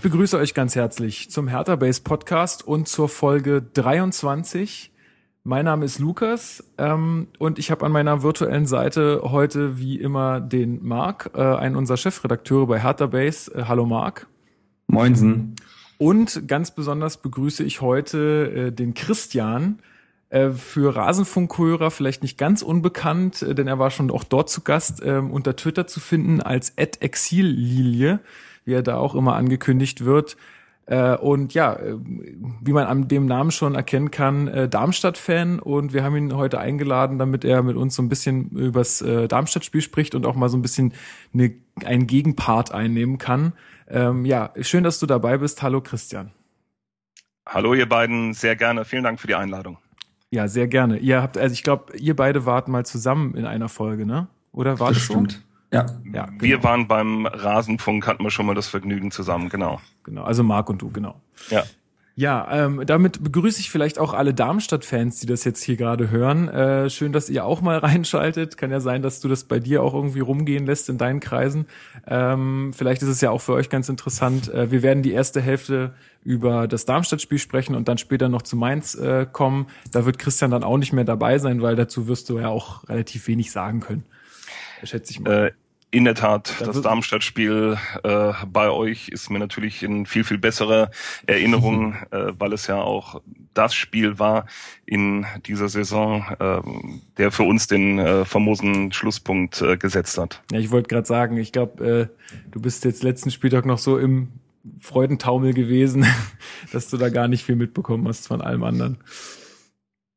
Ich begrüße euch ganz herzlich zum Hertha Base Podcast und zur Folge 23. Mein Name ist Lukas ähm, und ich habe an meiner virtuellen Seite heute wie immer den Marc, äh, einen unserer Chefredakteure bei Hertha Base. Äh, hallo Marc. Moinsen. Und ganz besonders begrüße ich heute äh, den Christian, äh, für Rasenfunkhörer vielleicht nicht ganz unbekannt, äh, denn er war schon auch dort zu Gast, ähm, unter Twitter zu finden als Exillilie, wie er da auch immer angekündigt wird. Äh, und ja, äh, wie man an dem Namen schon erkennen kann, äh, Darmstadt-Fan. Und wir haben ihn heute eingeladen, damit er mit uns so ein bisschen übers Darmstadt-Spiel spricht und auch mal so ein bisschen eine, einen Gegenpart einnehmen kann. Ähm, ja, schön, dass du dabei bist. Hallo Christian. Hallo ihr beiden, sehr gerne. Vielen Dank für die Einladung. Ja, sehr gerne. Ihr habt, also ich glaube, ihr beide wart mal zusammen in einer Folge, ne? Oder war das, Das stimmt. Ja. Ja, genau. Wir waren beim Rasenfunk, hatten wir schon mal das Vergnügen zusammen, genau. genau. Also Marc und du, genau. Ja. Ja, ähm, damit begrüße ich vielleicht auch alle Darmstadt-Fans, die das jetzt hier gerade hören. Äh, schön, dass ihr auch mal reinschaltet. Kann ja sein, dass du das bei dir auch irgendwie rumgehen lässt in deinen Kreisen. Ähm, vielleicht ist es ja auch für euch ganz interessant. Äh, wir werden die erste Hälfte über das Darmstadt-Spiel sprechen und dann später noch zu Mainz äh, kommen. Da wird Christian dann auch nicht mehr dabei sein, weil dazu wirst du ja auch relativ wenig sagen können. Schätze ich mal. In der Tat, Da das Darmstadt-Spiel äh, bei euch ist mir natürlich in viel, viel besserer Erinnerung, äh, weil es ja auch das Spiel war in dieser Saison, äh, der für uns den äh, famosen Schlusspunkt äh, gesetzt hat. Ja, ich wollte gerade sagen, ich glaube, äh, du bist jetzt letzten Spieltag noch so im Freudentaumel gewesen, dass du da gar nicht viel mitbekommen hast von allem anderen.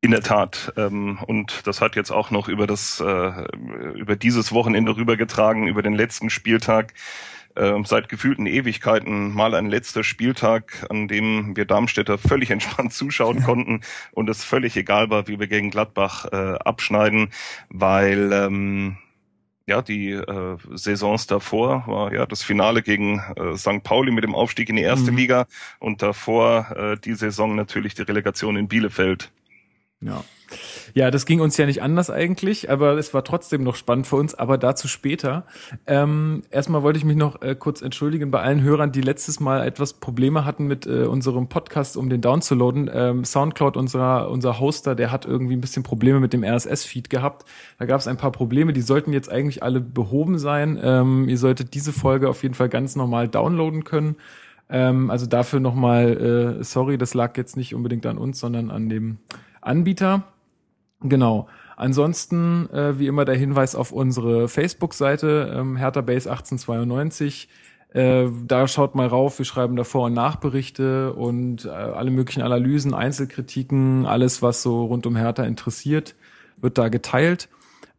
In der Tat. Ähm, und das hat jetzt auch noch über das, äh, über dieses Wochenende rübergetragen, über den letzten Spieltag. Äh, seit gefühlten Ewigkeiten mal ein letzter Spieltag, an dem wir Darmstädter völlig entspannt zuschauen konnten und es völlig egal war, wie wir gegen Gladbach äh, abschneiden, weil ähm, ja, die äh, Saisons davor war ja das Finale gegen äh, St. Pauli mit dem Aufstieg in die erste Mhm. Liga und davor äh, die Saison natürlich die Relegation in Bielefeld. Ja. Ja, das ging uns ja nicht anders eigentlich, aber es war trotzdem noch spannend für uns, aber dazu später. Ähm, erstmal wollte ich mich noch äh, kurz entschuldigen bei allen Hörern, die letztes Mal etwas Probleme hatten mit äh, unserem Podcast, um den downzuladen. Ähm, Soundcloud, unserer, unser Hoster, der hat irgendwie ein bisschen Probleme mit dem RSS-Feed gehabt. Da gab es ein paar Probleme, die sollten jetzt eigentlich alle behoben sein. Ähm, ihr solltet diese Folge auf jeden Fall ganz normal downloaden können. Ähm, also dafür nochmal, äh, sorry, das lag jetzt nicht unbedingt an uns, sondern an dem Anbieter. Genau. Ansonsten, äh, wie immer, der Hinweis auf unsere Facebook-Seite, ähm, Hertha Base 1892. Äh, da schaut mal rauf, wir schreiben da Vor- und Nachberichte und äh, alle möglichen Analysen, Einzelkritiken, alles, was so rund um Hertha interessiert, wird da geteilt.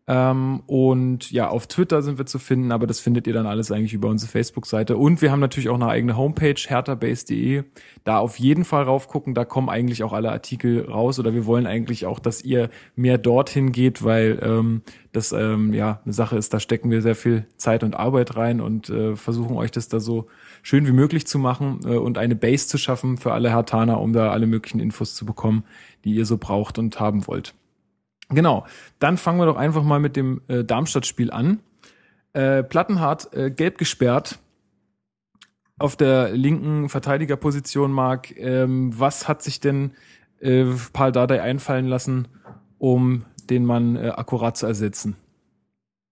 Ähm, und ja, auf Twitter sind wir zu finden, aber das findet ihr dann alles eigentlich über unsere Facebook-Seite. Und wir haben natürlich auch eine eigene Homepage, herterbase.de. Da auf jeden Fall raufgucken, da kommen eigentlich auch alle Artikel raus oder wir wollen eigentlich auch, dass ihr mehr dorthin geht, weil ähm, das ähm, ja eine Sache ist, da stecken wir sehr viel Zeit und Arbeit rein und äh, versuchen euch das da so schön wie möglich zu machen äh, und eine Base zu schaffen für alle Hertaner, um da alle möglichen Infos zu bekommen, die ihr so braucht und haben wollt. Genau, dann fangen wir doch einfach mal mit dem äh, Darmstadt-Spiel an. Äh, Plattenhardt äh, gelb gesperrt auf der linken Verteidigerposition, Marc. Ähm, was hat sich denn äh, Paul Dardai einfallen lassen, um den Mann äh, akkurat zu ersetzen?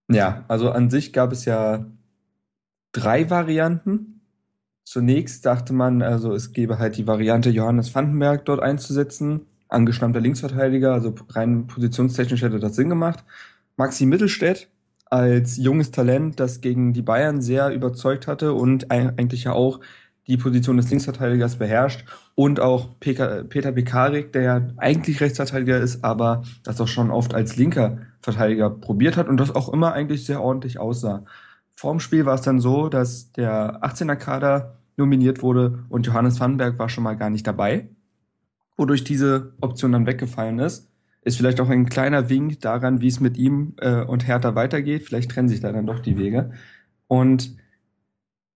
Ja, also an sich gab es ja drei Varianten. Zunächst dachte man, also es gäbe halt die Variante, Johannes Vandenberg dort einzusetzen, angeschlammter Linksverteidiger, also rein positionstechnisch hätte das Sinn gemacht. Maxi Mittelstädt als junges Talent, das gegen die Bayern sehr überzeugt hatte und eigentlich ja auch die Position des Linksverteidigers beherrscht und auch Peter Pekarik, der ja eigentlich Rechtsverteidiger ist, aber das auch schon oft als linker Verteidiger probiert hat und das auch immer eigentlich sehr ordentlich aussah. Vorm Spiel war es dann so, dass der 18er Kader nominiert wurde und Johannes Vandenberg war schon mal gar nicht dabei, wodurch diese Option dann weggefallen ist. Ist vielleicht auch ein kleiner Wink daran, wie es mit ihm äh, und Hertha weitergeht. Vielleicht trennen sich da dann doch die Wege. Und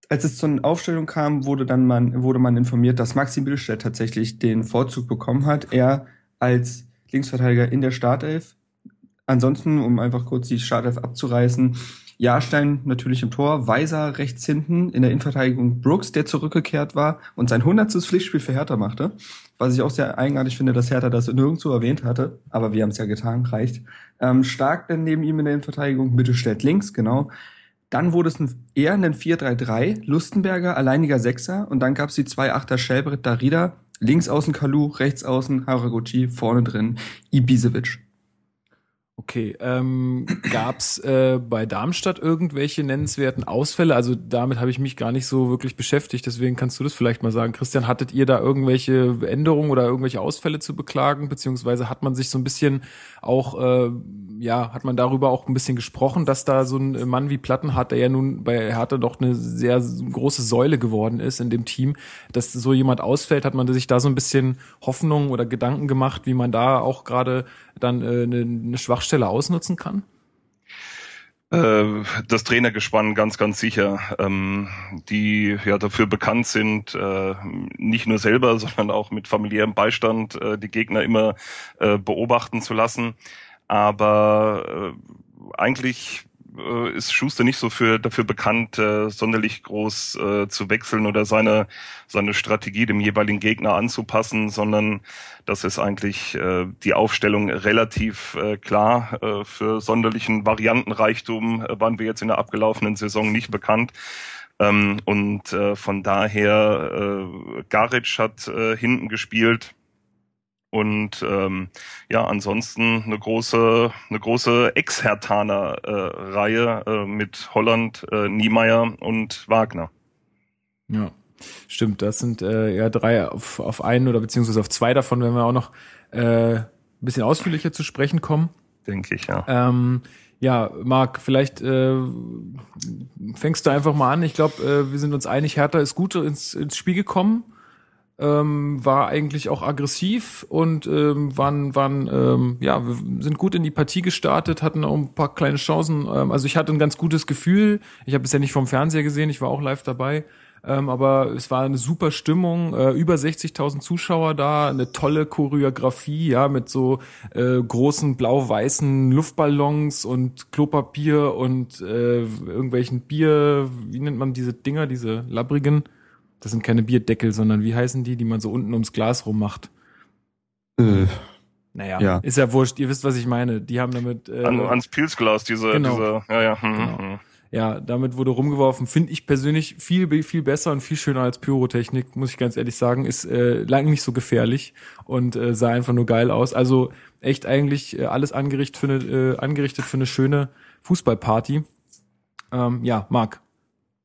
als es zur Aufstellung kam, wurde dann man, wurde man informiert, dass Maxi Billstedt tatsächlich den Vorzug bekommen hat. Er als Linksverteidiger in der Startelf. Ansonsten, um einfach kurz die Startelf abzureißen, Jahrstein natürlich im Tor, Weiser rechts hinten, in der Innenverteidigung Brooks, der zurückgekehrt war und sein hundertstes Pflichtspiel für Hertha machte. Was ich auch sehr eigenartig finde, dass Hertha das nirgendwo erwähnt hatte, aber wir haben es ja getan, reicht. Ähm, stark dann neben ihm in der Innenverteidigung, Mittelstädt links, genau. Dann wurde es ein, eher ein 4-3-3, Lustenberger, alleiniger Sechser und dann gab es die zwei Achter Schelbrett, Darida, links außen Kalu, rechts außen Haraguchi, vorne drin Ibisevic. Okay, ähm, gab es äh, bei Darmstadt irgendwelche nennenswerten Ausfälle? Also damit habe ich mich gar nicht so wirklich beschäftigt, deswegen kannst du das vielleicht mal sagen. Christian, hattet ihr da irgendwelche Änderungen oder irgendwelche Ausfälle zu beklagen, beziehungsweise hat man sich so ein bisschen auch, äh, ja, hat man darüber auch ein bisschen gesprochen, dass da so ein Mann wie Plattenhardt, der ja nun bei Hertha doch eine sehr große Säule geworden ist in dem Team, dass so jemand ausfällt, hat man sich da so ein bisschen Hoffnung oder Gedanken gemacht, wie man da auch gerade dann äh, eine, eine Schwachstelle ausnutzen kann? Äh, das Trainergespann ganz, ganz sicher, ähm, die ja dafür bekannt sind, äh, nicht nur selber, sondern auch mit familiärem Beistand äh, die Gegner immer beobachten zu lassen. Aber eigentlich äh, ist Schuster nicht so für, dafür bekannt, äh, sonderlich groß äh, zu wechseln oder seine, seine Strategie dem jeweiligen Gegner anzupassen, sondern das ist eigentlich äh, die Aufstellung relativ äh, klar. Äh, für sonderlichen Variantenreichtum äh, waren wir jetzt in der abgelaufenen Saison nicht bekannt. Ähm, und äh, von daher, äh, Garic hat äh, hinten gespielt und ähm, ja, ansonsten eine große, eine große Ex-Hertaner-Reihe äh, äh, mit Holland, äh, Niemeyer und Wagner. Ja, stimmt. Das sind äh, ja drei auf, auf einen oder beziehungsweise auf zwei davon, wenn wir auch noch äh, ein bisschen ausführlicher zu sprechen kommen. Denke ich, ja. Ähm, ja, Marc, vielleicht äh, fängst du einfach mal an. Ich glaube, äh, wir sind uns einig, Hertha ist gut ins, ins Spiel gekommen ähm, war eigentlich auch aggressiv und ähm, waren, waren ähm, ja, sind gut in die Partie gestartet, hatten auch ein paar kleine Chancen. Ähm, also ich hatte ein ganz gutes Gefühl. Ich habe es ja nicht vom Fernseher gesehen, ich war auch live dabei. Ähm, aber es war eine super Stimmung, äh, über 60.000 Zuschauer da, eine tolle Choreografie, ja, mit so äh, großen blau-weißen Luftballons und Klopapier und äh, irgendwelchen Bier, wie nennt man diese Dinger, diese labbrigen? Das sind keine Bierdeckel, sondern wie heißen die, die man so unten ums Glas rummacht? Äh, naja, ja. ist ja wurscht. Ihr wisst, was ich meine. Die haben damit äh, An, ans Pilzglas diese, genau. diese, ja, ja. Hm, genau. Hm. Ja, damit wurde rumgeworfen. Finde ich persönlich viel viel besser und viel schöner als Pyrotechnik, muss ich ganz ehrlich sagen. Ist äh, lang nicht so gefährlich und äh, sah einfach nur geil aus. Also echt eigentlich äh, alles angerichtet für eine äh, angerichtet für eine schöne Fußballparty. Ähm, ja, Marc.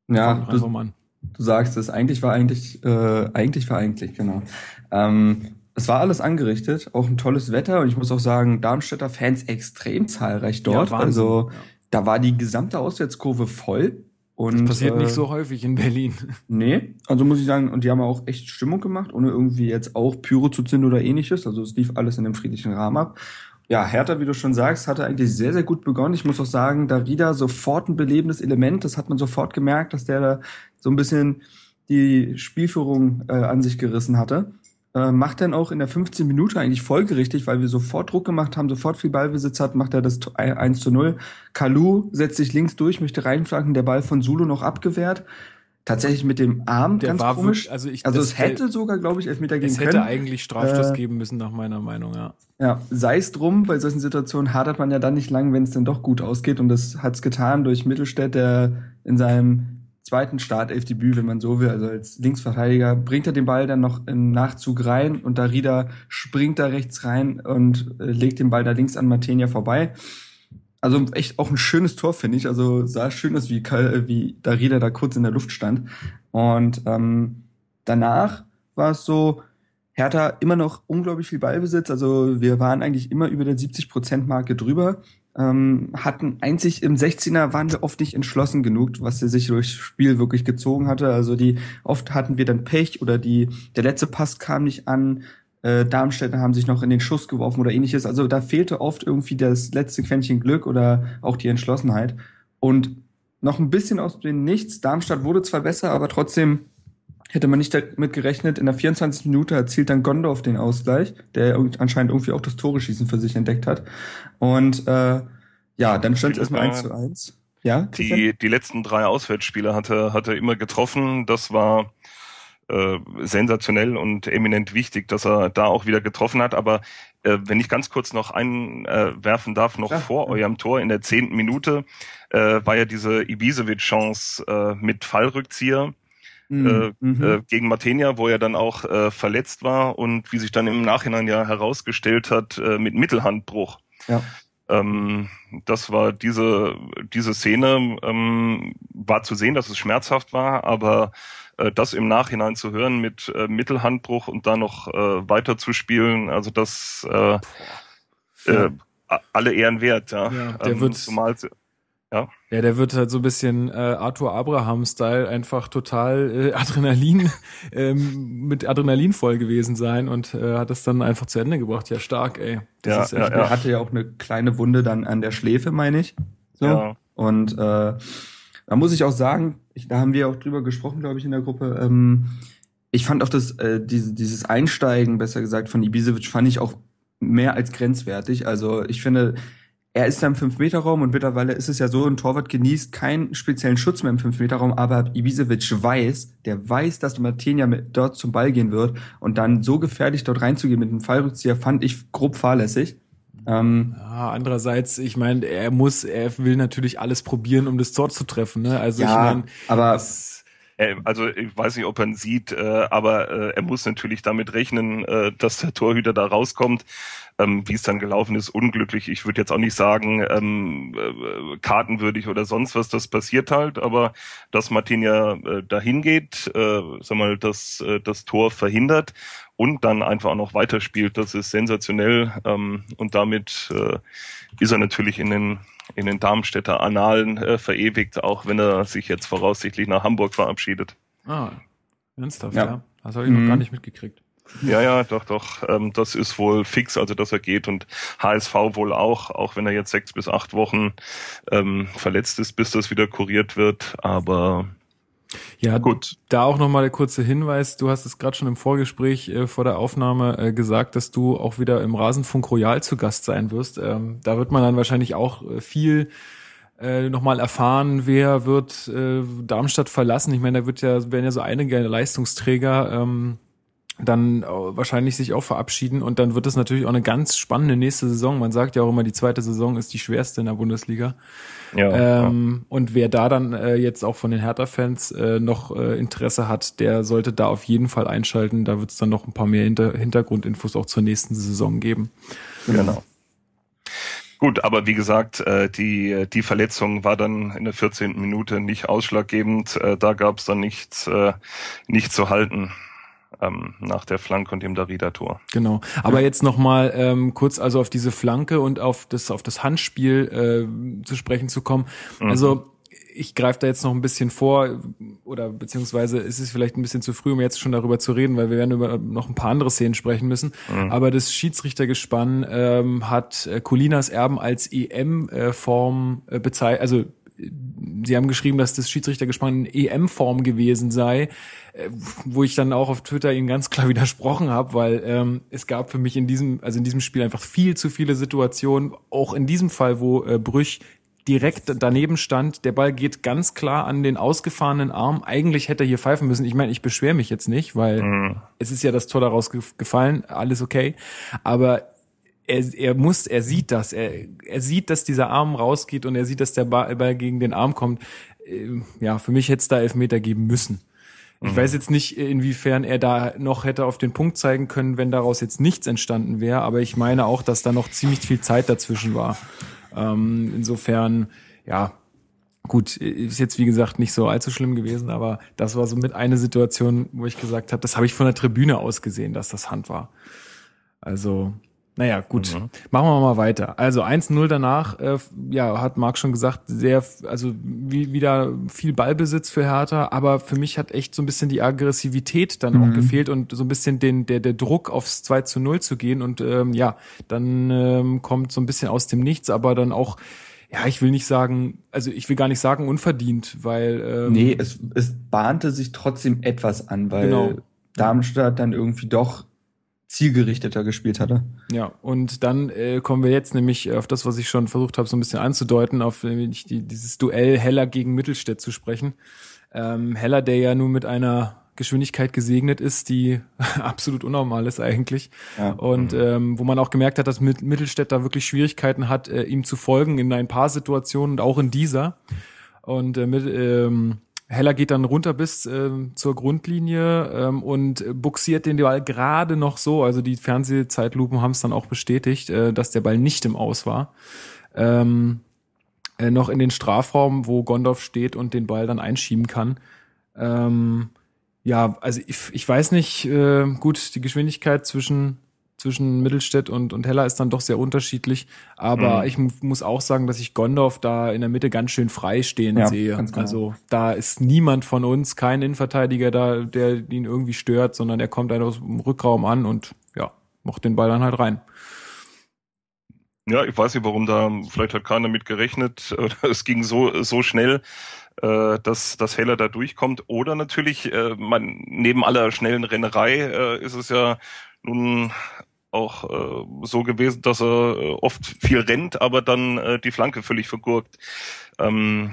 Ja, du, du sagst es, eigentlich war eigentlich, äh, eigentlich war eigentlich, genau. Ähm, es war alles angerichtet, auch ein tolles Wetter und ich muss auch sagen, Darmstädter Fans extrem zahlreich dort. Ja, also ja. da war die gesamte Auswärtskurve voll. Und, das passiert äh, nicht so häufig in Berlin. Nee, also muss ich sagen, und die haben auch echt Stimmung gemacht, ohne irgendwie jetzt auch Pyro zu zünden oder ähnliches. Also es lief alles in einem friedlichen Rahmen ab. Ja, Hertha, wie du schon sagst, hatte eigentlich sehr, sehr gut begonnen. Ich muss auch sagen, Darida sofort ein belebendes Element. Das hat man sofort gemerkt, dass der da so ein bisschen die Spielführung äh, an sich gerissen hatte. Äh, macht dann auch in der 15 Minute eigentlich folgerichtig, weil wir sofort Druck gemacht haben, sofort viel Ballbesitz hat, macht er das 1 zu 0. Kalu setzt sich links durch, möchte reinflanken, der Ball von Zulu noch abgewehrt tatsächlich mit dem Arm der ganz war komisch. Wirklich, also, ich, also es hätte sogar, glaube ich, Elfmeter geben können. Es hätte eigentlich Strafstoß äh, geben müssen, nach meiner Meinung, ja. Ja, sei es drum, bei solchen Situationen hadert man ja dann nicht lang, wenn es dann doch gut ausgeht. Und das hat's getan durch Mittelstädt, der in seinem zweiten Startelfdebüt, wenn man so will, also als Linksverteidiger, bringt er den Ball dann noch im Nachzug rein und Darida springt da rechts rein und äh, legt den Ball da links an Matenia vorbei. Also echt auch ein schönes Tor, finde ich. Also sah schön aus, wie, wie Darida da kurz in der Luft stand. Und ähm, danach war es so, Hertha immer noch unglaublich viel Ballbesitz. Also wir waren eigentlich immer über der 70%-Marke drüber. Ähm, hatten einzig im 16er waren wir oft nicht entschlossen genug, was er sich durchs Spiel wirklich gezogen hatte. Also die oft hatten wir dann Pech oder die der letzte Pass kam nicht an. Äh, Darmstädter haben sich noch in den Schuss geworfen oder ähnliches. Also da fehlte oft irgendwie das letzte Quäntchen Glück oder auch die Entschlossenheit. Und noch ein bisschen aus dem Nichts. Darmstadt wurde zwar besser, aber trotzdem hätte man nicht damit gerechnet. In der 24. Minute erzielt dann Gondorf den Ausgleich, der anscheinend irgendwie auch das Tore-Schießen für sich entdeckt hat. Und äh, ja, dann stand es erstmal 1 zu 1. Ja, die, die letzten drei Auswärtsspiele hatte, hatte immer getroffen. Das war äh, sensationell und eminent wichtig, dass er da auch wieder getroffen hat. Aber äh, wenn ich ganz kurz noch einwerfen äh, darf, noch Klar. vor eurem Tor in der zehnten Minute, äh, war ja diese Ibisevic-Chance äh, mit Fallrückzieher mhm. Äh, mhm. äh, gegen Martenia, wo er dann auch äh, verletzt war und wie sich dann im Nachhinein ja herausgestellt hat, äh, mit Mittelhandbruch. Ja. Ähm, das war diese, diese Szene, ähm, war zu sehen, dass es schmerzhaft war, aber äh, das im Nachhinein zu hören mit Mittelhandbruch und da noch weiter zu spielen, also das alle Ehren wert, ja. ja der ähm, wird, zumal ja. Ja, der wird halt so ein bisschen äh, Arthur Abraham-Style einfach total äh, Adrenalin, ähm, mit Adrenalin voll gewesen sein und äh, hat es dann einfach zu Ende gebracht. Ja, stark, ey. Das ja, ja, er hatte ja auch eine kleine Wunde dann an der Schläfe, meine ich. So. Ja. Und äh, da muss ich auch sagen, ich, da haben wir auch drüber gesprochen, glaube ich, in der Gruppe. Ähm, ich fand auch das, äh, diese, dieses Einsteigen, besser gesagt, von Ibisevic fand ich auch mehr als grenzwertig. Also ich finde, er ist da im 5-Meter-Raum und mittlerweile ist es ja so, ein Torwart genießt keinen speziellen Schutz mehr im 5-Meter-Raum, aber Ibisevic weiß, der weiß, dass Martinia mit dort zum Ball gehen wird und dann so gefährlich dort reinzugehen mit einem Fallrückzieher fand ich grob fahrlässig. Ähm, ja, andererseits, ich meine, er muss, er will natürlich alles probieren, um das Tor zu treffen. Ne? Also ja, ich meine, aber also ich weiß nicht, ob er ihn sieht, äh, aber äh, er muss natürlich damit rechnen, äh, dass der Torhüter da rauskommt. Ähm, wie es dann gelaufen ist, unglücklich. Ich würde jetzt auch nicht sagen, ähm, äh, kartenwürdig oder sonst was, das passiert halt, aber dass Martin ja äh, dahin geht, äh, sag mal, das, äh, das Tor verhindert und dann einfach auch noch weiterspielt, das ist sensationell ähm, und damit äh, ist er natürlich in den in den Darmstädter Annalen äh, verewigt, auch wenn er sich jetzt voraussichtlich nach Hamburg verabschiedet. Ah, ernsthaft, ja. ja. Das habe ich mhm. noch gar nicht mitgekriegt. Ja, ja, doch, doch. Ähm, das ist wohl fix, also dass er geht und HSV wohl auch, auch wenn er jetzt sechs bis acht Wochen ähm, verletzt ist, bis das wieder kuriert wird. Aber ja, gut. Da auch nochmal der kurze Hinweis. Du hast es gerade schon im Vorgespräch äh, vor der Aufnahme äh, gesagt, dass du auch wieder im Rasenfunk Royal zu Gast sein wirst. Ähm, da wird man dann wahrscheinlich auch äh, viel äh, nochmal erfahren, wer wird äh, Darmstadt verlassen. Ich meine, da wird ja, werden ja so einige Leistungsträger ähm, dann wahrscheinlich sich auch verabschieden und dann wird es natürlich auch eine ganz spannende nächste Saison. Man sagt ja auch immer, die zweite Saison ist die schwerste in der Bundesliga. Ja, ähm, ja. Und wer da dann äh, jetzt auch von den Hertha-Fans äh, noch äh, Interesse hat, der sollte da auf jeden Fall einschalten. Da wird es dann noch ein paar mehr Hinter Hintergrundinfos auch zur nächsten Saison geben. Genau. Gut, aber wie gesagt, äh, die, die Verletzung war dann in der 14. Minute nicht ausschlaggebend. Äh, da gab es dann nichts, äh, nichts zu halten ähm, nach der Flanke und dem Darida-Tor. Genau. Aber ja. jetzt nochmal ähm, kurz also auf diese Flanke und auf das, auf das Handspiel äh, zu sprechen zu kommen. Mhm. Also ich greife da jetzt noch ein bisschen vor oder beziehungsweise ist es vielleicht ein bisschen zu früh, um jetzt schon darüber zu reden, weil wir werden über noch ein paar andere Szenen sprechen müssen. Mhm. Aber das Schiedsrichtergespann ähm, hat äh, Colinas Erben als EM-Form äh, bezeichnet, also sie haben geschrieben, dass das Schiedsrichtergespann in EM-Form gewesen sei, äh, wo ich dann auch auf Twitter ihnen ganz klar widersprochen habe, weil ähm, es gab für mich in diesem, also in diesem Spiel einfach viel zu viele Situationen, auch in diesem Fall, wo äh, Brüch direkt daneben stand. Der Ball geht ganz klar an den ausgefahrenen Arm. Eigentlich hätte er hier pfeifen müssen. Ich meine, ich beschwere mich jetzt nicht, weil mhm. es ist ja das Tor daraus gefallen, alles okay. Aber er, er muss, er sieht das, er, er sieht, dass dieser Arm rausgeht und er sieht, dass der Ball gegen den Arm kommt. Ähm, ja, für mich hätte es da Elfmeter geben müssen. Ich mhm. weiß jetzt nicht, inwiefern er da noch hätte auf den Punkt zeigen können, wenn daraus jetzt nichts entstanden wäre, aber ich meine auch, dass da noch ziemlich viel Zeit dazwischen war. Ähm, insofern, ja, Gut, ist jetzt wie gesagt nicht so allzu schlimm gewesen, aber das war so mit eine Situation, wo ich gesagt habe, das habe ich von der Tribüne aus gesehen, dass das Hand war. Also naja, gut. Mhm. Machen wir mal weiter. Also 1-0 danach, äh, ja, hat Marc schon gesagt, sehr, also wie, wieder viel Ballbesitz für Hertha, aber für mich hat echt so ein bisschen die Aggressivität dann mhm. auch gefehlt und so ein bisschen den, der, der Druck aufs 2 zu 0 zu gehen und ähm, ja, dann ähm, kommt so ein bisschen aus dem Nichts, aber dann auch ja, ich will nicht sagen, also ich will gar nicht sagen unverdient, weil ähm, Nee, es, es bahnte sich trotzdem etwas an, weil genau. Darmstadt dann irgendwie doch zielgerichteter gespielt hatte. Ja, und dann äh, kommen wir jetzt nämlich auf das, was ich schon versucht habe, so ein bisschen anzudeuten, auf nämlich die, dieses Duell Heller gegen Mittelstädt zu sprechen. Ähm, Heller, der ja nun mit einer Geschwindigkeit gesegnet ist, die absolut unnormal ist eigentlich. Ja. Und ähm, wo man auch gemerkt hat, dass Mittelstädt da wirklich Schwierigkeiten hat, äh, ihm zu folgen in ein paar Situationen und auch in dieser. Und äh, mit, ähm, Heller geht dann runter bis äh, zur Grundlinie ähm, und buxiert den Ball gerade noch so. Also die Fernsehzeitlupen haben es dann auch bestätigt, äh, dass der Ball nicht im Aus war. Ähm, äh, noch in den Strafraum, wo Gondorf steht und den Ball dann einschieben kann. Ähm, ja, also ich, ich weiß nicht, äh, gut, die Geschwindigkeit zwischen zwischen Mittelstädt und, und Heller ist dann doch sehr unterschiedlich. Aber mhm. ich muss auch sagen, dass ich Gondorf da in der Mitte ganz schön frei stehen ja, sehe. Genau. Also da ist niemand von uns, kein Innenverteidiger da, der ihn irgendwie stört, sondern er kommt einfach aus dem Rückraum an und ja, macht den Ball dann halt rein. Ja, ich weiß nicht, warum da vielleicht hat keiner mit gerechnet. Es ging so so schnell, äh, dass dass Heller da durchkommt. Oder natürlich, äh, man neben aller schnellen Rennerei äh, ist es ja nun auch äh, so gewesen, dass er äh, oft viel rennt, aber dann äh, die Flanke völlig vergurkt. Ähm,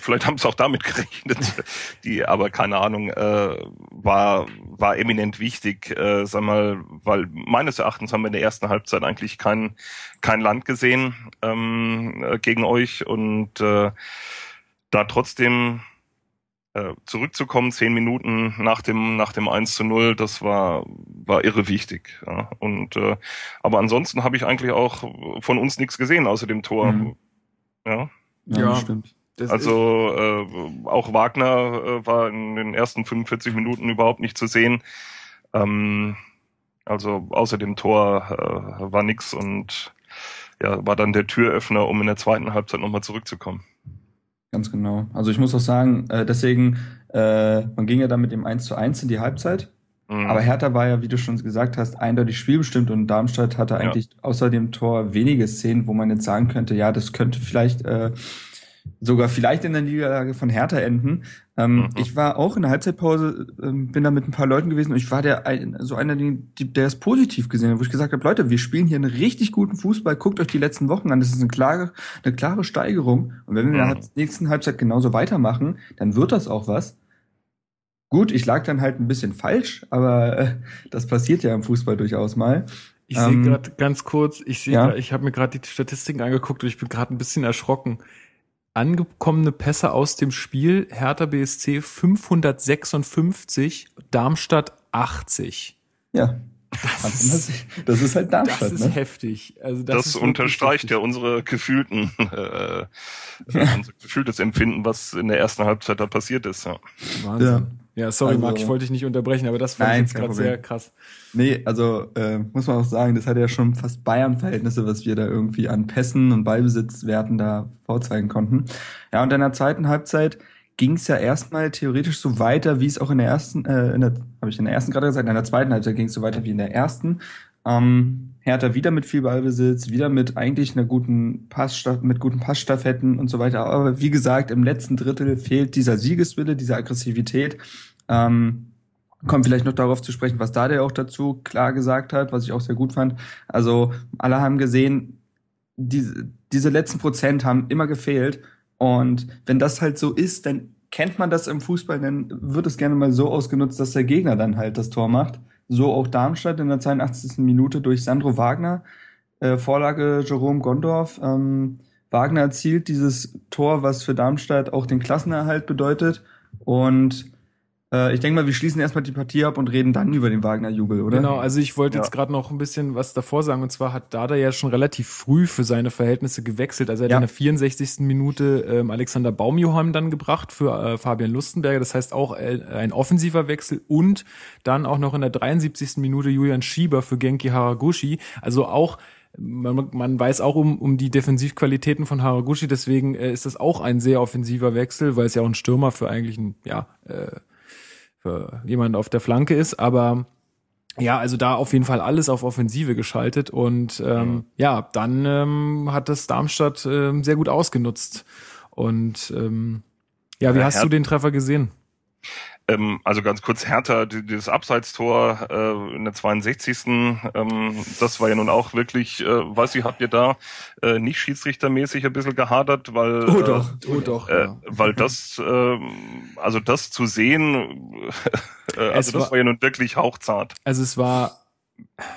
vielleicht haben sie auch damit gerechnet, die, aber keine Ahnung, äh, war war eminent wichtig, äh, sag mal, weil meines Erachtens haben wir in der ersten Halbzeit eigentlich kein kein Land gesehen ähm, äh, gegen euch und äh, da trotzdem äh, zurückzukommen, zehn Minuten nach dem, nach dem 1 zu 0, das war, war irre wichtig. Ja. Und, äh, aber ansonsten habe ich eigentlich auch von uns nichts gesehen außer dem Tor. Mhm. Ja. Ja, ja stimmt. Das also äh, auch Wagner äh, war in den ersten 45 Minuten überhaupt nicht zu sehen. Ähm, also außer dem Tor äh, war nix und ja, war dann der Türöffner, um in der zweiten Halbzeit nochmal zurückzukommen. Ganz genau. Also ich muss auch sagen, äh, deswegen, äh, man ging ja dann mit dem 1 zu 1 in die Halbzeit. Mhm. Aber Hertha war ja, wie du schon gesagt hast, eindeutig spielbestimmt und Darmstadt hatte eigentlich ja. außer dem Tor wenige Szenen, wo man jetzt sagen könnte, ja, das könnte vielleicht äh, sogar vielleicht in der Niederlage von Hertha enden. Ähm, mhm. Ich war auch in der Halbzeitpause, ähm, bin da mit ein paar Leuten gewesen und ich war der so einer, der es positiv gesehen hat, wo ich gesagt habe, Leute, wir spielen hier einen richtig guten Fußball, guckt euch die letzten Wochen an, das ist eine klare, eine klare Steigerung. Und wenn wir mhm. in der nächsten Halbzeit genauso weitermachen, dann wird das auch was. Gut, ich lag dann halt ein bisschen falsch, aber äh, das passiert ja im Fußball durchaus mal. Ich ähm, sehe gerade ganz kurz, ich sehe, ja? ich habe mir gerade die Statistiken angeguckt und ich bin gerade ein bisschen erschrocken angekommene Pässe aus dem Spiel. Hertha BSC 556, Darmstadt 80. Ja. Das ist, das ist halt Darmstadt. Das ist ne? heftig. Also das, das unterstreicht ja unsere gefühlten, äh, ja. unser gefühltes Empfinden, was in der ersten Halbzeit da passiert ist. Ja. Wahnsinn. Ja. Ja, sorry, also, Marc, ich wollte dich nicht unterbrechen, aber das fand nein, ich jetzt gerade sehr krass. Nee, also äh, muss man auch sagen, das hat ja schon fast Bayern-Verhältnisse, was wir da irgendwie an Pässen und Ballbesitzwerten da vorzeigen konnten. Ja, und in der zweiten Halbzeit ging es ja erstmal theoretisch so weiter, wie es auch in der ersten, äh, in der, habe ich in der ersten gerade gesagt, in der zweiten Halbzeit ging es so weiter wie in der ersten. Ähm, Hertha wieder mit viel Ballbesitz, wieder mit eigentlich einer guten Passstaff mit guten Passstaffetten und so weiter. Aber wie gesagt, im letzten Drittel fehlt dieser Siegeswille, diese Aggressivität. Ähm, kommt vielleicht noch darauf zu sprechen, was da der auch dazu klar gesagt hat, was ich auch sehr gut fand. Also alle haben gesehen, diese, diese letzten Prozent haben immer gefehlt. Und wenn das halt so ist, dann kennt man das im Fußball, dann wird es gerne mal so ausgenutzt, dass der Gegner dann halt das Tor macht. So auch Darmstadt in der 82. Minute durch Sandro Wagner. Äh, Vorlage Jerome Gondorf. Ähm, Wagner erzielt dieses Tor, was für Darmstadt auch den Klassenerhalt bedeutet. Und ich denke mal, wir schließen erstmal die Partie ab und reden dann über den Wagner-Jubel, oder? Genau, also ich wollte Ja. jetzt gerade noch ein bisschen was davor sagen. Und zwar hat Dada ja schon relativ früh für seine Verhältnisse gewechselt. Also er hat Ja. in der 64. Minute ähm, Alexander Baumjohann dann gebracht für äh, Fabian Lustenberger. Das heißt auch äh, ein offensiver Wechsel und dann auch noch in der 73. Minute Julian Schieber für Genki Haraguchi. Also auch man, man weiß auch um, um die Defensivqualitäten von Haraguchi, deswegen äh, ist das auch ein sehr offensiver Wechsel, weil es ja auch ein Stürmer für eigentlich ein, ja, äh, für jemanden auf der Flanke ist, aber ja, also da auf jeden Fall alles auf Offensive geschaltet und ähm, ja, dann ähm, hat das Darmstadt ähm, sehr gut ausgenutzt. Und ähm, ja, wie Ja, hast Her- du den Treffer gesehen? Ähm, also ganz kurz, Hertha, die- dieses Abseitstor äh, in der 62. Ähm, das war ja nun auch wirklich, äh, weiß ich, habt ihr da äh, nicht schiedsrichtermäßig ein bisschen gehadert, weil Oh doch. Oh doch, Äh, ja. weil das, äh, also das zu sehen, äh, Es also das war- war ja nun wirklich hauchzart. Also es war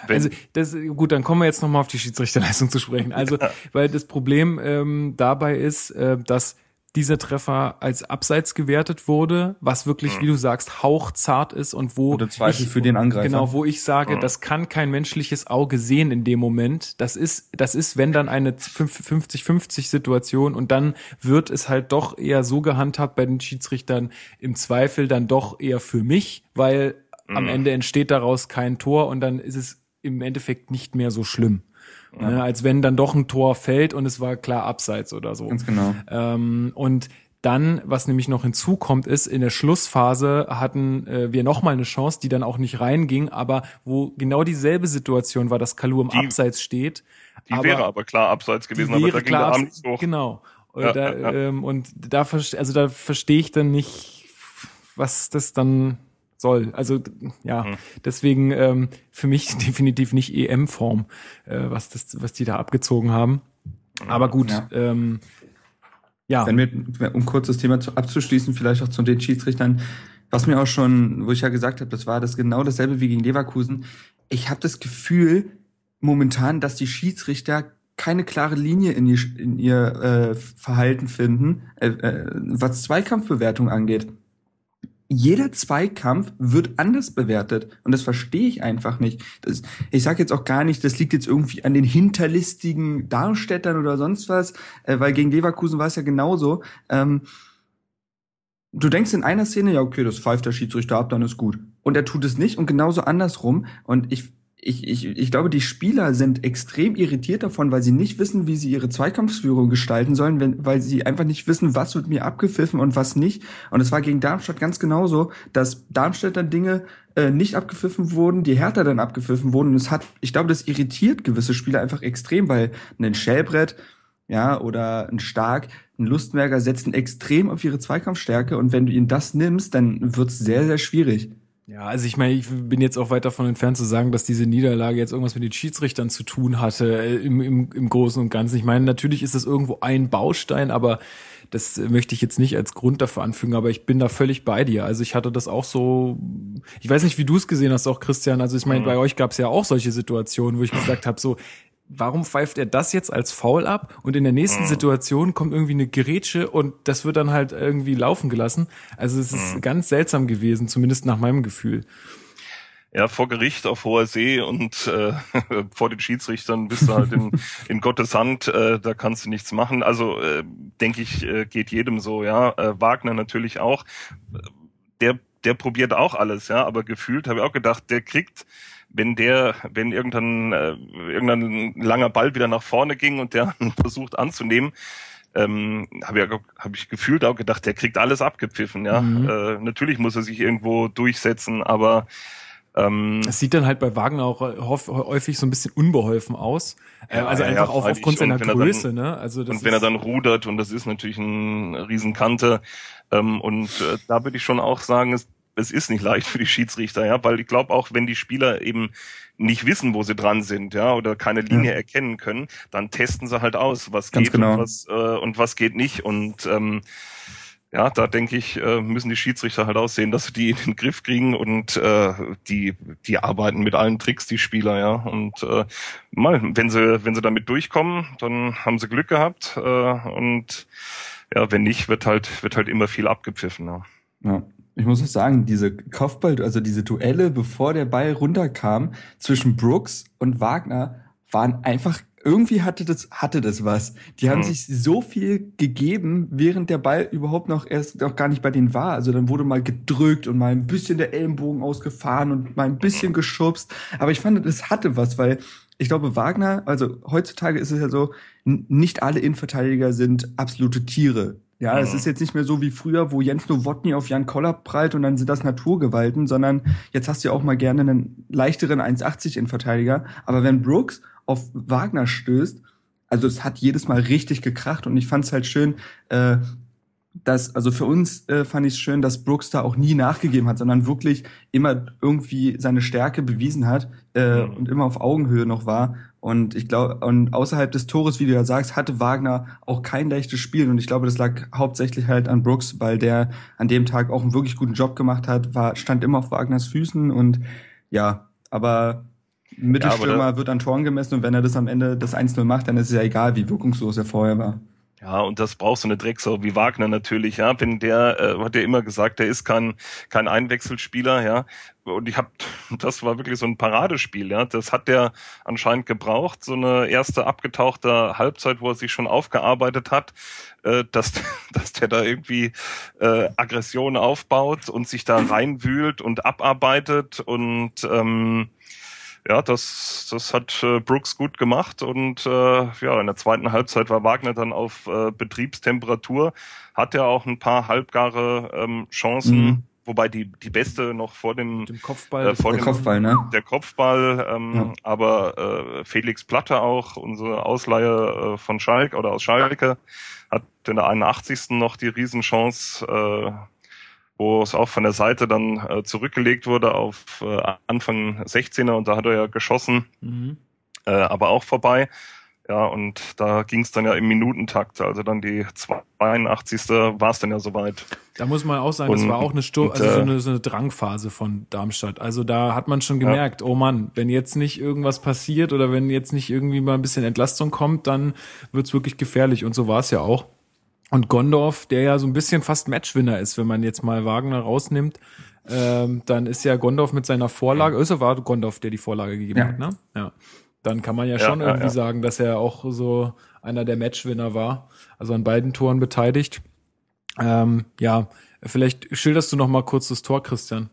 Wenn, Also das gut, dann kommen wir jetzt nochmal auf die Schiedsrichterleistung zu sprechen. Also, weil das Problem ähm, dabei ist, äh, dass dieser Treffer als Abseits gewertet wurde, was wirklich, wie du sagst, hauchzart ist und wo Zweifel ich, für den Angreifer. Genau, wo ich sage, Mhm. das kann kein menschliches Auge sehen in dem Moment. Das ist, das ist, wenn dann eine 50-50 Situation und dann wird es halt doch eher so gehandhabt bei den Schiedsrichtern im Zweifel dann doch eher für mich, weil am Mhm. Ende entsteht daraus kein Tor und dann ist es im Endeffekt nicht mehr so schlimm. Ne, als wenn dann doch ein Tor fällt und es war klar abseits oder so. Ganz genau. Ähm, und dann, was nämlich noch hinzukommt, ist, in der Schlussphase hatten äh, wir nochmal eine Chance, die dann auch nicht reinging, aber wo genau dieselbe Situation war, dass Kalu im Die- Abseits steht. die wäre aber klar abseits gewesen, aber wäre da ging klar der Arm nicht hoch. Genau. Und, Ja, da, ja, ja. Ähm, und da, also da verstehe ich dann nicht, was das dann soll. Also ja, Mhm. deswegen ähm, für mich definitiv nicht EM-Form, äh, was das, was die da abgezogen haben. Aber gut, Ja. ähm, ja. Wenn wir, um kurz das Thema zu, abzuschließen, vielleicht auch zu den Schiedsrichtern, was mir auch schon, wo ich ja gesagt habe, das war das genau dasselbe wie gegen Leverkusen. Ich habe das Gefühl momentan, dass die Schiedsrichter keine klare Linie in ihr, in ihr äh, Verhalten finden, äh, äh, was Zweikampfbewertung angeht. Jeder Zweikampf wird anders bewertet und das verstehe ich einfach nicht. Das, ich sage jetzt auch gar nicht, das liegt jetzt irgendwie an den hinterlistigen Darmstädtern oder sonst was, äh, weil gegen Leverkusen war es ja genauso. Ähm, du denkst in einer Szene, ja, okay, das pfeift der Schiedsrichter ab, dann ist gut. Und er tut es nicht und genauso andersrum. Und ich, ich, ich, ich glaube, die Spieler sind extrem irritiert davon, weil sie nicht wissen, wie sie ihre Zweikampfsführung gestalten sollen, wenn, weil sie einfach nicht wissen, was wird mir abgepfiffen und was nicht. Und es war gegen Darmstadt ganz genauso, dass Darmstadt dann Dinge äh, nicht abgepfiffen wurden, die Hertha dann abgepfiffen wurden. Und es hat, ich glaube, das irritiert gewisse Spieler einfach extrem, weil ein Schellbrett, ja, oder ein Stark, ein Lustberger setzen extrem auf ihre Zweikampfstärke und wenn du ihnen das nimmst, dann wird's sehr, sehr schwierig. Ja, also ich meine, ich bin jetzt auch weit davon entfernt zu sagen, dass diese Niederlage jetzt irgendwas mit den Schiedsrichtern zu tun hatte äh, im, im, im Großen und Ganzen. Ich meine, natürlich ist das irgendwo ein Baustein, aber das möchte ich jetzt nicht als Grund dafür anfügen, aber ich bin da völlig bei dir. Also ich hatte das auch so, ich weiß nicht, wie du es gesehen hast, auch Christian. Also ich meine, Mhm. bei euch gab es ja auch solche Situationen, wo ich gesagt habe, so, warum pfeift er das jetzt als Foul ab und in der nächsten Mhm. Situation kommt irgendwie eine Gerätsche und das wird dann halt irgendwie laufen gelassen. Also es ist Mhm. ganz seltsam gewesen, zumindest nach meinem Gefühl. Ja, vor Gericht auf hoher See und äh, vor den Schiedsrichtern bist du halt in, in Gottes Hand, äh, da kannst du nichts machen. Also äh, denke ich, äh, geht jedem so, ja. Äh, Wagner natürlich auch. Der, der probiert auch alles, ja, aber gefühlt habe ich auch gedacht, der kriegt, wenn der, wenn irgendein, äh, irgendein langer Ball wieder nach vorne ging und der versucht anzunehmen, ähm, habe ich, hab ich gefühlt auch gedacht, der kriegt alles abgepfiffen, ja. Mhm. Äh, natürlich muss er sich irgendwo durchsetzen, aber ähm, Es sieht dann halt bei Wagner auch häuf- häufig so ein bisschen unbeholfen aus. Äh, Ja, also ja, einfach ja, auch aufgrund seiner er dann- Größe, ne? Also das und wenn er dann rudert, und das ist natürlich ein Riesenkante, ähm, und äh, da würde ich schon auch sagen, es, es ist nicht leicht für die Schiedsrichter, ja, weil ich glaube auch, wenn die Spieler eben nicht wissen, wo sie dran sind, ja, oder keine Linie Ja. erkennen können, dann testen sie halt aus, was Ganz geht genau. und was äh, und was geht nicht. Und ähm, ja, da denke ich, äh, müssen die Schiedsrichter halt aussehen, dass sie die in den Griff kriegen und äh, die die arbeiten mit allen Tricks, die Spieler, ja. Und äh, mal, wenn sie wenn sie damit durchkommen, dann haben sie Glück gehabt äh, und ja, wenn nicht, wird halt wird halt immer viel abgepfiffen. Ja. Ja. Ich muss auch sagen, diese Kopfball, also diese Duelle, bevor der Ball runterkam, zwischen Brooks und Wagner, waren einfach irgendwie hatte das, hatte das was. Die haben mhm. sich so viel gegeben, während der Ball überhaupt noch erst noch gar nicht bei denen war. Also dann wurde mal gedrückt und mal ein bisschen der Ellenbogen ausgefahren und mal ein bisschen geschubst. Aber ich fand, das hatte was, weil ich glaube, Wagner, also heutzutage ist es ja so, nicht alle Innenverteidiger sind absolute Tiere. Ja, mhm. es ist jetzt nicht mehr so wie früher, wo Jens Nowotny auf Jan Koller prallt und dann sind das Naturgewalten, sondern jetzt hast du ja auch mal gerne einen leichteren 1,80 Innenverteidiger. Aber wenn Brooks auf Wagner stößt, also es hat jedes Mal richtig gekracht und ich fand es halt schön, äh, dass, also für uns äh, fand ich es schön, dass Brooks da auch nie nachgegeben hat, sondern wirklich immer irgendwie seine Stärke bewiesen hat äh, mhm. und immer auf Augenhöhe noch war. Und ich glaube, und außerhalb des Tores, wie du ja sagst, hatte Wagner auch kein leichtes Spiel. Und ich glaube, das lag hauptsächlich halt an Brooks, weil der an dem Tag auch einen wirklich guten Job gemacht hat, war, stand immer auf Wagners Füßen und ja, aber Mittelstürmer ja, wird an Toren gemessen und wenn er das am Ende das 1-0 macht, dann ist es ja egal, wie wirkungslos er vorher war. Ja, und das braucht so eine Drecksau wie Wagner natürlich, ja. Wenn der, äh, hat er immer gesagt, der ist kein, kein Einwechselspieler, ja. Und ich habe, das war wirklich so ein Paradespiel, ja. Das hat der anscheinend gebraucht, so eine erste abgetauchte Halbzeit, wo er sich schon aufgearbeitet hat, äh, dass, dass der da irgendwie äh, Aggression aufbaut und sich da reinwühlt und abarbeitet und ähm, ja, das, das hat äh, Brooks gut gemacht und äh, ja, in der zweiten Halbzeit war Wagner dann auf äh, Betriebstemperatur, hat ja auch ein paar halbgare ähm, Chancen. Mhm. Wobei die, die beste noch vor dem, dem Kopfball, äh, vor der dem, Kopfball, ne? Der Kopfball, ähm, ja. aber äh, Felix Platte auch, unsere Ausleihe äh, von Schalke oder aus Schalke, hat in der 81. noch die Riesenchance, äh, wo es auch von der Seite dann äh, zurückgelegt wurde auf äh, Anfang 16er und da hat er ja geschossen, mhm. äh, aber auch vorbei. Ja, und da ging es dann ja im Minutentakt, also dann die 82. war es dann ja soweit. Da muss man auch sagen, und, das war auch eine, Stur also so, äh, eine, so eine Drangphase von Darmstadt. Also da hat man schon gemerkt, ja. oh Mann, wenn jetzt nicht irgendwas passiert oder wenn jetzt nicht irgendwie mal ein bisschen Entlastung kommt, dann wird's wirklich gefährlich. Und so war es ja auch. Und Gondorf, der ja so ein bisschen fast Matchwinner ist, wenn man jetzt mal Wagner rausnimmt, ähm, dann ist ja Gondorf mit seiner Vorlage, also war Gondorf, der die Vorlage gegeben ja. hat, ne? Ja. Dann kann man ja, ja schon irgendwie ja. sagen, dass er auch so einer der Matchwinner war, also an beiden Toren beteiligt. Ähm, ja, vielleicht schilderst du noch mal kurz das Tor, Christian.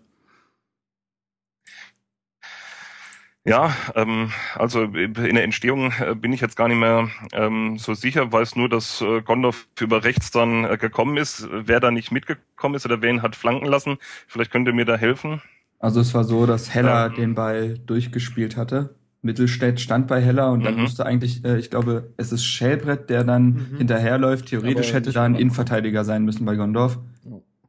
Ja, ähm, also in der Entstehung äh, bin ich jetzt gar nicht mehr ähm, so sicher, weiß nur, dass äh, Gondorf über rechts dann äh, gekommen ist. Wer da nicht mitgekommen ist oder wer ihn hat flanken lassen, vielleicht könnt ihr mir da helfen. Also es war so, dass Heller ähm, den Ball durchgespielt hatte. Mittelstädt stand bei Heller und dann mhm. musste eigentlich, äh, ich glaube, es ist Schellbrett, der dann mhm. hinterherläuft. Theoretisch hätte da ein Innenverteidiger sein müssen bei Gondorf.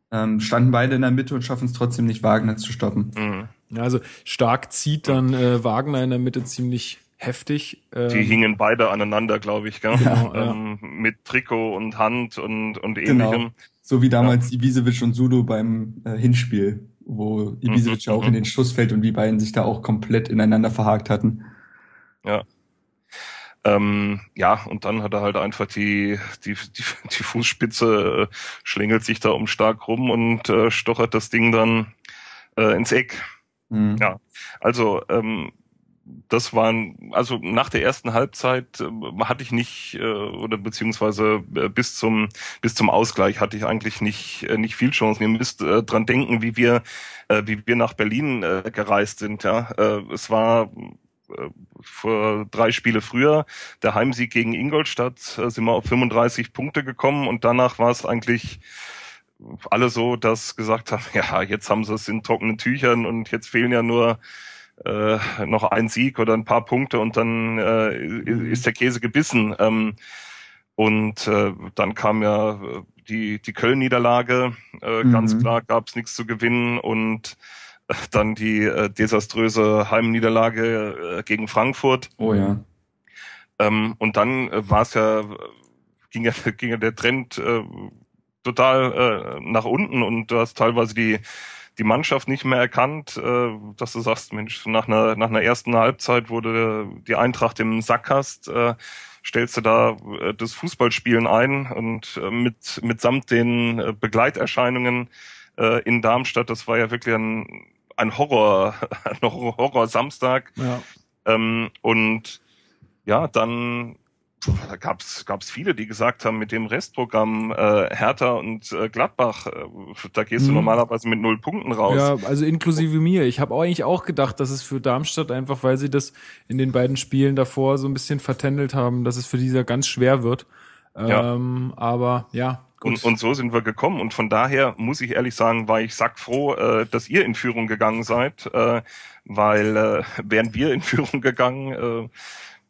Ähm, standen beide in der Mitte und schaffen es trotzdem nicht, Wagner zu stoppen. Mhm. Ja, also stark zieht dann äh, Wagner in der Mitte ziemlich heftig. Ähm, Die hingen beide aneinander, glaube ich, gell? Genau, ähm, ja. mit Trikot und Hand und, und genau. ähnlichem. So wie damals ja. Ibisevic und Sudo beim äh, Hinspiel, wo Ibisevic mhm, auch in mhm. den Schuss fällt und die beiden sich da auch komplett ineinander verhakt hatten. Ja. Ähm, ja, und dann hat er halt einfach die, die, die, die Fußspitze, äh, schlängelt sich da um stark rum und äh, stochert das Ding dann äh, ins Eck. Mhm. Ja, also ähm, das waren, also nach der ersten Halbzeit äh, hatte ich nicht, äh, oder beziehungsweise äh, bis zum, bis zum Ausgleich hatte ich eigentlich nicht, äh, nicht viel Chancen. Ihr müsst äh, dran denken, wie wir, äh, wie wir nach Berlin äh, gereist sind, ja. Äh, es war äh, vor drei Spiele früher, der Heimsieg gegen Ingolstadt, äh, sind wir auf 35 Punkte gekommen und danach war es eigentlich alle so, dass gesagt haben, ja, jetzt haben sie es in trockenen Tüchern und jetzt fehlen ja nur äh, noch ein Sieg oder ein paar Punkte und dann äh, ist der Käse gebissen. Ähm, und äh, dann kam ja die, die Köln-Niederlage, äh, mhm. ganz klar gab es nichts zu gewinnen und äh, dann die äh, desaströse Heimniederlage äh, gegen Frankfurt. Oh ja. Ähm, und dann äh, war es ja, ging ja, ging ja der Trend äh, total äh, nach unten und du hast teilweise die die Mannschaft nicht mehr erkannt, äh, dass du sagst, Mensch, nach einer nach einer ersten Halbzeit, du die Eintracht im Sack hast, äh, stellst du da äh, das Fußballspielen ein und äh, mit mitsamt den äh, Begleiterscheinungen äh, in Darmstadt. Das war ja wirklich ein, ein Horror, ein Horror-Samstag. Ja. Ähm, und ja, dann da gab's gab's viele, die gesagt haben, mit dem Restprogramm äh, Hertha und äh, Gladbach, äh, da gehst du mhm. normalerweise mit null Punkten raus. Ja, also inklusive mir. Ich habe eigentlich auch gedacht, dass es für Darmstadt einfach, weil sie das in den beiden Spielen davor so ein bisschen vertändelt haben, dass es für dieser ganz schwer wird. Ähm, ja. Aber ja. Und, und so sind wir gekommen. Und von daher muss ich ehrlich sagen, war ich sackfroh, äh, dass ihr in Führung gegangen seid, äh, weil äh, wären wir in Führung gegangen, äh,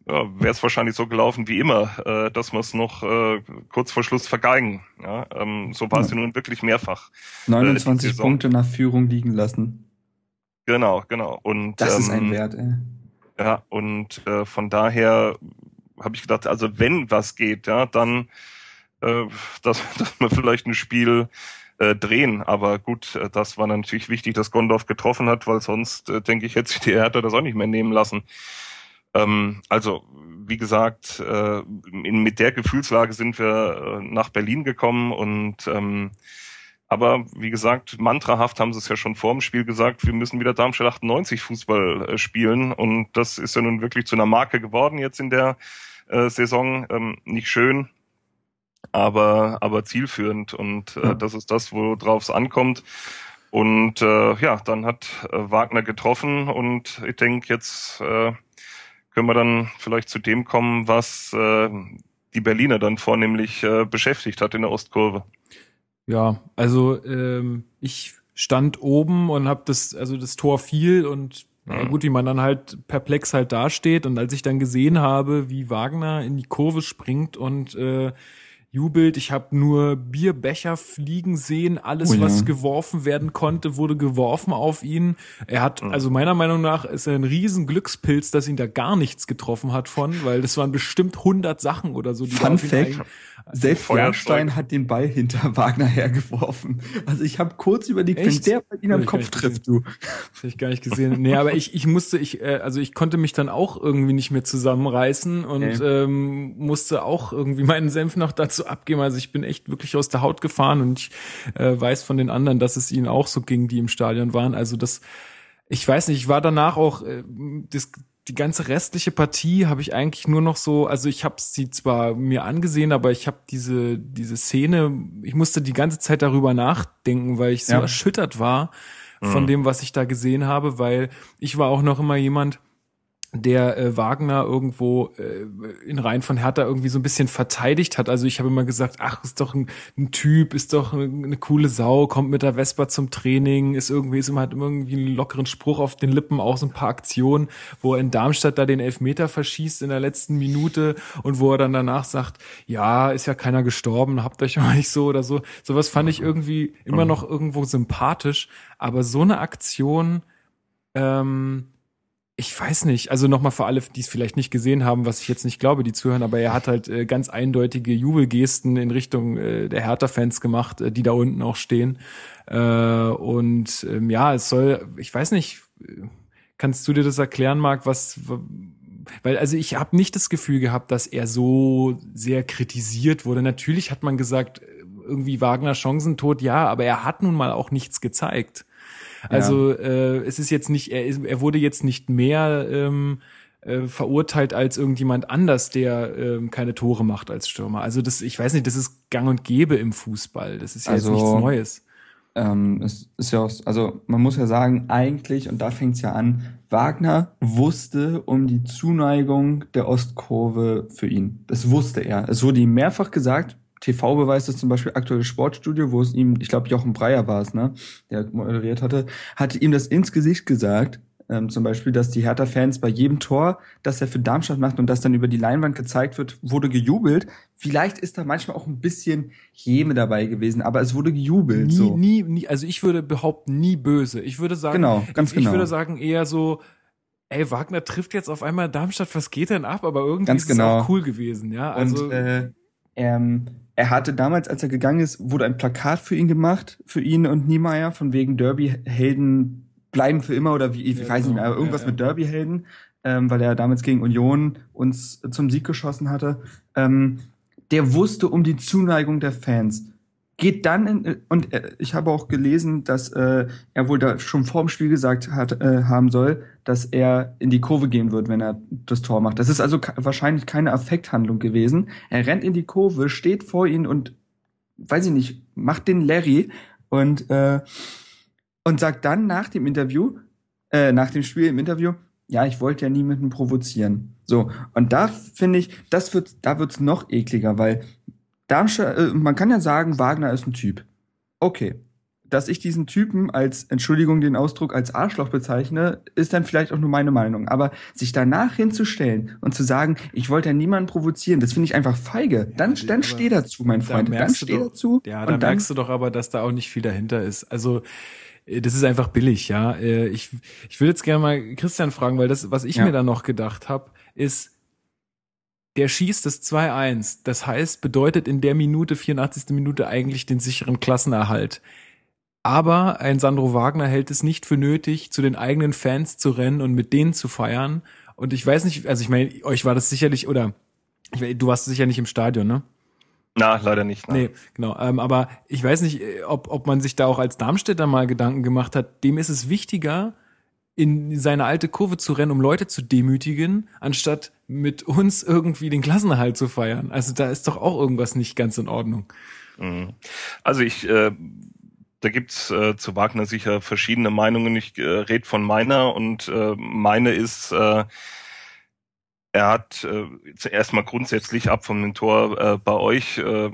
ja, wäre es wahrscheinlich so gelaufen wie immer, äh, dass wir es noch äh, kurz vor Schluss vergeigen. Ja, ähm, so war es ja. nun wirklich mehrfach. 29 äh, Punkte nach Führung liegen lassen. Genau, genau. Und das ähm, ist ein ähm, Wert. Ey. Ja, und äh, von daher habe ich gedacht, also wenn was geht, ja, dann äh, dass, dass wir vielleicht ein Spiel äh, drehen. Aber gut, äh, das war natürlich wichtig, dass Gondorf getroffen hat, weil sonst, äh, denke ich, hätte sich die Hertha das auch nicht mehr nehmen lassen. Ähm, also, wie gesagt, äh, in, mit der Gefühlslage sind wir äh, nach Berlin gekommen und ähm, aber wie gesagt, mantrahaft haben sie es ja schon vor dem Spiel gesagt, wir müssen wieder Darmstadt 98 Fußball äh, spielen. Und das ist ja nun wirklich zu einer Marke geworden jetzt in der äh, Saison. Ähm, nicht schön, aber, aber zielführend. Und äh, das ist das, worauf es ankommt. Und äh, ja, dann hat äh, Wagner getroffen und ich denke, jetzt äh, können wir dann vielleicht zu dem kommen, was äh, die Berliner dann vornehmlich äh, beschäftigt hat in der Ostkurve. Ja, also ähm, ich stand oben und habe das, also das Tor fiel und na gut, wie man dann halt perplex halt dasteht und als ich dann gesehen habe, wie Wagner in die Kurve springt und äh, jubelt. Ich habe nur Bierbecher fliegen sehen. Alles, oh ja. was geworfen werden konnte, wurde geworfen auf ihn. Er hat, also meiner Meinung nach, ist er ein riesen Glückspilz, dass ihn da gar nichts getroffen hat von, weil das waren bestimmt 100 Sachen oder so. Die Fun Fact, selbst Feuerstein hat den Ball hinter Wagner hergeworfen. Also ich habe kurz überlegt, Echt? wenn der bei ihn am Kopf trifft, du. Das hab ich gar nicht gesehen. Nee, aber ich, ich musste, ich, äh, also ich konnte mich dann auch irgendwie nicht mehr zusammenreißen und okay. ähm, musste auch irgendwie meinen Senf noch dazu abgeben. Also ich bin echt wirklich aus der Haut gefahren und ich äh, weiß von den anderen, dass es ihnen auch so ging, die im Stadion waren. Also das, ich weiß nicht, ich war danach auch, äh, das, die ganze restliche Partie habe ich eigentlich nur noch so, also ich habe sie zwar mir angesehen, aber ich habe diese diese Szene, ich musste die ganze Zeit darüber nachdenken, weil ich so ja. erschüttert war von mhm. dem, was ich da gesehen habe, weil ich war auch noch immer jemand, der äh, Wagner irgendwo äh, in Reihen von Hertha irgendwie so ein bisschen verteidigt hat. Also ich habe immer gesagt, ach, ist doch ein, ein Typ, ist doch eine, eine, coole Sau, kommt mit der Vespa zum Training, ist irgendwie, ist immer hat irgendwie einen lockeren Spruch auf den Lippen, auch so ein paar Aktionen, wo er in Darmstadt da den Elfmeter verschießt in der letzten Minute und wo er dann danach sagt, ja, ist ja keiner gestorben, habt euch mal nicht so oder so. Sowas fand ich irgendwie immer mhm. noch irgendwo sympathisch, aber so eine Aktion, ähm, ich weiß nicht, also nochmal für alle, die es vielleicht nicht gesehen haben, was ich jetzt nicht glaube, die zuhören, aber er hat halt äh, ganz eindeutige Jubelgesten in Richtung äh, der Hertha-Fans gemacht, äh, die da unten auch stehen. Äh, und ähm, ja, es soll, ich weiß nicht, kannst du dir das erklären, Marc, was, weil also ich habe nicht das Gefühl gehabt, dass er so sehr kritisiert wurde. Natürlich hat man gesagt, irgendwie Wagner Chancentod, ja, aber er hat nun mal auch nichts gezeigt. Also ja. äh, es ist jetzt nicht, er, er wurde jetzt nicht mehr ähm, äh, verurteilt als irgendjemand anders, der ähm, keine Tore macht als Stürmer. Also das, ich weiß nicht, das ist gang und gäbe im Fußball. Das ist ja also, jetzt nichts Neues. Ähm, es ist ja auch, also man muss ja sagen, eigentlich, und da fängt es ja an, Wagner wusste um die Zuneigung der Ostkurve für ihn. Das wusste er. Es wurde ihm mehrfach gesagt, TV beweist das zum Beispiel aktuelles Sportstudio, wo es ihm, ich glaube Jochen Breyer war es, ne, der moderiert hatte, hatte ihm das ins Gesicht gesagt, ähm, zum Beispiel, dass die Hertha-Fans bei jedem Tor, das er für Darmstadt macht und das dann über die Leinwand gezeigt wird, wurde gejubelt. Vielleicht ist da manchmal auch ein bisschen Häme dabei gewesen, aber es wurde gejubelt. Nie, so. nie, nie, also ich würde behaupten, nie böse. Ich würde sagen, genau, ganz ich, genau. ich würde sagen eher so, ey, Wagner trifft jetzt auf einmal Darmstadt, was geht denn ab? Aber irgendwie ganz ist genau. es auch cool gewesen, ja. Also, und, äh, ähm, er hatte damals, als er gegangen ist, wurde ein Plakat für ihn gemacht, für ihn und Niemeyer, von wegen Derby-Helden bleiben für immer oder wie, ich ja, weiß genau. nicht mehr, irgendwas ja, ja. mit Derby-Helden, ähm, weil er damals gegen Union uns zum Sieg geschossen hatte. Ähm, der wusste um die Zuneigung der Fans. Geht dann in, und äh, ich habe auch gelesen, dass äh, er wohl da schon vorm Spiel gesagt hat äh, haben soll, dass er in die Kurve gehen wird, wenn er das Tor macht. Das ist also wahrscheinlich keine Affekthandlung gewesen. Er rennt in die Kurve, steht vor ihn und weiß ich nicht, macht den Larry und äh, und sagt dann nach dem Interview, äh, nach dem Spiel im Interview, ja, ich wollte ja niemanden provozieren. So, und da finde ich, das wird, da wird's noch ekliger, weil Darmstadt, äh, man kann ja sagen, Wagner ist ein Typ. Okay. Dass ich diesen Typen als, Entschuldigung den Ausdruck, als Arschloch bezeichne, ist dann vielleicht auch nur meine Meinung. Aber sich danach hinzustellen und zu sagen, ich wollte ja niemanden provozieren, das finde ich einfach feige. Dann, ja, dann steh dazu, mein Freund. Da dann steh doch, dazu. Ja, da merkst du doch aber, dass da auch nicht viel dahinter ist. Also, äh, das ist einfach billig, ja. Äh, ich, ich will jetzt gerne mal Christian fragen, weil das, was ich ja. mir da noch gedacht habe, ist, der schießt das 2-1. Das heißt, bedeutet in der Minute, 84. Minute eigentlich den sicheren Klassenerhalt. Aber ein Sandro Wagner hält es nicht für nötig, zu den eigenen Fans zu rennen und mit denen zu feiern. Und ich weiß nicht, also ich meine, euch war das sicherlich, oder du warst sicher nicht im Stadion, ne? Na, leider nicht. Nein. Nee, genau. Ähm, aber ich weiß nicht, ob, ob man sich da auch als Darmstädter mal Gedanken gemacht hat. Dem ist es wichtiger, in seine alte Kurve zu rennen, um Leute zu demütigen, anstatt mit uns irgendwie den Klassenerhalt zu feiern. Also da ist doch auch irgendwas nicht ganz in Ordnung. Mhm. Also ich, äh, da gibt's äh, zu Wagner sicher verschiedene Meinungen. Ich äh, rede von meiner und äh, meine ist, äh, er hat äh, zuerst mal grundsätzlich ab vom Tor äh, bei euch äh,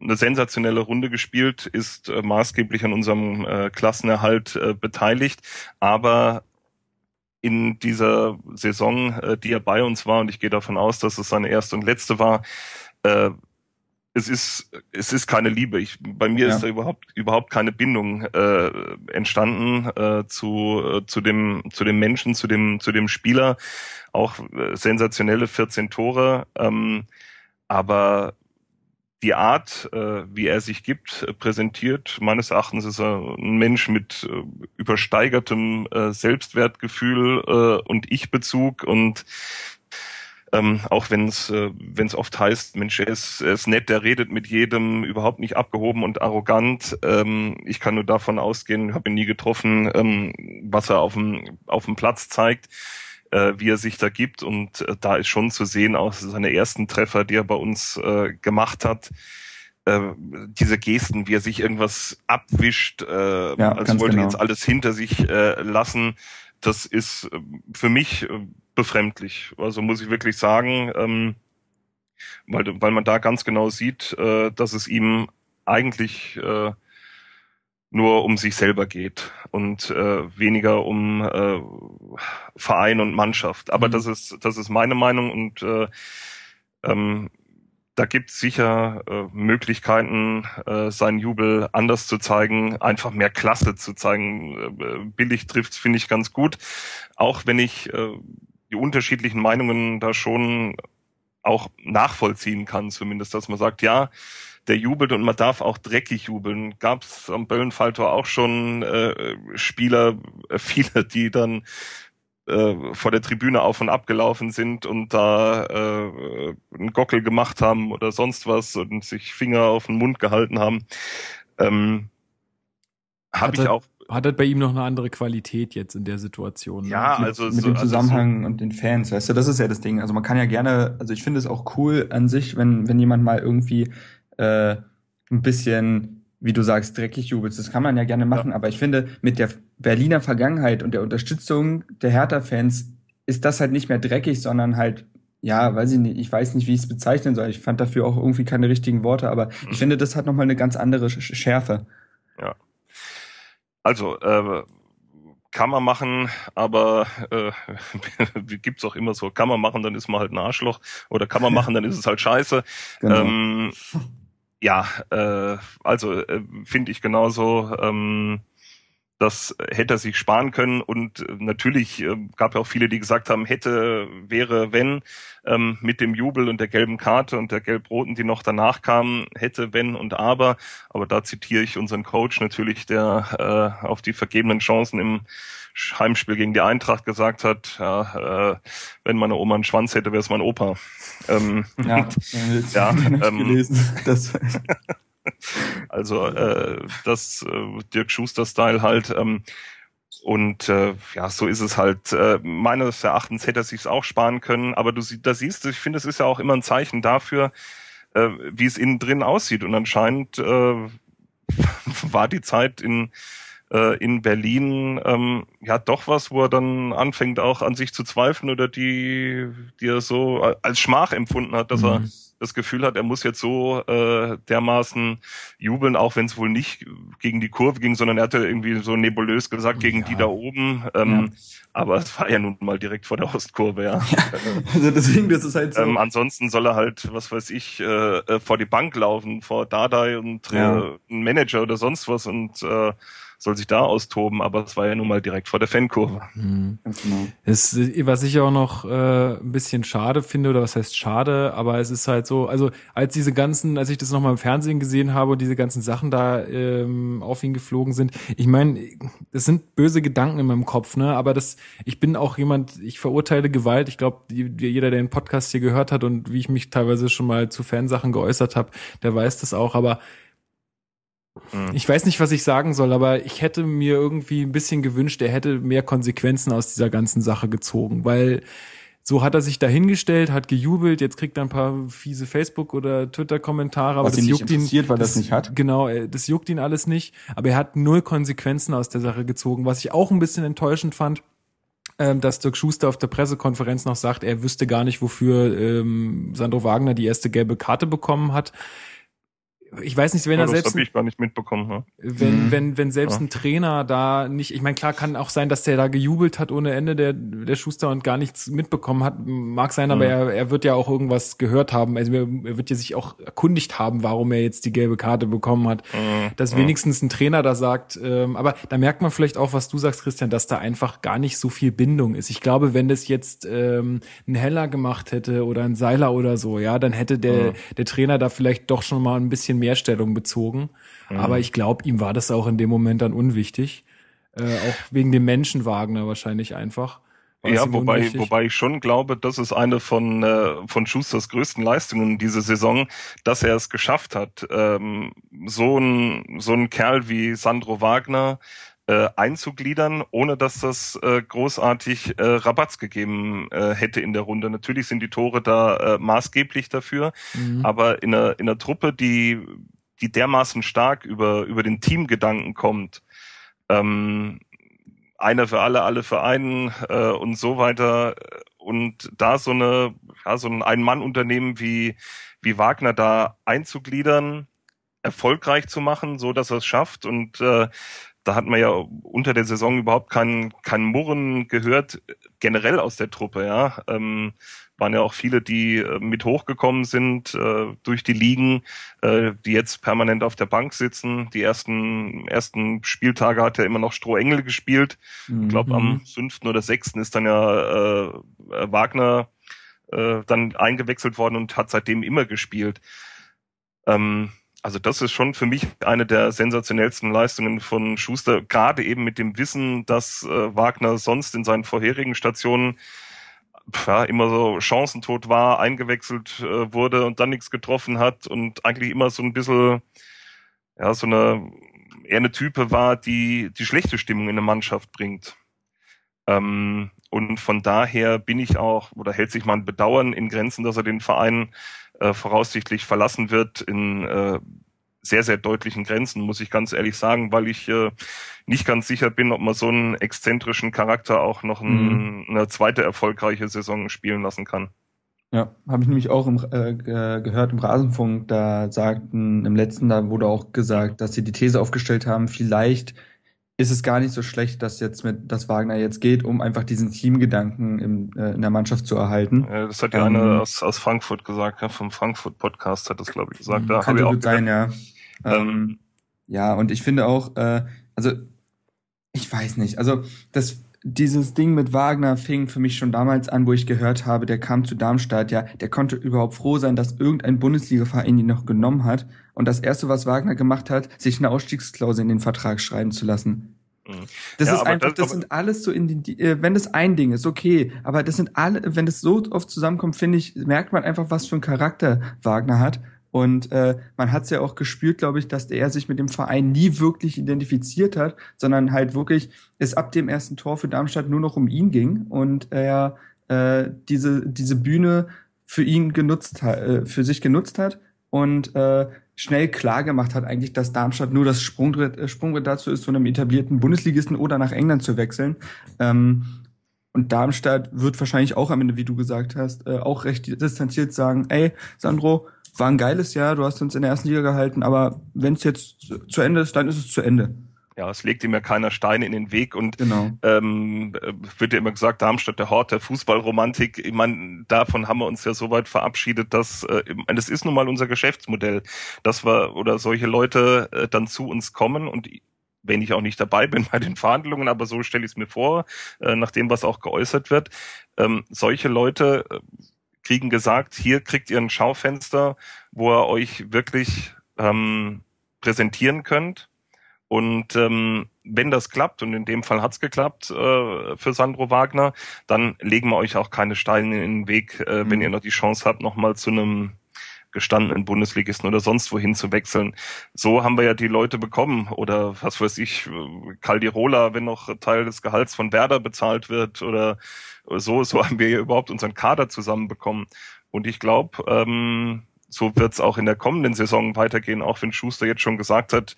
eine sensationelle Runde gespielt, ist äh, maßgeblich an unserem äh, Klassenerhalt äh, beteiligt, aber in dieser Saison, äh, die er bei uns war, und ich gehe davon aus, dass es seine erste und letzte war, äh, es ist es ist keine Liebe. Ich, bei mir ja. ist da überhaupt überhaupt keine Bindung äh, entstanden äh, zu äh, zu dem zu dem Menschen, zu dem zu dem Spieler. Auch äh, sensationelle 14 Tore, ähm, aber die Art, äh, wie er sich gibt, äh, präsentiert. Meines Erachtens ist er ein Mensch mit äh, übersteigertem äh, Selbstwertgefühl äh, und Ich-Bezug und ähm, auch wenn es äh, wenn's oft heißt, Mensch, er ist, er ist nett, der redet mit jedem, überhaupt nicht abgehoben und arrogant. Ähm, ich kann nur davon ausgehen, habe ihn nie getroffen, ähm, was er auf dem auf dem Platz zeigt äh, wie er sich da gibt. Und äh, da ist schon zu sehen, auch seine ersten Treffer, die er bei uns äh, gemacht hat, äh, diese Gesten, wie er sich irgendwas abwischt, äh, ja, als wollte genau. jetzt alles hinter sich äh, lassen, das ist für mich befremdlich. Also muss ich wirklich sagen, ähm, weil, weil man da ganz genau sieht, dass es ihm eigentlich nur um sich selber geht und äh, weniger um äh, Verein und Mannschaft. Aber mhm. das ist das ist meine Meinung und äh, ähm, da gibt es sicher äh, Möglichkeiten, äh, seinen Jubel anders zu zeigen, einfach mehr Klasse zu zeigen. Äh, billig trifft's finde ich ganz gut, auch wenn ich äh, die unterschiedlichen Meinungen da schon auch nachvollziehen kann, zumindest, dass man sagt, ja, der jubelt und man darf auch dreckig jubeln. Gab es am Böllenfalltor auch schon äh, Spieler, äh, viele, die dann äh, vor der Tribüne auf und ab gelaufen sind und da äh, einen Gockel gemacht haben oder sonst was und sich Finger auf den Mund gehalten haben. Ähm, Habe ich auch hat das bei ihm noch eine andere Qualität jetzt in der Situation. Ne? Ja, also mit, so, dem also Zusammenhang also so und den Fans, weißt du, das ist ja das Ding. Also man kann ja gerne, also ich finde es auch cool an sich, wenn wenn jemand mal irgendwie äh, ein bisschen, wie du sagst, dreckig jubelst. Das kann man ja gerne machen, ja. aber ich finde, mit der Berliner Vergangenheit und der Unterstützung der Hertha-Fans ist das halt nicht mehr dreckig, sondern halt ja, weiß ich nicht, ich weiß nicht, wie ich es bezeichnen soll. Ich fand dafür auch irgendwie keine richtigen Worte, aber mhm. ich finde, das hat nochmal eine ganz andere Schärfe. Ja. Also, äh, kann man machen, aber äh, gibt's auch immer so, kann man machen, dann ist man halt ein Arschloch oder kann man machen, dann ist es halt scheiße. Genau. Ähm, ja, äh, also äh, finde ich genauso. Ähm, das hätte er sich sparen können und äh, natürlich äh, gab ja auch viele, die gesagt haben, hätte, wäre, wenn, ähm, mit dem Jubel und der gelben Karte und der gelb-roten, die noch danach kamen, hätte, wenn und aber. Aber da zitiere ich unseren Coach natürlich, der äh, auf die vergebenen Chancen im Heimspiel gegen die Eintracht gesagt hat, ja, äh, wenn meine Oma einen Schwanz hätte, wäre es mein Opa. Ähm, ja, ja ähm, gelesen. Das Also äh, das äh, Dirk Schuster-Style halt. Ähm, und äh, ja, so ist es halt. Äh, meines Erachtens hätte er sich auch sparen können, aber du da siehst, ich finde, es ist ja auch immer ein Zeichen dafür, äh, wie es innen drin aussieht. Und anscheinend äh, war die Zeit in äh, in Berlin ähm, ja doch was, wo er dann anfängt auch an sich zu zweifeln oder die, die er so als Schmach empfunden hat, dass mhm. er das Gefühl hat, er muss jetzt so äh, dermaßen jubeln, auch wenn es wohl nicht gegen die Kurve ging, sondern er hatte irgendwie so nebulös gesagt, gegen ja. die da oben. Ähm, ja. Aber es war ja nun mal direkt vor der Ostkurve, ja. ja also deswegen, das ist halt so. Ähm, ansonsten soll er halt, was weiß ich, äh, äh vor die Bank laufen, vor Dadai und äh, ein Manager oder sonst was und äh, soll sich da austoben, aber es war ja nun mal direkt vor der Fankurve. Mhm. Genau. Es, was ich auch noch äh, ein bisschen schade finde, oder was heißt schade, aber es ist halt so, also als diese ganzen, als ich das nochmal im Fernsehen gesehen habe und diese ganzen Sachen da ähm, auf ihn geflogen sind, ich meine, das sind böse Gedanken in meinem Kopf, ne? Aber das, ich bin auch jemand, ich verurteile Gewalt. Ich glaube, jeder, der den Podcast hier gehört hat und wie ich mich teilweise schon mal zu Fansachen geäußert habe, der weiß das auch, aber. Ich weiß nicht, was ich sagen soll, aber ich hätte mir irgendwie ein bisschen gewünscht, er hätte mehr Konsequenzen aus dieser ganzen Sache gezogen, weil so hat er sich dahingestellt, hat gejubelt, jetzt kriegt er ein paar fiese Facebook- oder Twitter-Kommentare, aber das juckt ihn, weil das, das nicht hat. Genau, äh, das juckt ihn alles nicht, aber er hat null Konsequenzen aus der Sache gezogen, was ich auch ein bisschen enttäuschend fand ähm, dass Dirk Schuster auf der Pressekonferenz noch sagt, er wüsste gar nicht, wofür ähm, Sandro Wagner die erste gelbe Karte bekommen hat ich weiß nicht, wenn ja, er selbst. Das habe ich gar nicht mitbekommen. Ne? Wenn, mhm. wenn, wenn selbst ja. ein Trainer da nicht, ich meine, klar kann auch sein, dass der da gejubelt hat ohne Ende, der, der Schuster und gar nichts mitbekommen hat. Mag sein, aber mhm. er, er wird ja auch irgendwas gehört haben. Also er wird ja sich auch erkundigt haben, warum er jetzt die gelbe Karte bekommen hat. Mhm. Dass mhm. wenigstens ein Trainer da sagt, ähm, aber da merkt man vielleicht auch, was du sagst, Christian, dass da einfach gar nicht so viel Bindung ist. Ich glaube, wenn das jetzt ähm, ein Heller gemacht hätte oder ein Seiler oder so, ja, dann hätte der, mhm. der Trainer da vielleicht doch schon mal ein bisschen bisschen mehr Stellung bezogen. Mhm. Aber ich glaube, ihm war das auch in dem Moment dann unwichtig. Äh, auch wegen dem Menschen Wagner wahrscheinlich einfach. Ja, wobei, wobei ich schon glaube, das ist eine von, äh, von Schusters größten Leistungen diese Saison, dass er es geschafft hat, ähm, so ein, so ein Kerl wie Sandro Wagner äh, einzugliedern, ohne dass das äh, großartig äh, Rabatz gegeben äh, hätte in der Runde. Natürlich sind die Tore da äh, maßgeblich dafür, mhm. aber in einer, in einer Truppe, die, die dermaßen stark über, über den Teamgedanken kommt, ähm, einer für alle, alle für einen äh, und so weiter. Und da so eine, ja, so ein Ein-Mann-Unternehmen wie, wie Wagner da einzugliedern, erfolgreich zu machen, so dass er es schafft. Und äh, da hat man ja unter der Saison überhaupt kein, kein Murren gehört, generell aus der Truppe, ja. Ähm, waren ja auch viele, die äh, mit hochgekommen sind äh, durch die Ligen, äh, die jetzt permanent auf der Bank sitzen. Die ersten ersten Spieltage hat er immer noch Strohengel gespielt. Mhm. Ich glaube, am fünften oder sechsten ist dann ja äh, Wagner äh, dann eingewechselt worden und hat seitdem immer gespielt. Ähm, also das ist schon für mich eine der sensationellsten Leistungen von Schuster, gerade eben mit dem Wissen, dass äh, Wagner sonst in seinen vorherigen Stationen ja, immer so chancentot war, eingewechselt äh, wurde und dann nichts getroffen hat und eigentlich immer so ein bisschen, ja, so eine, eher eine Type war, die die schlechte Stimmung in eine Mannschaft bringt. Ähm, und von daher bin ich auch, oder hält sich mein Bedauern in Grenzen, dass er den Verein äh, voraussichtlich verlassen wird in äh, sehr, sehr deutlichen Grenzen, muss ich ganz ehrlich sagen, weil ich äh, nicht ganz sicher bin, ob man so einen exzentrischen Charakter auch noch ein, mhm. eine zweite erfolgreiche Saison spielen lassen kann. Ja, habe ich nämlich auch im, äh, gehört im Rasenfunk, da sagten im letzten, da wurde auch gesagt, dass sie die These aufgestellt haben, vielleicht ist es gar nicht so schlecht, dass jetzt mit dass Wagner jetzt geht, um einfach diesen Teamgedanken im, äh, in der Mannschaft zu erhalten. Ja, das hat ja ähm, einer aus, aus Frankfurt gesagt, ja, vom Frankfurt Podcast hat das glaube ich gesagt. Da könnte gut sein, ja. Ähm, ja, und ich finde auch, äh, also ich weiß nicht, also das dieses Ding mit Wagner fing für mich schon damals an, wo ich gehört habe, der kam zu Darmstadt, ja, der konnte überhaupt froh sein, dass irgendein Bundesliga-Verein ihn noch genommen hat. Und das erste, was Wagner gemacht hat, sich eine Ausstiegsklausel in den Vertrag schreiben zu lassen. Mhm. Das ja, ist einfach, das, das sind alles so in die, äh, wenn das ein Ding ist, okay, aber das sind alle, wenn das so oft zusammenkommt, finde ich, merkt man einfach, was für ein Charakter Wagner hat Und äh, man hat es ja auch gespürt, glaube ich, dass er sich mit dem Verein nie wirklich identifiziert hat, sondern halt wirklich es ab dem ersten Tor für Darmstadt nur noch um ihn ging und er äh, diese, diese Bühne für ihn genutzt hat, äh, für sich genutzt hat und äh, schnell klar gemacht hat eigentlich, dass Darmstadt nur das Sprungbrett, äh, Sprungbrett dazu ist, von einem etablierten Bundesligisten oder nach England zu wechseln. Ähm, und Darmstadt wird wahrscheinlich auch am Ende, wie du gesagt hast, äh, auch recht distanziert sagen, ey, Sandro, war ein geiles Jahr, du hast uns in der ersten Liga gehalten, aber wenn es jetzt zu Ende ist, dann ist es zu Ende. Ja, es legt ihm ja keiner Steine in den Weg und Genau. ähm, wird ja immer gesagt, Darmstadt der Hort der Fußballromantik. Ich meine, davon haben wir uns ja so weit verabschiedet, dass äh, das ist nun mal unser Geschäftsmodell, dass wir oder solche Leute äh, dann zu uns kommen und wenn ich auch nicht dabei bin bei den Verhandlungen, aber so stelle ich es mir vor, äh, nach dem, was auch geäußert wird. Ähm, solche Leute äh, kriegen gesagt, hier kriegt ihr ein Schaufenster, wo ihr euch wirklich ähm, präsentieren könnt. Und ähm, wenn das klappt, und in dem Fall hat's geklappt äh, für Sandro Wagner, dann legen wir euch auch keine Steine in den Weg, äh, wenn Mhm. ihr noch die Chance habt, nochmal zu einem gestandenen Bundesligisten oder sonst wohin zu wechseln. So haben wir ja die Leute bekommen oder was weiß ich, Caldirola, wenn noch Teil des Gehalts von Werder bezahlt wird oder so, so haben wir ja überhaupt unseren Kader zusammenbekommen. Und ich glaube, ähm, so wird's auch in der kommenden Saison weitergehen, auch wenn Schuster jetzt schon gesagt hat,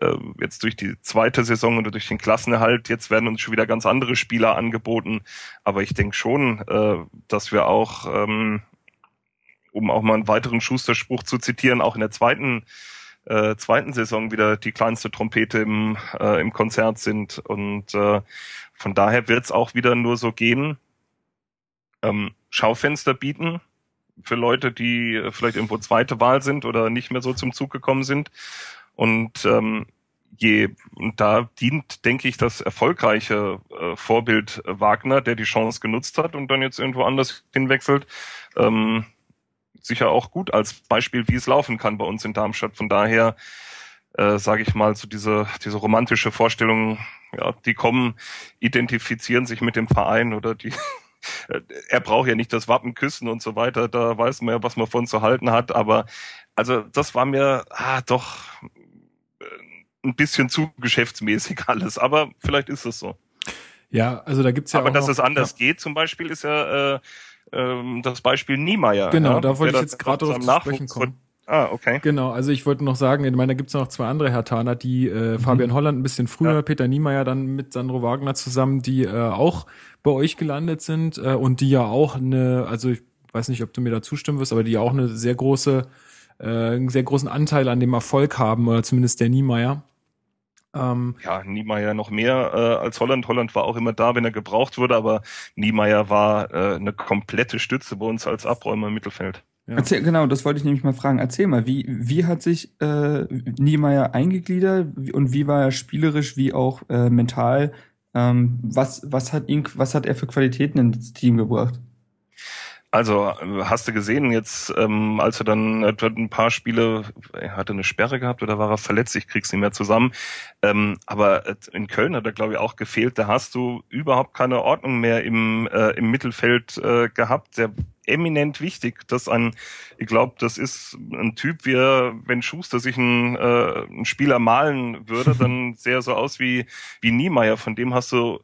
äh, jetzt durch die zweite Saison oder durch den Klassenerhalt, jetzt werden uns schon wieder ganz andere Spieler angeboten. Aber ich denke schon, äh, dass wir auch, ähm, um auch mal einen weiteren Schusterspruch zu zitieren, auch in der zweiten äh, zweiten Saison wieder die kleinste Trompete im, äh, im Konzert sind. Und äh, von daher wird's auch wieder nur so gehen, ähm, Schaufenster bieten für Leute, die äh, vielleicht irgendwo zweite Wahl sind oder nicht mehr so zum Zug gekommen sind. Und ähm, je und da dient, denke ich, das erfolgreiche äh, Vorbild Wagner, der die Chance genutzt hat und dann jetzt irgendwo anders hinwechselt, ähm, sicher auch gut als Beispiel, wie es laufen kann bei uns in Darmstadt. Von daher äh, sage ich mal, so diese diese romantische Vorstellung, ja, die kommen, identifizieren sich mit dem Verein oder die äh, er braucht ja nicht das Wappen küssen und so weiter, da weiß man ja, was man von zu halten hat, aber also das war mir ah, doch äh, ein bisschen zu geschäftsmäßig alles, aber vielleicht ist es so. Ja, also da gibt's ja aber dass noch, es anders geht, zum Beispiel, ist ja äh, ähm, das Beispiel Niemeyer. Genau, ja, da wollte ich jetzt gerade drauf zu sprechen kommen. Ah, okay. Genau, also ich wollte noch sagen, ich meine, da gibt's noch zwei andere Hertaner, die äh, Fabian Holland ein bisschen früher, Ja. Peter Niemeyer dann mit Sandro Wagner zusammen, die äh, auch bei euch gelandet sind äh, und die ja auch eine, also ich weiß nicht, ob du mir da zustimmen wirst, aber die ja auch eine sehr große, äh, einen sehr großen Anteil an dem Erfolg haben, oder zumindest der Niemeyer. Ähm, Ja, Niemeyer noch mehr äh, als Holland. Holland war auch immer da, wenn er gebraucht wurde, aber Niemeyer war äh, eine komplette Stütze bei uns als Abräumer im Mittelfeld. ja. Erzähl, genau, das wollte ich nämlich mal fragen. Erzähl mal, wie, wie hat sich äh, Niemeyer eingegliedert und wie war er spielerisch wie auch äh, mental? Ähm, was, was hat ihn, was hat er für Qualitäten ins Team gebracht? Also äh, hast du gesehen, jetzt ähm, als er dann hat ein paar Spiele, er hatte eine Sperre gehabt oder war er verletzt, ich krieg's nicht mehr zusammen. Ähm, aber äh, in Köln hat er glaube ich auch gefehlt. Da hast du überhaupt keine Ordnung mehr im äh, im Mittelfeld äh, gehabt. Der eminent wichtig, dass ein, ich glaube, das ist ein Typ, wie er, wenn Schuster sich ein, äh, ein Spieler malen würde, dann sähe er so aus wie wie Niemeyer. Von dem hast du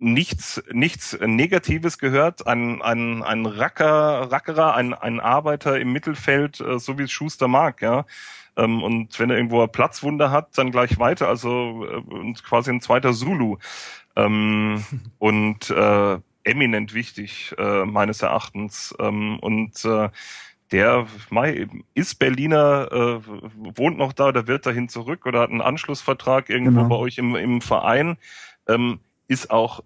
nichts, nichts Negatives gehört, ein, ein, ein Racker, Rackerer, ein, ein Arbeiter im Mittelfeld, äh, so wie es Schuster mag, ja. Ähm, und wenn er irgendwo eine Platzwunde hat, dann gleich weiter, also äh, und quasi ein zweiter Zulu. Ähm, und äh, eminent wichtig, äh, meines Erachtens. Ähm, und äh, der Mai ist Berliner, äh, wohnt noch da, der wird dahin zurück oder hat einen Anschlussvertrag irgendwo Genau. bei euch im, im Verein. Ähm, ist auch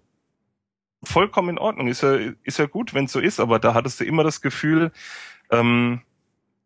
vollkommen in Ordnung, ist ja, ist ja gut, wenn es so ist, aber da hattest du immer das Gefühl, ähm,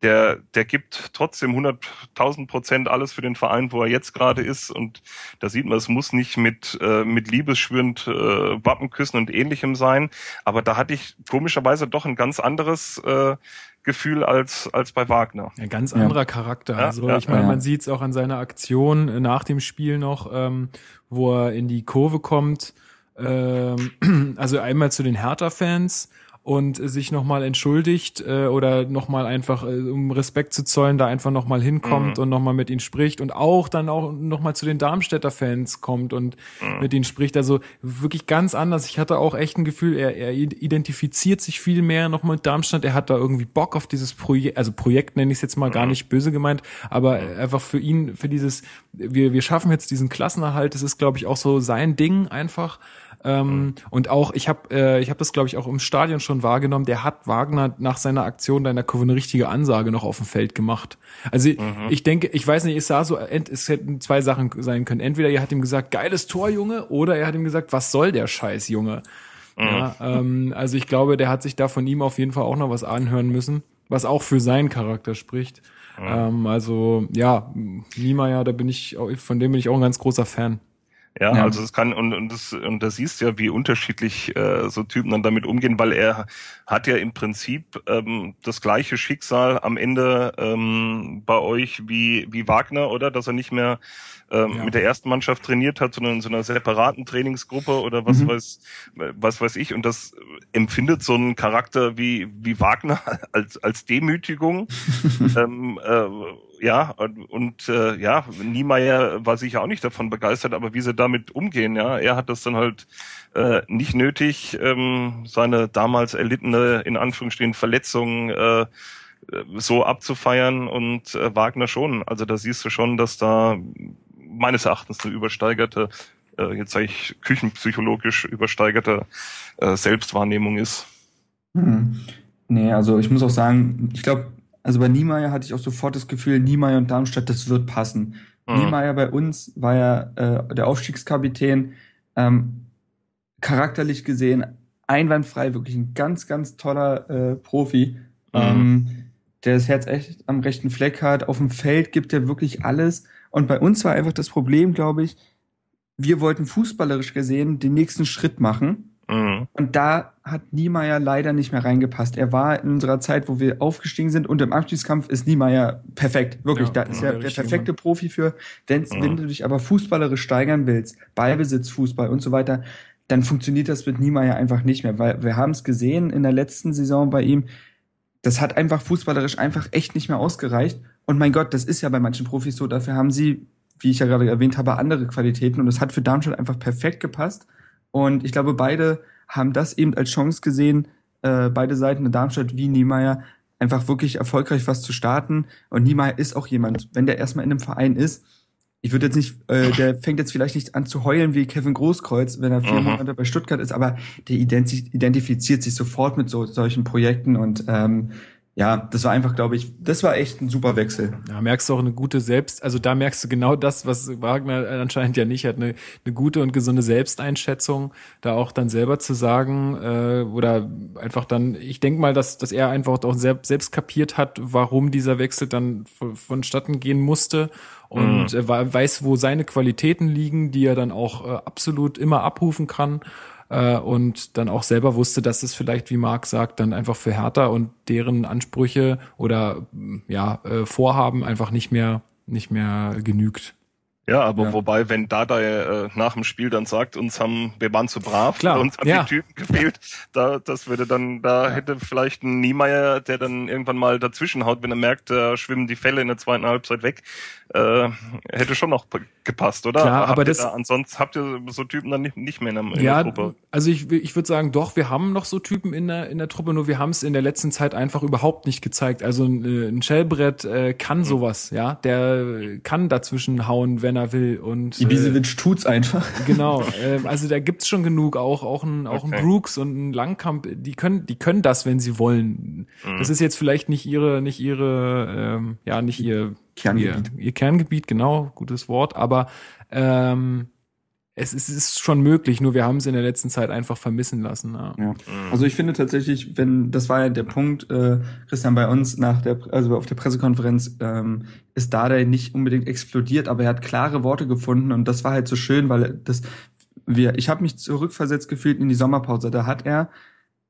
der, der gibt trotzdem 100.000 Prozent alles für den Verein, wo er jetzt gerade ist. Und da sieht man, es muss nicht mit, äh, mit liebesschwürend äh, Wappenküssen und ähnlichem sein. Aber da hatte ich komischerweise doch ein ganz anderes äh, Gefühl als, als bei Wagner. Ja, ganz Ja. anderer Charakter. Ja, also ja, ich meine, ja. man sieht es auch an seiner Aktion äh, nach dem Spiel noch, ähm, wo er in die Kurve kommt. Ähm, also einmal zu den Hertha-Fans und sich nochmal entschuldigt äh, oder nochmal einfach, äh, um Respekt zu zollen, da einfach nochmal hinkommt Mhm. und nochmal mit ihnen spricht und auch dann auch nochmal zu den Darmstädter Fans kommt und Mhm. mit ihnen spricht. Also wirklich ganz anders. Ich hatte auch echt ein Gefühl, er, er identifiziert sich viel mehr noch mit Darmstadt. Er hat da irgendwie Bock auf dieses Projekt, also Projekt nenne ich es jetzt mal gar nicht böse gemeint, aber einfach für ihn, für dieses, wir, wir schaffen jetzt diesen Klassenerhalt, das ist, glaube ich, auch so sein Ding einfach. Ähm, Und auch, ich habe äh, ich hab das, glaube ich, auch im Stadion schon wahrgenommen, der hat Wagner nach seiner Aktion da in der Kurve eine richtige Ansage noch auf dem Feld gemacht. Also ich denke, ich weiß nicht, es sah so, es hätten zwei Sachen sein können. Entweder er hat ihm gesagt, geiles Tor, Junge, oder er hat ihm gesagt, was soll der Scheiß, Junge? Ja, ähm, also ich glaube, der hat sich da von ihm auf jeden Fall auch noch was anhören müssen, was auch für seinen Charakter spricht. Ähm, also ja, Niemeyer, da bin ich, von dem bin ich auch ein ganz großer Fan. Ja, Ja. also es kann und und das und da siehst du ja, wie unterschiedlich äh, so Typen dann damit umgehen, weil er hat ja im Prinzip ähm, das gleiche Schicksal am Ende ähm, bei euch wie wie Wagner, oder, dass er nicht mehr ähm, Ja. mit der ersten Mannschaft trainiert hat, sondern in so einer separaten Trainingsgruppe oder was Mhm. weiß was weiß ich und das empfindet so ein Charakter wie wie Wagner als als Demütigung ähm, äh, ja, und, äh, ja, Niemeyer war sicher auch nicht davon begeistert, aber wie sie damit umgehen, ja, er hat das dann halt äh, nicht nötig, ähm, seine damals erlittene, in Anführungsstrichen, Verletzung äh, äh, so abzufeiern und äh, Wagner schon. Also da siehst du schon, dass da meines Erachtens eine übersteigerte, äh, jetzt sage ich küchenpsychologisch übersteigerte äh, Selbstwahrnehmung ist. Hm. Nee, also ich muss auch sagen, ich glaube, also bei Niemeyer hatte ich auch sofort das Gefühl, Niemeyer und Darmstadt, das wird passen. Mhm. Niemeyer bei uns war ja äh, der Aufstiegskapitän, ähm, charakterlich gesehen einwandfrei, wirklich ein ganz, ganz toller äh, Profi, Mhm. ähm, der das Herz echt am rechten Fleck hat. Auf dem Feld gibt er wirklich alles. Und bei uns war einfach das Problem, glaube ich, wir wollten fußballerisch gesehen den nächsten Schritt machen. Mhm. Und da hat Niemeyer leider nicht mehr reingepasst. Er war in unserer Zeit, wo wir aufgestiegen sind und im Abstiegskampf ist Niemeyer perfekt. Wirklich, Ja, da ist ja, er der perfekte Profi für. Denn Mhm. wenn du dich aber fußballerisch steigern willst, Ballbesitz, Fußball und so weiter, dann funktioniert das mit Niemeyer einfach nicht mehr, weil wir haben es gesehen in der letzten Saison bei ihm. Das hat einfach fußballerisch einfach echt nicht mehr ausgereicht. Und mein Gott, das ist ja bei manchen Profis so. Dafür haben sie, wie ich ja gerade erwähnt habe, andere Qualitäten. Und das hat für Darmstadt einfach perfekt gepasst. Und ich glaube, beide haben das eben als Chance gesehen, äh, beide Seiten, Darmstadt wie Niemeyer, einfach wirklich erfolgreich was zu starten. Und Niemeyer ist auch jemand, wenn der erstmal in einem Verein ist, ich würde jetzt nicht, äh, der fängt jetzt vielleicht nicht an zu heulen wie Kevin Großkreuz, wenn er vier Mhm. Monate bei Stuttgart ist, aber der identi identifiziert sich sofort mit so solchen Projekten und ähm, ja, das war einfach, glaube ich, das war echt ein super Wechsel. Da merkst du auch eine gute Selbst, also da merkst du genau das, was Wagner anscheinend ja nicht hat, eine, eine gute und gesunde Selbsteinschätzung, da auch dann selber zu sagen äh, oder einfach dann, ich denke mal, dass, dass er einfach auch selbst, selbst kapiert hat, warum dieser Wechsel dann von- vonstatten gehen musste und wa- weiß, wo seine Qualitäten liegen, die er dann auch äh, absolut immer abrufen kann äh, und dann auch selber wusste, dass es vielleicht, wie Marc sagt, dann einfach für Hertha und deren Ansprüche oder mm, ja äh, Vorhaben einfach nicht mehr nicht mehr genügt. Ja, aber Ja. wobei, wenn Dada äh, nach dem Spiel dann sagt, uns haben, wir waren zu brav, Klar, uns haben ja. die Typen gefehlt, da, das würde dann, da hätte vielleicht ein Niemeyer, der dann irgendwann mal dazwischen haut, wenn er merkt, da schwimmen die Fälle in der zweiten Halbzeit weg, äh, hätte schon noch gepasst, oder? Klar, habt aber das- da, ansonsten habt ihr so Typen dann nicht, nicht mehr in der, in Ja, der Gruppe. also ich, ich würde sagen, doch, wir haben noch so Typen in der, in der Truppe, nur wir haben es in der letzten Zeit einfach überhaupt nicht gezeigt. Also ein, äh, ein Shellbrett äh, kann sowas, ja, der kann dazwischen hauen, wenn er will und äh, Ibisevic tut's einfach. Genau, ähm, also da gibt's schon genug, auch auch ein auch ein Okay. Brooks und ein Langkamp, die können die können das, wenn sie wollen. Das ist jetzt vielleicht nicht ihre nicht ihre ähm, ja nicht ihr Kerngebiet. ihr, ihr Kerngebiet, genau, gutes Wort, aber ähm, es, ist- es ist schon möglich, nur wir haben es in der letzten Zeit einfach vermissen lassen. Ja. Ja. Also ich finde tatsächlich, wenn das war ja der Punkt, äh, Christian, bei uns nach der, also auf der Pressekonferenz ähm, ist Dardai nicht unbedingt explodiert, aber er hat klare Worte gefunden und das war halt so schön, weil das wir, ich habe mich zurückversetzt gefühlt in die Sommerpause. Da hat er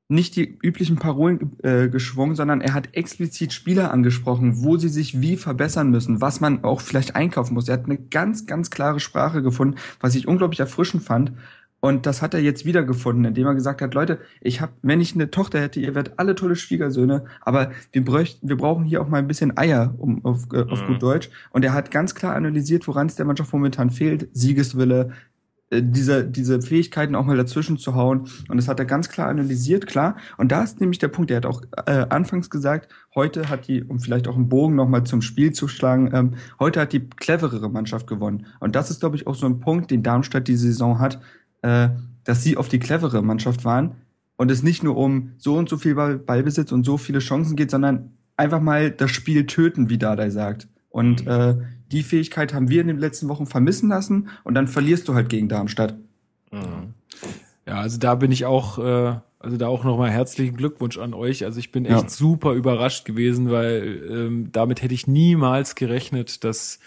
nicht die üblichen Parolen äh, geschwungen, sondern er hat explizit Spieler angesprochen, wo sie sich wie verbessern müssen, was man auch vielleicht einkaufen muss. Er hat eine ganz, ganz klare Sprache gefunden, was ich unglaublich erfrischend fand. Und das hat er jetzt wiedergefunden, indem er gesagt hat, Leute, ich habe, wenn ich eine Tochter hätte, ihr werdet alle tolle Schwiegersöhne, aber wir bräuchten, wir brauchen hier auch mal ein bisschen Eier, um auf, äh, auf Mhm. gut Deutsch. Und er hat ganz klar analysiert, woran es der Mannschaft momentan fehlt. Siegeswille, diese, diese Fähigkeiten auch mal dazwischen zu hauen. Und das hat er ganz klar analysiert, klar. Und da ist nämlich der Punkt, er hat auch äh, anfangs gesagt, heute hat die, um vielleicht auch einen Bogen nochmal zum Spiel zu schlagen, ähm, heute hat die cleverere Mannschaft gewonnen. Und das ist, glaube ich, auch so ein Punkt, den Darmstadt die Saison hat, äh, dass sie auf die clevere Mannschaft waren und es nicht nur um so und so viel Ball Ballbesitz und so viele Chancen geht, sondern einfach mal das Spiel töten, wie Dardai sagt. Und Mhm. äh, die Fähigkeit haben wir in den letzten Wochen vermissen lassen und dann verlierst du halt gegen Darmstadt. Mhm. Ja, also da bin ich auch, äh, also da auch nochmal herzlichen Glückwunsch an euch. Also ich bin echt Ja. super überrascht gewesen, weil ähm, damit hätte ich niemals gerechnet, dass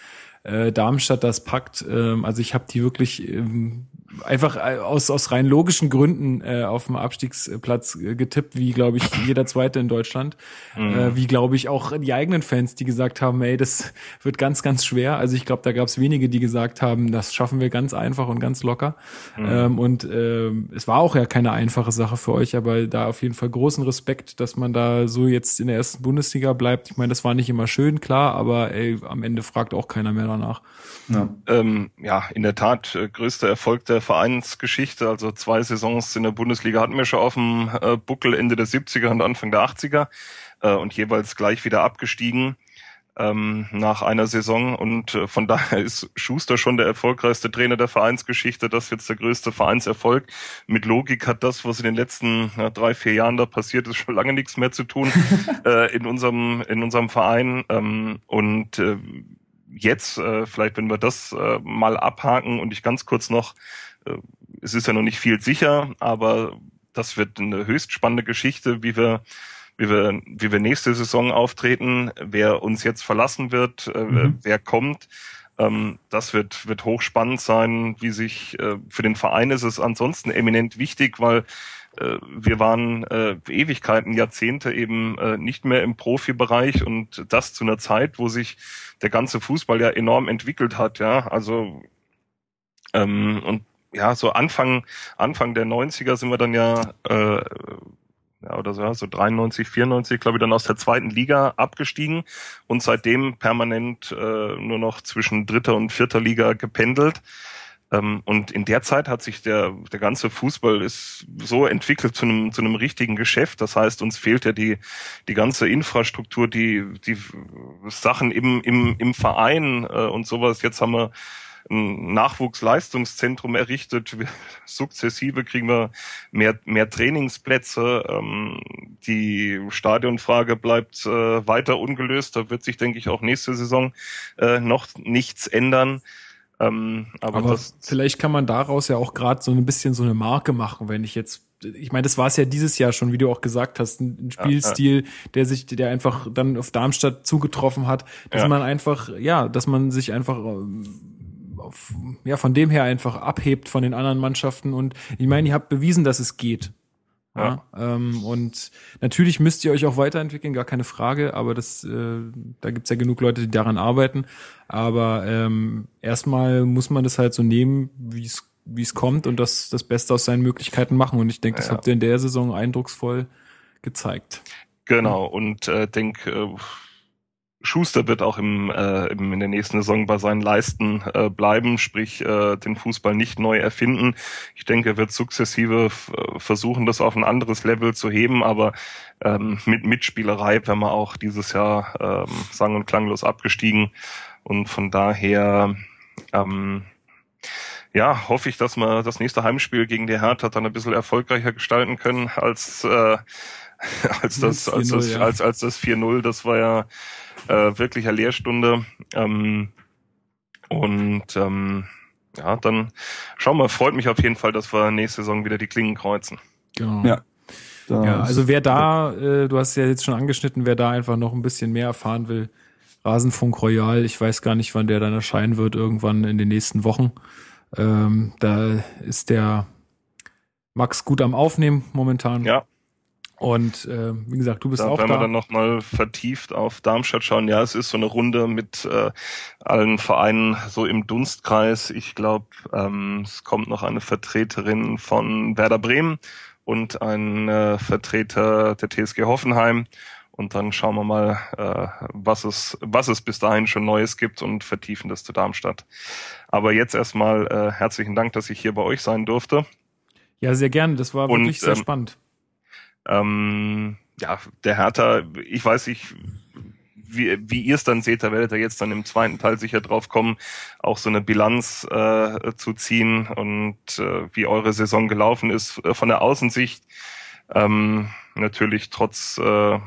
äh, Darmstadt das packt. Ähm, also ich habe die wirklich ähm, einfach äh, aus, aus rein logischen Gründen äh, auf dem Abstiegsplatz äh, getippt, wie glaube ich jeder Zweite in Deutschland. Mhm. Äh, wie glaube ich auch die eigenen Fans, die gesagt haben, ey, das wird ganz, ganz schwer. Also ich glaube, da gab es wenige, die gesagt haben, das schaffen wir ganz einfach und ganz locker. Mhm. Ähm, und ähm, es war auch ja keine einfache Sache für euch, aber da auf jeden Fall großen Respekt, dass man da so jetzt in der ersten Bundesliga bleibt. Ich meine, das war nicht immer schön, klar, aber ey, am Ende fragt auch keiner mehr danach. Ja. Ähm, ja, in der Tat, äh, größter Erfolg der Vereinsgeschichte. Also zwei Saisons in der Bundesliga hatten wir schon auf dem äh, Buckel Ende der 70er und Anfang der 80er äh, und jeweils gleich wieder abgestiegen ähm, nach einer Saison. Und äh, von daher ist Schuster schon der erfolgreichste Trainer der Vereinsgeschichte. Das ist jetzt der größte Vereinserfolg. Mit Logik hat das, was in den letzten ja, drei, vier Jahren da passiert ist, schon lange nichts mehr zu tun äh, in unserem in unserem Verein. Ähm, und äh, jetzt, äh, vielleicht wenn wir das äh, mal abhaken und ich ganz kurz noch, es ist ja noch nicht viel sicher, aber das wird eine höchst spannende Geschichte, wie wir wie wir, wie wir nächste Saison auftreten, wer uns jetzt verlassen wird, äh, Mhm. wer kommt. Ähm, das wird, wird hochspannend sein, wie sich äh, für den Verein ist es ansonsten eminent wichtig, weil äh, wir waren äh, Ewigkeiten, Jahrzehnte eben äh, nicht mehr im Profibereich und das zu einer Zeit, wo sich der ganze Fußball ja enorm entwickelt hat, ja. Also ähm, und ja, so Anfang, Anfang der 90er sind wir dann ja äh, ja, oder so, ja, so 93, 94, glaube ich, dann aus der zweiten Liga abgestiegen und seitdem permanent äh, nur noch zwischen dritter und vierter Liga gependelt. Ähm, und in der Zeit hat sich der, der ganze Fußball ist so entwickelt zu einem, zu einem richtigen Geschäft. Das heißt, uns fehlt ja die, die ganze Infrastruktur, die, die Sachen im, im, im Verein äh, und sowas. Jetzt haben wir ein Nachwuchsleistungszentrum errichtet. Sukzessive kriegen wir mehr, mehr Trainingsplätze. Ähm, die Stadionfrage bleibt äh, weiter ungelöst. Da wird sich, denke ich, auch nächste Saison äh, noch nichts ändern. Ähm, aber, Aber vielleicht kann man daraus ja auch gerade so ein bisschen so eine Marke machen, wenn ich jetzt ich meine, das war es ja dieses Jahr schon, wie du auch gesagt hast, ein, Spielstil, der sich, der einfach dann auf Darmstadt zugetroffen hat, dass Ja. man einfach, ja, dass man sich einfach ähm, ja, von dem her einfach abhebt von den anderen Mannschaften und ich meine, ihr habt bewiesen, dass es geht. Ja. Ähm, und natürlich müsst ihr euch auch weiterentwickeln, gar keine Frage, aber das, äh, da gibt's ja genug Leute, die daran arbeiten. Aber ähm, erstmal muss man das halt so nehmen, wie es wie es kommt und das das Beste aus seinen Möglichkeiten machen. Und ich denke, das Ja. habt ihr in der Saison eindrucksvoll gezeigt. Genau, und äh, denk, äh, Schuster wird auch im, äh, im, in der nächsten Saison bei seinen Leisten äh, bleiben, sprich äh, den Fußball nicht neu erfinden. Ich denke, er wird sukzessive äh, versuchen, das auf ein anderes Level zu heben, aber ähm, mit Mitspielerei wären wir auch dieses Jahr ähm, sang- und klanglos abgestiegen. Und von daher ähm, ja, hoffe ich, dass wir das nächste Heimspiel gegen die Hertha dann ein bisschen erfolgreicher gestalten können als äh, als das als 4-0, das als als das 4-0. Das war ja äh, wirklich eine Lehrstunde. Ähm, und ähm, ja, dann schauen wir. Freut mich auf jeden Fall, dass wir nächste Saison wieder die Klingen kreuzen. Genau. Ja. Ja, also wer da, äh, du hast ja jetzt schon angeschnitten, wer da einfach noch ein bisschen mehr erfahren will, Rasenfunk Royal, ich weiß gar nicht, wann der dann erscheinen wird, irgendwann in den nächsten Wochen. Ähm, da ist der Max gut am Aufnehmen momentan. Ja. Und äh, wie gesagt, du bist da, auch wenn da. wir dann nochmal vertieft auf Darmstadt schauen, ja, es ist so eine Runde mit äh, allen Vereinen so im Dunstkreis. Ich glaube, ähm, es kommt noch eine Vertreterin von Werder Bremen und ein äh, Vertreter der TSG Hoffenheim. Und dann schauen wir mal, äh, was es, was es bis dahin schon Neues gibt und vertiefen das zu Darmstadt. Aber jetzt erstmal äh, herzlichen Dank, dass ich hier bei euch sein durfte. Ja, sehr gerne. Das war Und, wirklich sehr ähm, spannend. Ähm, ja, der Hertha, ich weiß nicht, wie, wie ihr es dann seht, da werdet ihr jetzt dann im zweiten Teil sicher drauf kommen, auch so eine Bilanz äh, zu ziehen und äh, wie eure Saison gelaufen ist äh, von der Außensicht. Ähm, natürlich trotz äh,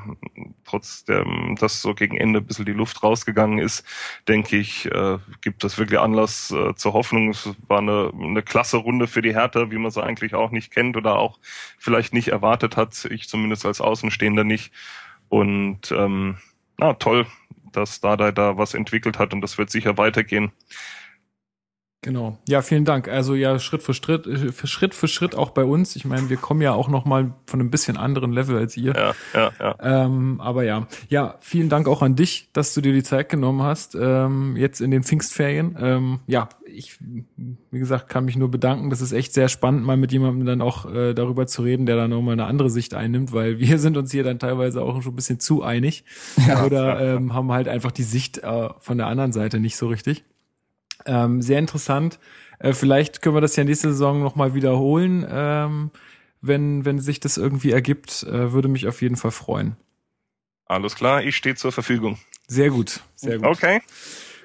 trotz dem, dass so gegen Ende ein bisschen die Luft rausgegangen ist, denke ich, äh, gibt das wirklich Anlass äh, zur Hoffnung. Es war eine, eine klasse Runde für die Hertha, wie man sie eigentlich auch nicht kennt oder auch vielleicht nicht erwartet hat. Ich zumindest als Außenstehender nicht. Und ähm, na, toll, dass Dada da was entwickelt hat und das wird sicher weitergehen. Genau. Ja, vielen Dank. Also ja, Schritt für Schritt, für Schritt für Schritt auch bei uns. Ich meine, wir kommen ja auch noch mal von einem bisschen anderen Level als ihr. Ja, ja, ja. Ähm, aber ja, ja, vielen Dank auch an dich, dass du dir die Zeit genommen hast, ähm, jetzt in den Pfingstferien. Ähm, ja, ich, wie gesagt, kann mich nur bedanken. Das ist echt sehr spannend, mal mit jemandem dann auch äh, darüber zu reden, der dann nochmal eine andere Sicht einnimmt, weil wir sind uns hier dann teilweise auch schon ein bisschen zu einig oder ähm, haben halt einfach die Sicht äh, von der anderen Seite nicht so richtig. Ähm, sehr interessant. Äh, vielleicht können wir das ja nächste Saison nochmal wiederholen, ähm, wenn, wenn sich das irgendwie ergibt. Äh, würde mich auf jeden Fall freuen. Alles klar, ich stehe zur Verfügung. Sehr gut, sehr gut. Okay.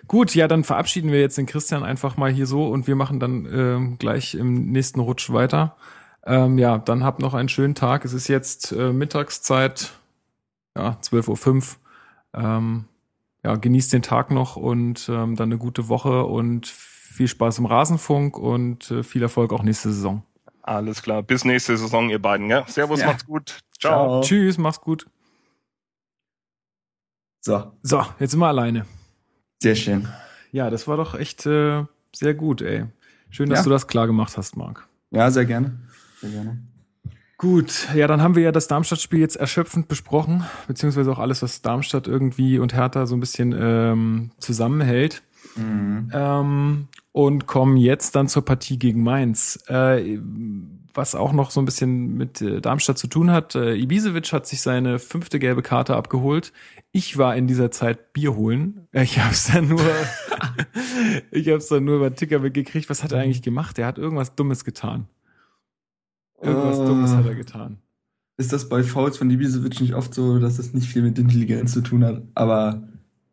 Gut, ja, dann verabschieden wir jetzt den Christian einfach mal hier so und wir machen dann ähm, gleich im nächsten Rutsch weiter. Ähm, ja, dann habt noch einen schönen Tag. Es ist jetzt äh, Mittagszeit, ja, 12.05 Uhr. Ähm, ja, genießt den Tag noch und ähm, dann eine gute Woche und viel Spaß im Rasenfunk und äh, viel Erfolg auch nächste Saison. Alles klar. Bis nächste Saison, ihr beiden. Ja? Servus, Ja. macht's gut. Ciao. Tschüss, mach's gut. So, So, jetzt sind wir alleine. sehr schön. Ja, das war doch echt äh, sehr gut, ey. Schön, dass Ja. du das klar gemacht hast, Marc. Ja, sehr gerne. Sehr gerne. Gut, ja, dann haben wir ja das Darmstadt-Spiel jetzt erschöpfend besprochen, beziehungsweise auch alles, was Darmstadt irgendwie und Hertha so ein bisschen ähm, zusammenhält. Mhm. Ähm, und kommen jetzt dann zur Partie gegen Mainz. Äh, was auch noch so ein bisschen mit äh, Darmstadt zu tun hat. Äh, Ibisevic hat sich seine fünfte gelbe Karte abgeholt. Ich war in dieser Zeit Bier holen. Äh, Ich habe es dann nur, ich habe es dann nur über Ticker mitgekriegt. Was hat er eigentlich gemacht? Er hat irgendwas Dummes getan. Irgendwas Äh. Dummes hat er getan. Ist das bei Fouls von Ibisevic nicht oft so, dass das nicht viel mit Intelligenz zu tun hat? Aber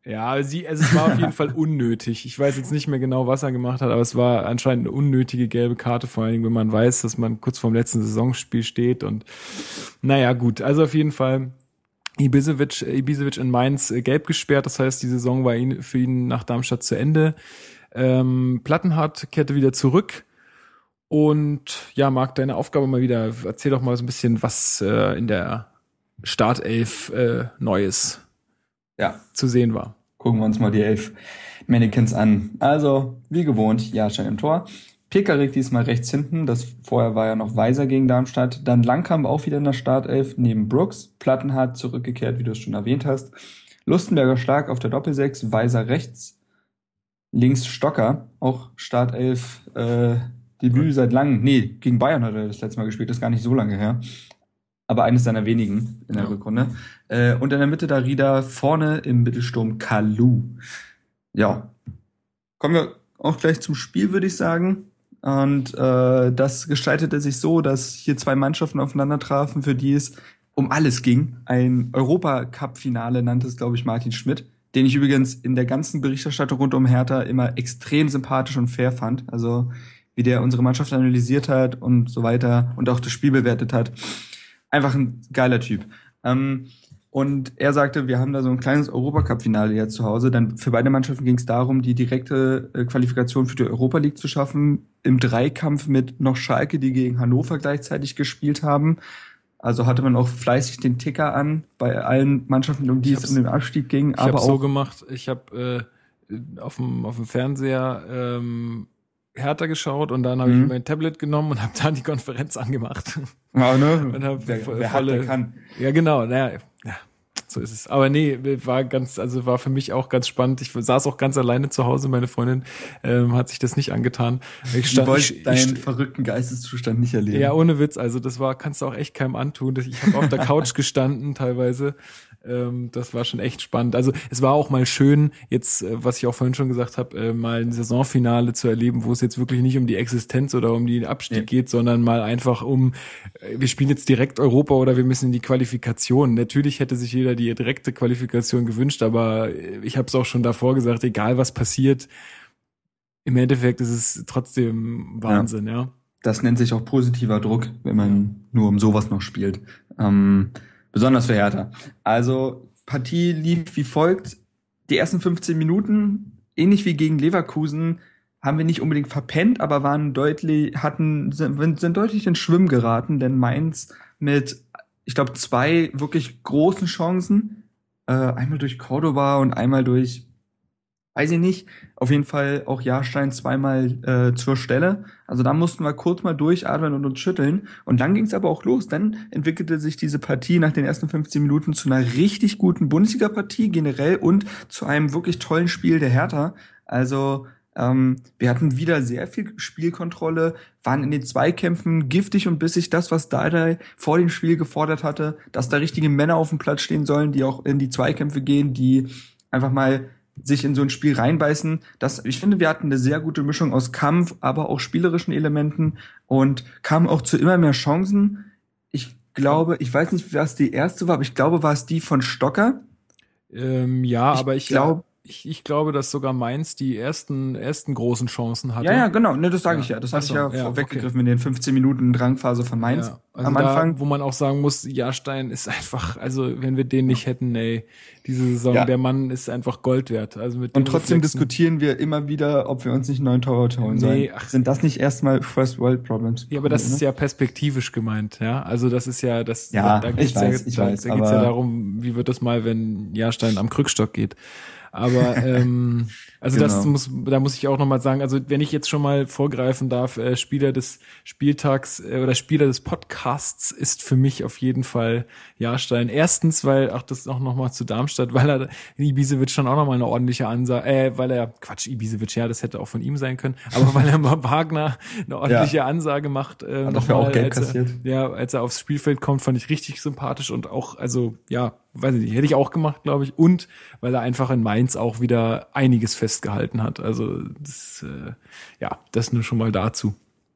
Ja, sie, also es war auf jeden Fall unnötig. Ich weiß jetzt nicht mehr genau, was er gemacht hat, aber es war anscheinend eine unnötige gelbe Karte, vor allen Dingen, wenn man weiß, dass man kurz vorm letzten Saisonspiel steht und naja, gut. Also auf jeden Fall Ibisevic, Ibisevic in Mainz äh, gelb gesperrt, das heißt, die Saison war ihn, für ihn nach Darmstadt zu Ende. Ähm, Plattenhardt kehrte wieder zurück. Und ja, Marc, deine Aufgabe mal wieder. Erzähl doch mal so ein bisschen, was äh, in der Startelf äh, Neues ja, zu sehen war. gucken wir uns mal die elf Mannequins an. Also, wie gewohnt, Jahrstein im Tor. Pekarik diesmal rechts hinten. Das vorher war ja noch Weiser gegen Darmstadt. Dann Langkamp auch wieder in der Startelf neben Brooks. Plattenhardt zurückgekehrt, wie du es schon erwähnt hast. Lustenberger stark auf der Doppelsechs. Weiser rechts. Links Stocker, auch Startelf, äh, Debüt seit langem. Nee, gegen Bayern hat er das letzte Mal gespielt, das ist gar nicht so lange her. Aber eines seiner wenigen in der Ja. Rückrunde. Äh, und in der Mitte da Rieder, vorne im Mittelsturm Kalu. Ja. Kommen wir auch gleich zum Spiel, würde ich sagen. Und äh, das gestaltete sich so, dass hier zwei Mannschaften aufeinander trafen, für die es um alles ging. Ein Europacup-Finale nannte es, glaube ich, Martin Schmidt, den ich übrigens in der ganzen Berichterstattung rund um Hertha immer extrem sympathisch und fair fand. Also wie der unsere Mannschaft analysiert hat und so weiter und auch das Spiel bewertet hat. Einfach ein geiler Typ. Ähm, und er sagte, wir haben da so ein kleines Europacup-Finale jetzt zu Hause. Dann für beide Mannschaften ging es darum, die direkte äh, Qualifikation für die Europa League zu schaffen. Im Dreikampf mit noch Schalke, die gegen Hannover gleichzeitig gespielt haben. Also hatte man auch fleißig den Ticker an bei allen Mannschaften, um die es um den Abstieg ging. Ich habe so gemacht, ich habe äh, auf dem auf dem Fernseher ähm, Hertha geschaut und dann habe Mhm. ich mein Tablet genommen und habe dann die Konferenz angemacht. Ja, ne? Und hab wer, wer hat, volle- der kann. Ja, genau, naja, ja, so ist es. Aber nee, war ganz, also war für mich auch ganz spannend. Ich saß auch ganz alleine zu Hause, meine Freundin ähm, hat sich das nicht angetan. Ich Du stand, wolltest ich, deinen ich, verrückten Geisteszustand nicht erleben. ja, ohne Witz, also das war, kannst du auch echt keinem antun. Ich habe auf der Couch gestanden teilweise. Ähm, das war schon echt spannend. Also es war auch mal schön, jetzt, äh, was ich auch vorhin schon gesagt habe, äh, mal ein Saisonfinale zu erleben, wo es jetzt wirklich nicht um die Existenz oder um den Abstieg Nee. geht, sondern mal einfach um, äh, wir spielen jetzt direkt Europa oder wir müssen in die Qualifikation. Natürlich hätte sich jeder die direkte Qualifikation gewünscht, aber ich habe es auch schon davor gesagt, egal was passiert, im Endeffekt ist es trotzdem Wahnsinn, ja. Das nennt sich auch positiver Druck, wenn man nur um sowas noch spielt. Ähm, besonders für Hertha. Also, Partie lief wie folgt. Die ersten 15 Minuten, ähnlich wie gegen Leverkusen, haben wir nicht unbedingt verpennt, aber waren deutlich, hatten, sind, sind deutlich ins Schwimmen geraten, denn Mainz mit, ich glaube, zwei wirklich großen Chancen, äh, einmal durch Cordoba und einmal durch, weiß ich nicht, auf jeden Fall auch Jahrstein zweimal äh, zur Stelle. Also da mussten wir kurz mal durchatmen und uns schütteln. Und dann ging es aber auch los. Dann entwickelte sich diese Partie nach den ersten 15 Minuten zu einer richtig guten Bundesliga-Partie generell und zu einem wirklich tollen Spiel der Hertha. Also ähm, wir hatten wieder sehr viel Spielkontrolle, waren in den Zweikämpfen giftig und bissig das, was Dardai vor dem Spiel gefordert hatte, dass da richtige Männer auf dem Platz stehen sollen, die auch in die Zweikämpfe gehen, die einfach mal sich in so ein Spiel reinbeißen. Das, ich finde, wir hatten eine sehr gute Mischung aus Kampf, aber auch spielerischen Elementen und kamen auch zu immer mehr Chancen. Ich glaube, ich weiß nicht, was die erste war, aber ich glaube, war es die von Stocker. Ähm, ja, Ich aber ich glaub- ich, ich glaube, dass sogar Mainz die ersten ersten großen Chancen hatte. Ja, ja, genau. Ne, das sage Ja. ich ja. Das hatte so, ich ja, ja, vorweggegriffen in den 15 Minuten Drangphase von Mainz Ja, also am da, Anfang. wo man auch sagen muss, Jahrstein ist einfach, also wenn wir den nicht hätten, ey, diese Saison, Ja. der Mann ist einfach Gold wert. Also mit Und trotzdem Reflexen- diskutieren wir immer wieder, ob wir uns nicht neuen Torwart holen Nee, sollen. ach. Sind das nicht erstmal First World Problems? Ja, aber das ne? ist ja perspektivisch gemeint, ja. Also das ist ja das. Ja, da ich geht's weiß, ja, da, weiß, da geht's ja darum, wie wird das mal, wenn Jahrstein am Krückstock geht. Aber ähm, also das Genau. muss, da muss ich auch nochmal sagen, also wenn ich jetzt schon mal vorgreifen darf, äh, Spieler des Spieltags äh, oder Spieler des Podcasts ist für mich auf jeden Fall Jahrstein. Erstens, weil, ach das auch nochmal zu Darmstadt, weil er Ibisevic schon auch nochmal eine ordentliche Ansage, äh, weil er, Quatsch, Ibisevic, ja, das hätte auch von ihm sein können, aber weil er mal Wagner eine ordentliche Ansage macht, äh, Hat dafür auch Geld als er, kassiert. ja, als er aufs Spielfeld kommt, fand ich richtig sympathisch und auch, also ja, weiß ich nicht, hätte ich auch gemacht, glaube ich. Und weil er einfach in Mainz auch wieder einiges festgehalten hat. Also das, äh, ja, das nur schon mal dazu.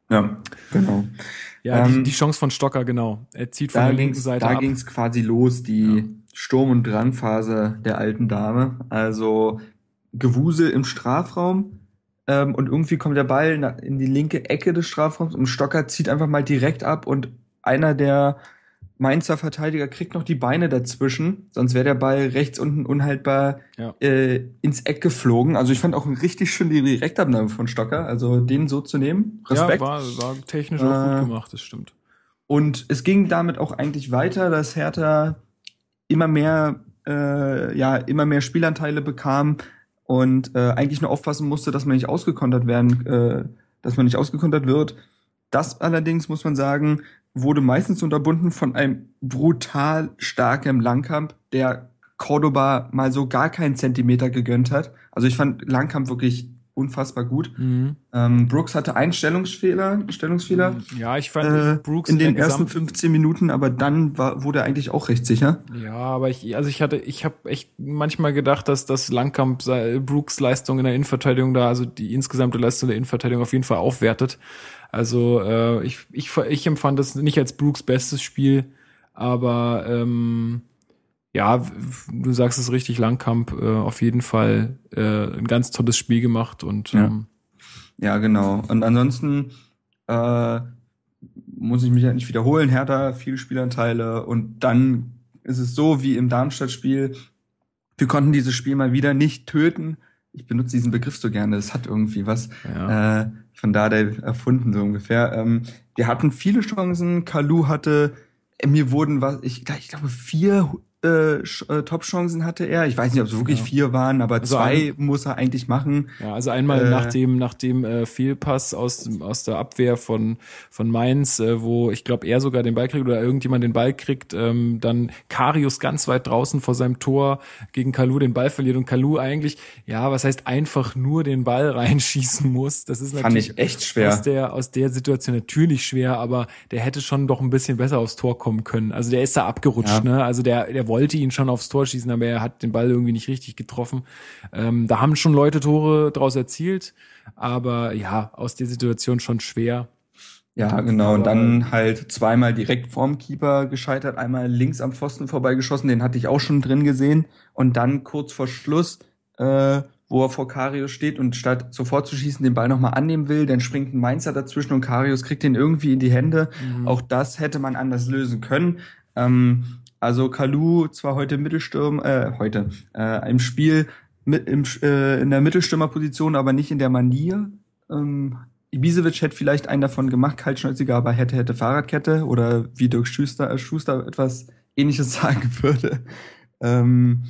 Ja, genau. Ja, Ähm, die, die Chance von Stocker, genau. Er zieht von Da der linken Seite da ab. ging's quasi los, die Sturm- und Drangphase der alten Dame. Also Gewusel im Strafraum ähm, und irgendwie kommt der Ball in die linke Ecke des Strafraums und Stocker zieht einfach mal direkt ab und einer der Mainzer Verteidiger kriegt noch die Beine dazwischen, sonst wäre der Ball rechts unten unhaltbar Ja. äh, ins Eck geflogen. Also ich fand auch richtig schön die Direktabnahme von Stocker, also den so zu nehmen. Respekt. Ja, war, war technisch auch Äh, gut gemacht, das stimmt. Und es ging damit auch eigentlich weiter, dass Hertha immer mehr, äh, ja, immer mehr Spielanteile bekam und äh, eigentlich nur aufpassen musste, dass man nicht ausgekontert werden, äh, dass man nicht ausgekontert wird. Das allerdings muss man sagen, wurde meistens unterbunden von einem brutal starken Langkamp, der Cordoba mal so gar keinen Zentimeter gegönnt hat. Also ich fand Langkamp wirklich unfassbar gut. Mhm. Ähm, Brooks hatte einen Stellungsfehler, Stellungsfehler Ja, ich fand äh, Brooks in den ersten Gesamt- 15 Minuten, aber dann war, wurde er eigentlich auch recht sicher. Ja, aber ich, also ich hatte, ich habe echt manchmal gedacht, dass das Langkamp Brooks Leistung in der Innenverteidigung da, also die insgesamte Leistung der Innenverteidigung auf jeden Fall aufwertet. Also äh, ich, ich, ich empfand das nicht als Brooks bestes Spiel, aber ähm, ja, du sagst es richtig, Langkamp äh, auf jeden Fall äh, ein ganz tolles Spiel gemacht und Ja. ähm, Ja, genau. Und ansonsten äh, muss ich mich ja nicht wiederholen. Hertha, viele Spielanteile und dann ist es so wie im Darmstadt-Spiel. Wir konnten dieses Spiel mal wieder nicht töten. Ich benutze diesen Begriff so gerne. Das hat irgendwie was ja. äh, von da erfunden, so ungefähr. Ähm, wir hatten viele Chancen. Kalu hatte, mir wurden was, ich, ich glaube, vier äh, äh, Top-Chancen hatte er. Ich weiß nicht, ob es wirklich ja. vier waren, aber also zwei ein, muss er eigentlich machen. Ja, also einmal äh, nach dem, nach dem äh, Fehlpass aus, aus der Abwehr von, von Mainz, äh, wo ich glaube, er sogar den Ball kriegt oder irgendjemand den Ball kriegt, ähm, dann Karius ganz weit draußen vor seinem Tor gegen Kalu den Ball verliert und Kalu eigentlich, ja, was heißt einfach nur den Ball reinschießen muss. Das ist natürlich Fand ich echt schwer. Aus der, aus der Situation natürlich schwer, aber der hätte schon doch ein bisschen besser aufs Tor kommen können. Also der ist da abgerutscht, ja. ne? Also der, der wollte ihn schon aufs Tor schießen, aber er hat den Ball irgendwie nicht richtig getroffen. Ähm, da haben schon Leute Tore draus erzielt, aber ja, aus der Situation schon schwer. Ja, genau. Und dann halt zweimal direkt vorm Keeper gescheitert, einmal links am Pfosten vorbeigeschossen, den hatte ich auch schon drin gesehen. Und dann kurz vor Schluss, äh, wo er vor Karius steht und statt sofort zu schießen den Ball nochmal annehmen will, dann springt ein Mainzer dazwischen und Karius kriegt den irgendwie in die Hände. Mhm. Auch das hätte man anders lösen können. Ähm, also Kalu zwar heute Mittelsturm, äh, heute, äh, im Spiel mit, im, äh, in der Mittelstürmerposition, aber nicht in der Manier. Ähm, Ibisevic hätte vielleicht einen davon gemacht, kaltschnäuziger, aber hätte, hätte Fahrradkette oder wie Dirk Schuster, äh, Schuster etwas ähnliches sagen würde. Ähm,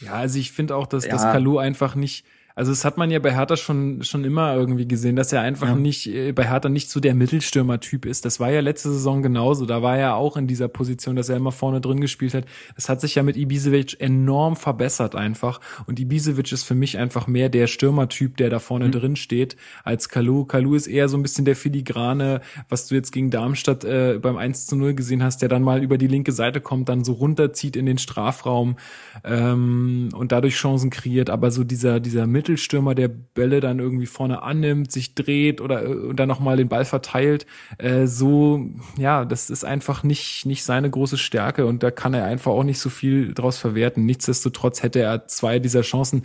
ja, also ich finde auch, dass ja. das Kalu einfach nicht also das hat man ja bei Hertha schon schon immer irgendwie gesehen, dass er einfach ja. nicht äh, bei Hertha nicht so der Mittelstürmer-Typ ist. Das war ja letzte Saison genauso. Da war er auch in dieser Position, dass er immer vorne drin gespielt hat. Das hat sich ja mit Ibisevic enorm verbessert einfach. Und Ibisevic ist für mich einfach mehr der Stürmertyp, der da vorne mhm. drin steht, als Kalu. Kalu ist eher so ein bisschen der Filigrane, was du jetzt gegen Darmstadt äh, beim 1 zu 0 gesehen hast, der dann mal über die linke Seite kommt, dann so runterzieht in den Strafraum ähm, und dadurch Chancen kreiert. Aber so dieser, dieser Mittel Mittelstürmer, der Bälle dann irgendwie vorne annimmt, sich dreht oder und dann nochmal den Ball verteilt. Äh, so, ja, das ist einfach nicht, nicht seine große Stärke und da kann er einfach auch nicht so viel draus verwerten. Nichtsdestotrotz hätte er zwei dieser Chancen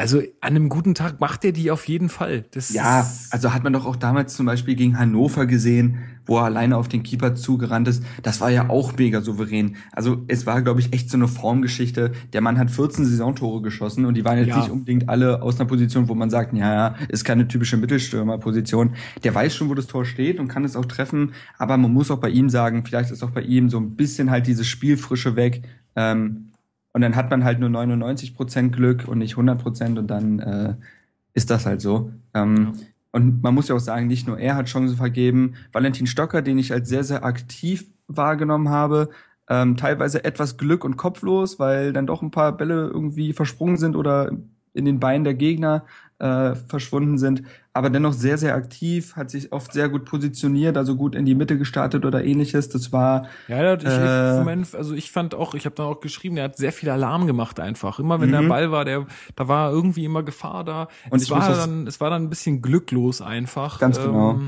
also an einem guten Tag macht er die auf jeden Fall. Das ja, also hat man doch auch damals zum Beispiel gegen Hannover gesehen, wo er alleine auf den Keeper zugerannt ist. Das war ja auch mega souverän. Also es war, glaube ich, echt so eine Formgeschichte. Der Mann hat 14 Saisontore geschossen und die waren jetzt ja. nicht unbedingt alle aus einer Position, wo man sagt, ja, ja, ist keine typische Mittelstürmerposition. Der weiß schon, wo das Tor steht und kann es auch treffen. Aber man muss auch bei ihm sagen, vielleicht ist auch bei ihm so ein bisschen halt diese Spielfrische weg. Ähm, und dann hat man halt nur 99 Prozent Glück und nicht 100 Prozent und dann äh, ist das halt so. Ähm, ja. Und man muss ja auch sagen, nicht nur er hat Chancen vergeben. Valentin Stocker, den ich als sehr, sehr aktiv wahrgenommen habe, ähm, teilweise etwas Glück und kopflos, weil dann doch ein paar Bälle irgendwie versprungen sind oder in den Beinen der Gegner äh, verschwunden sind, aber dennoch sehr, sehr aktiv, hat sich oft sehr gut positioniert, also gut in die Mitte gestartet oder ähnliches. Das war. Ja, ich, äh, also ich fand auch, ich habe dann auch geschrieben, der hat sehr viel Alarm gemacht einfach. Immer wenn mhm. der Ball war, der, da war irgendwie immer Gefahr da. Und es war dann, es war dann ein bisschen glücklos einfach. Ganz genau.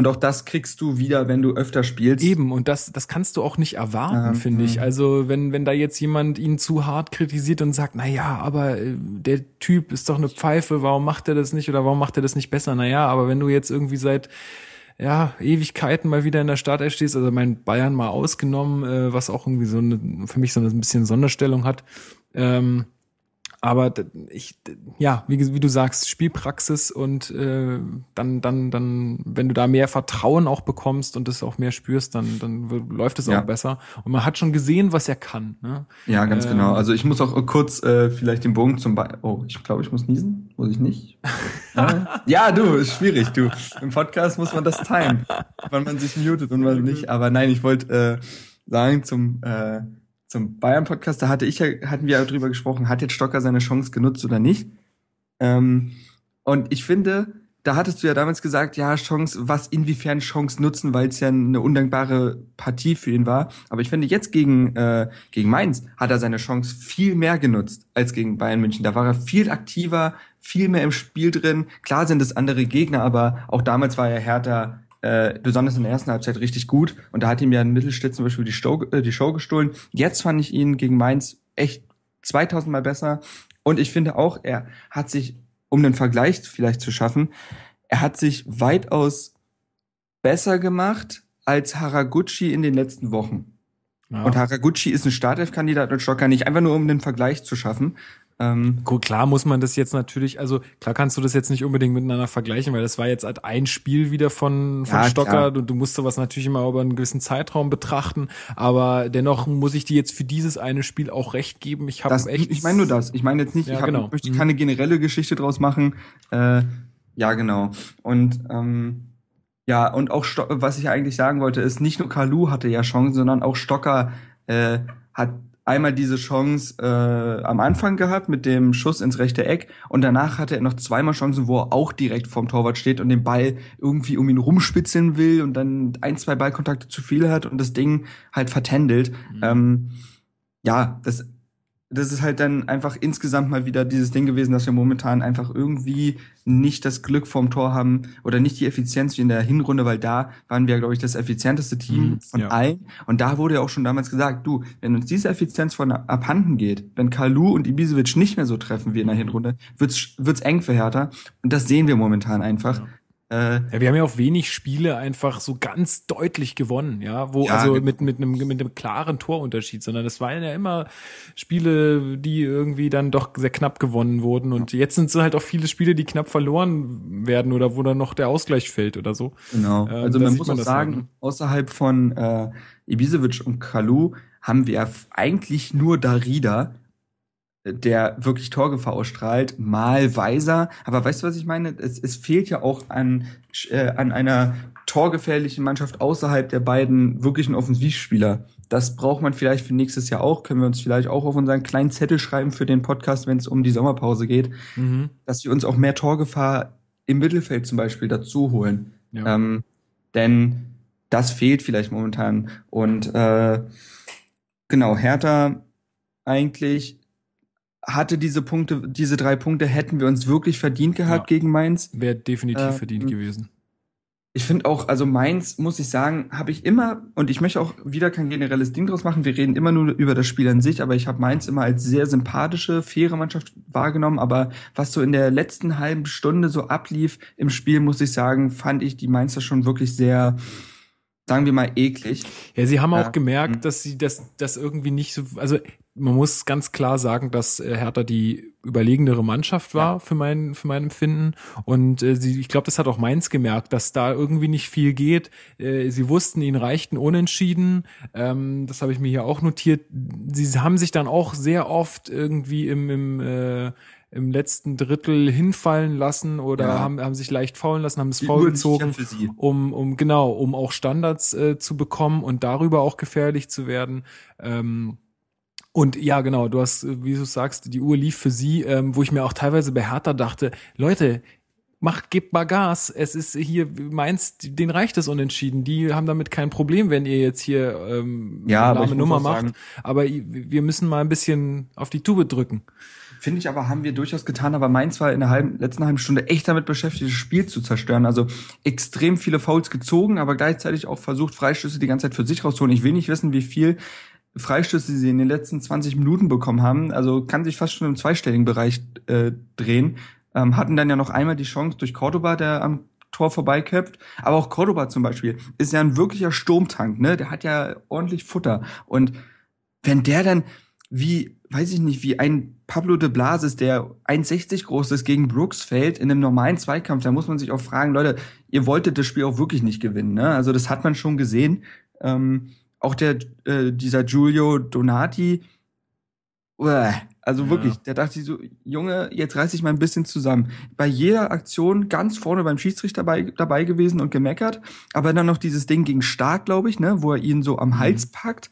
Ähm, und auch das kriegst du wieder, wenn du öfter spielst. Eben, und das, das kannst du auch nicht erwarten, ja, finde ich. Also, wenn, wenn da jetzt jemand ihn zu hart kritisiert und sagt, na ja, aber äh, der Typ ist doch eine Pfeife, warum macht er das nicht oder warum macht er das nicht besser? Na ja, aber wenn du jetzt irgendwie seit ja, Ewigkeiten mal wieder in der Startelf stehst, also mein Bayern mal ausgenommen, äh, was auch irgendwie so eine, für mich so ein bisschen Sonderstellung hat, ähm, aber ich, ja, wie, wie du sagst, Spielpraxis und äh, dann, dann, dann, wenn du da mehr Vertrauen auch bekommst und das auch mehr spürst, dann, dann läuft es ja. auch besser. Und man hat schon gesehen, was er kann. Ne? Ja, ganz ähm, genau. Also ich muss auch kurz äh, vielleicht den Bogen zum Be Oh, ich glaube, ich muss niesen. Muss ich nicht? ja, du, ist schwierig, du. Im Podcast muss man das teilen, wann man sich mutet und wann nicht. Aber nein, ich wollte äh, sagen zum äh, zum Bayern-Podcast, da hatte ich ja, hatten wir ja drüber gesprochen, hat jetzt Stocker seine Chance genutzt oder nicht? Ähm, und ich finde, da hattest du ja damals gesagt, ja, Chance, was inwiefern Chance nutzen, weil es ja eine undankbare Partie für ihn war. Aber ich finde, jetzt gegen, äh, gegen Mainz hat er seine Chance viel mehr genutzt als gegen Bayern München. Da war er viel aktiver, viel mehr im Spiel drin. Klar sind es andere Gegner, aber auch damals war er härter äh, besonders in der ersten Halbzeit richtig gut. Und da hat ihm ja ein Mittelstädt zum Beispiel die Show, äh, die Show gestohlen. Jetzt fand ich ihn gegen Mainz echt 2000 Mal besser. Und ich finde auch, er hat sich, um den Vergleich vielleicht zu schaffen, er hat sich weitaus besser gemacht als Haraguchi in den letzten Wochen. Ja. Und Haraguchi ist ein Startelf-Kandidat und Stocker nicht, einfach nur um den Vergleich zu schaffen. Ähm, Gut, klar muss man das jetzt natürlich, also klar kannst du das jetzt nicht unbedingt miteinander vergleichen, weil das war jetzt halt ein Spiel wieder von, von Ja, Stocker und du musst sowas natürlich immer über einen gewissen Zeitraum betrachten, aber dennoch muss ich dir jetzt für dieses eine Spiel auch recht geben. Ich habe echt. ich meine nur das. Ich meine jetzt nicht, Ja, ich hab, genau. möchte Mhm. keine generelle Geschichte draus machen. Äh, ja, genau. Und ähm, ja, und auch Sto was ich eigentlich sagen wollte, ist, nicht nur Kalu hatte ja Chancen, sondern auch Stocker äh, hat einmal diese Chance äh, am Anfang gehabt mit dem Schuss ins rechte Eck und danach hatte er noch zweimal Chancen, wo er auch direkt vorm Torwart steht und den Ball irgendwie um ihn rumspitzeln will und dann ein, zwei Ballkontakte zu viel hat und das Ding halt vertändelt. Ähm, ja, das, das ist halt dann einfach insgesamt mal wieder dieses Ding gewesen, dass wir momentan einfach irgendwie nicht das Glück vorm Tor haben oder nicht die Effizienz wie in der Hinrunde, weil da waren wir, glaube ich, das effizienteste Team Mhm, von ja. allen. Und da wurde ja auch schon damals gesagt, du, wenn uns diese Effizienz von abhanden geht, wenn Kalu und Ibisevic nicht mehr so treffen wie in der. Hinrunde, wird's, wird's eng für Hertha. Und das sehen wir momentan einfach. Äh, Ja, wir haben ja auch wenig Spiele einfach so ganz deutlich gewonnen, ja, wo Ja, also genau. mit mit einem mit einem klaren Torunterschied, sondern das waren ja immer Spiele, die irgendwie dann doch sehr knapp gewonnen wurden und jetzt sind es halt auch viele Spiele, die knapp verloren werden oder wo dann noch der Ausgleich fällt oder so. Genau. Ähm, also man muss man auch sagen, halt, ne? außerhalb von äh, Ibisevic und Kalu haben wir eigentlich nur Darida, der wirklich Torgefahr ausstrahlt, mal Weiser. Aber weißt du, was ich meine? Es, es fehlt ja auch an, äh, an einer torgefährlichen Mannschaft außerhalb der beiden wirklichen Offensivspieler. Das braucht man vielleicht für nächstes Jahr auch. Können wir uns vielleicht auch auf unseren kleinen Zettel schreiben für den Podcast, wenn es um die Sommerpause geht, Mhm. dass wir uns auch mehr Torgefahr im Mittelfeld zum Beispiel dazu holen. Ja. Ähm, denn das fehlt vielleicht momentan. Und äh, genau, Hertha eigentlich hatte diese Punkte, diese drei Punkte hätten wir uns wirklich verdient gehabt Ja. gegen Mainz. Wäre definitiv Äh, verdient gewesen. Ich finde auch, also Mainz, muss ich sagen, habe ich immer, und ich möchte auch wieder kein generelles Ding draus machen, wir reden immer nur über das Spiel an sich, aber ich habe Mainz immer als sehr sympathische, faire Mannschaft wahrgenommen, aber was so in der letzten halben Stunde so ablief im Spiel, muss ich sagen, fand ich die Mainzer schon wirklich sehr, sagen wir mal, eklig. Ja, sie haben Ja. auch gemerkt, Mhm. dass sie das, das irgendwie nicht so, also man muss ganz klar sagen, dass äh, Hertha die überlegenere Mannschaft war für mein, für mein Empfinden. Und äh, sie, ich glaube, das hat auch Mainz gemerkt, dass da irgendwie nicht viel geht. Äh, sie wussten, ihnen reichten Unentschieden. Ähm, das habe ich mir hier auch notiert. Sie haben sich dann auch sehr oft irgendwie im, im äh, im letzten Drittel hinfallen lassen oder Ja. haben, haben sich leicht faulen lassen, haben es faul ja gezogen um, um genau, um auch Standards äh, zu bekommen und darüber auch gefährlich zu werden. Ähm, und ja, genau, du hast, äh, wie du sagst, die Uhr lief für sie, ähm, wo ich mir auch teilweise bei Hertha dachte, Leute, macht, gebt mal Gas. Es ist hier, Mainz, denen reicht es unentschieden. Die haben damit kein Problem, wenn ihr jetzt hier ähm, Ja, muss Nummer macht. sagen- aber wir müssen mal ein bisschen auf die Tube drücken. Finde ich aber, haben wir durchaus getan, aber Mainz war in der halben, letzten halben Stunde echt damit beschäftigt, das Spiel zu zerstören. Also extrem viele Fouls gezogen, aber gleichzeitig auch versucht, Freistöße die ganze Zeit für sich rauszuholen. Ich will nicht wissen, wie viel Freistöße sie in den letzten 20 Minuten bekommen haben. Also kann sich fast schon im zweistelligen Bereich äh, drehen. Ähm, hatten dann ja noch einmal die Chance durch Cordoba, der am Tor vorbeiköpft. Aber auch Cordoba zum Beispiel ist ja ein wirklicher Sturmtank, ne? Der hat ja ordentlich Futter. Und wenn der dann wie, weiß ich nicht, wie ein Pablo de Blasis, der 1,60 groß ist, gegen Brooks fällt in einem normalen Zweikampf, da muss man sich auch fragen, Leute, ihr wolltet das Spiel auch wirklich nicht gewinnen, ne? Also das hat man schon gesehen. Ähm, auch der, äh, dieser Giulio Donati, uah, also Ja. wirklich, der dachte sich so, Junge, jetzt reiß ich mal ein bisschen zusammen. Bei jeder Aktion ganz vorne beim Schiedsrichter dabei, dabei gewesen und gemeckert, aber dann noch dieses Ding gegen Stark, glaube ich, ne, wo er ihn so am Hals packt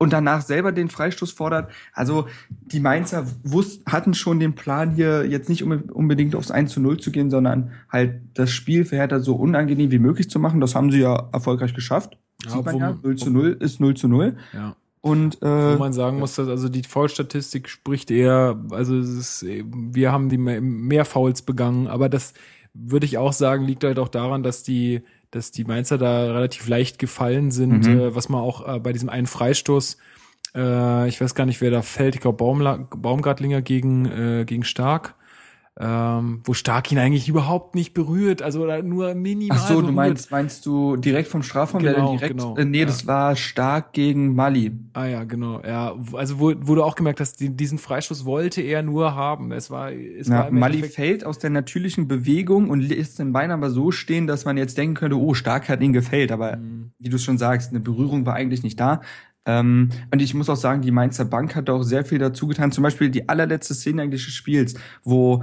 und danach selber den Freistoß fordert. Also die Mainzer wussten, hatten schon den Plan hier jetzt nicht unbe- unbedingt aufs 1 zu 0 zu gehen, sondern halt das Spiel für Hertha so unangenehm wie möglich zu machen. Das haben sie ja erfolgreich geschafft. Ja, Sieht man wo ja, man- 0 zu 0 ist 0 zu 0. Ja. Und Wo äh, man sagen muss, dass also die Foulstatistik spricht eher, also es ist, wir haben die mehr, mehr Fouls begangen, aber das würde ich auch sagen, liegt halt auch daran, dass die, dass die Mainzer da relativ leicht gefallen sind, Mhm. äh, was man auch äh, bei diesem einen Freistoß, äh, ich weiß gar nicht, wer da fällt, ich glaube Baumgartlinger gegen, äh, gegen Stark. Ähm, wo Stark ihn eigentlich überhaupt nicht berührt, also nur minimal Ach so, berührt. du meinst, meinst du direkt vom Strafraum, der Genau, dann direkt, genau, äh, nee, ja. das war stark gegen Mali. Ah ja, genau. Ja, also wo, wo du auch gemerkt hast, die, diesen Freistoß wollte er nur haben. Es war, es war Ja, im Mali Endeffekt- fällt aus der natürlichen Bewegung und lässt den Bein aber so stehen, dass man jetzt denken könnte, oh, stark hat ihn gefällt, aber Mhm. wie du schon sagst, eine Berührung war eigentlich nicht da. Ähm, und ich muss auch sagen, die Mainzer Bank hat auch sehr viel dazu getan. Zum Beispiel die allerletzte Szene eigentlich des Spiels, wo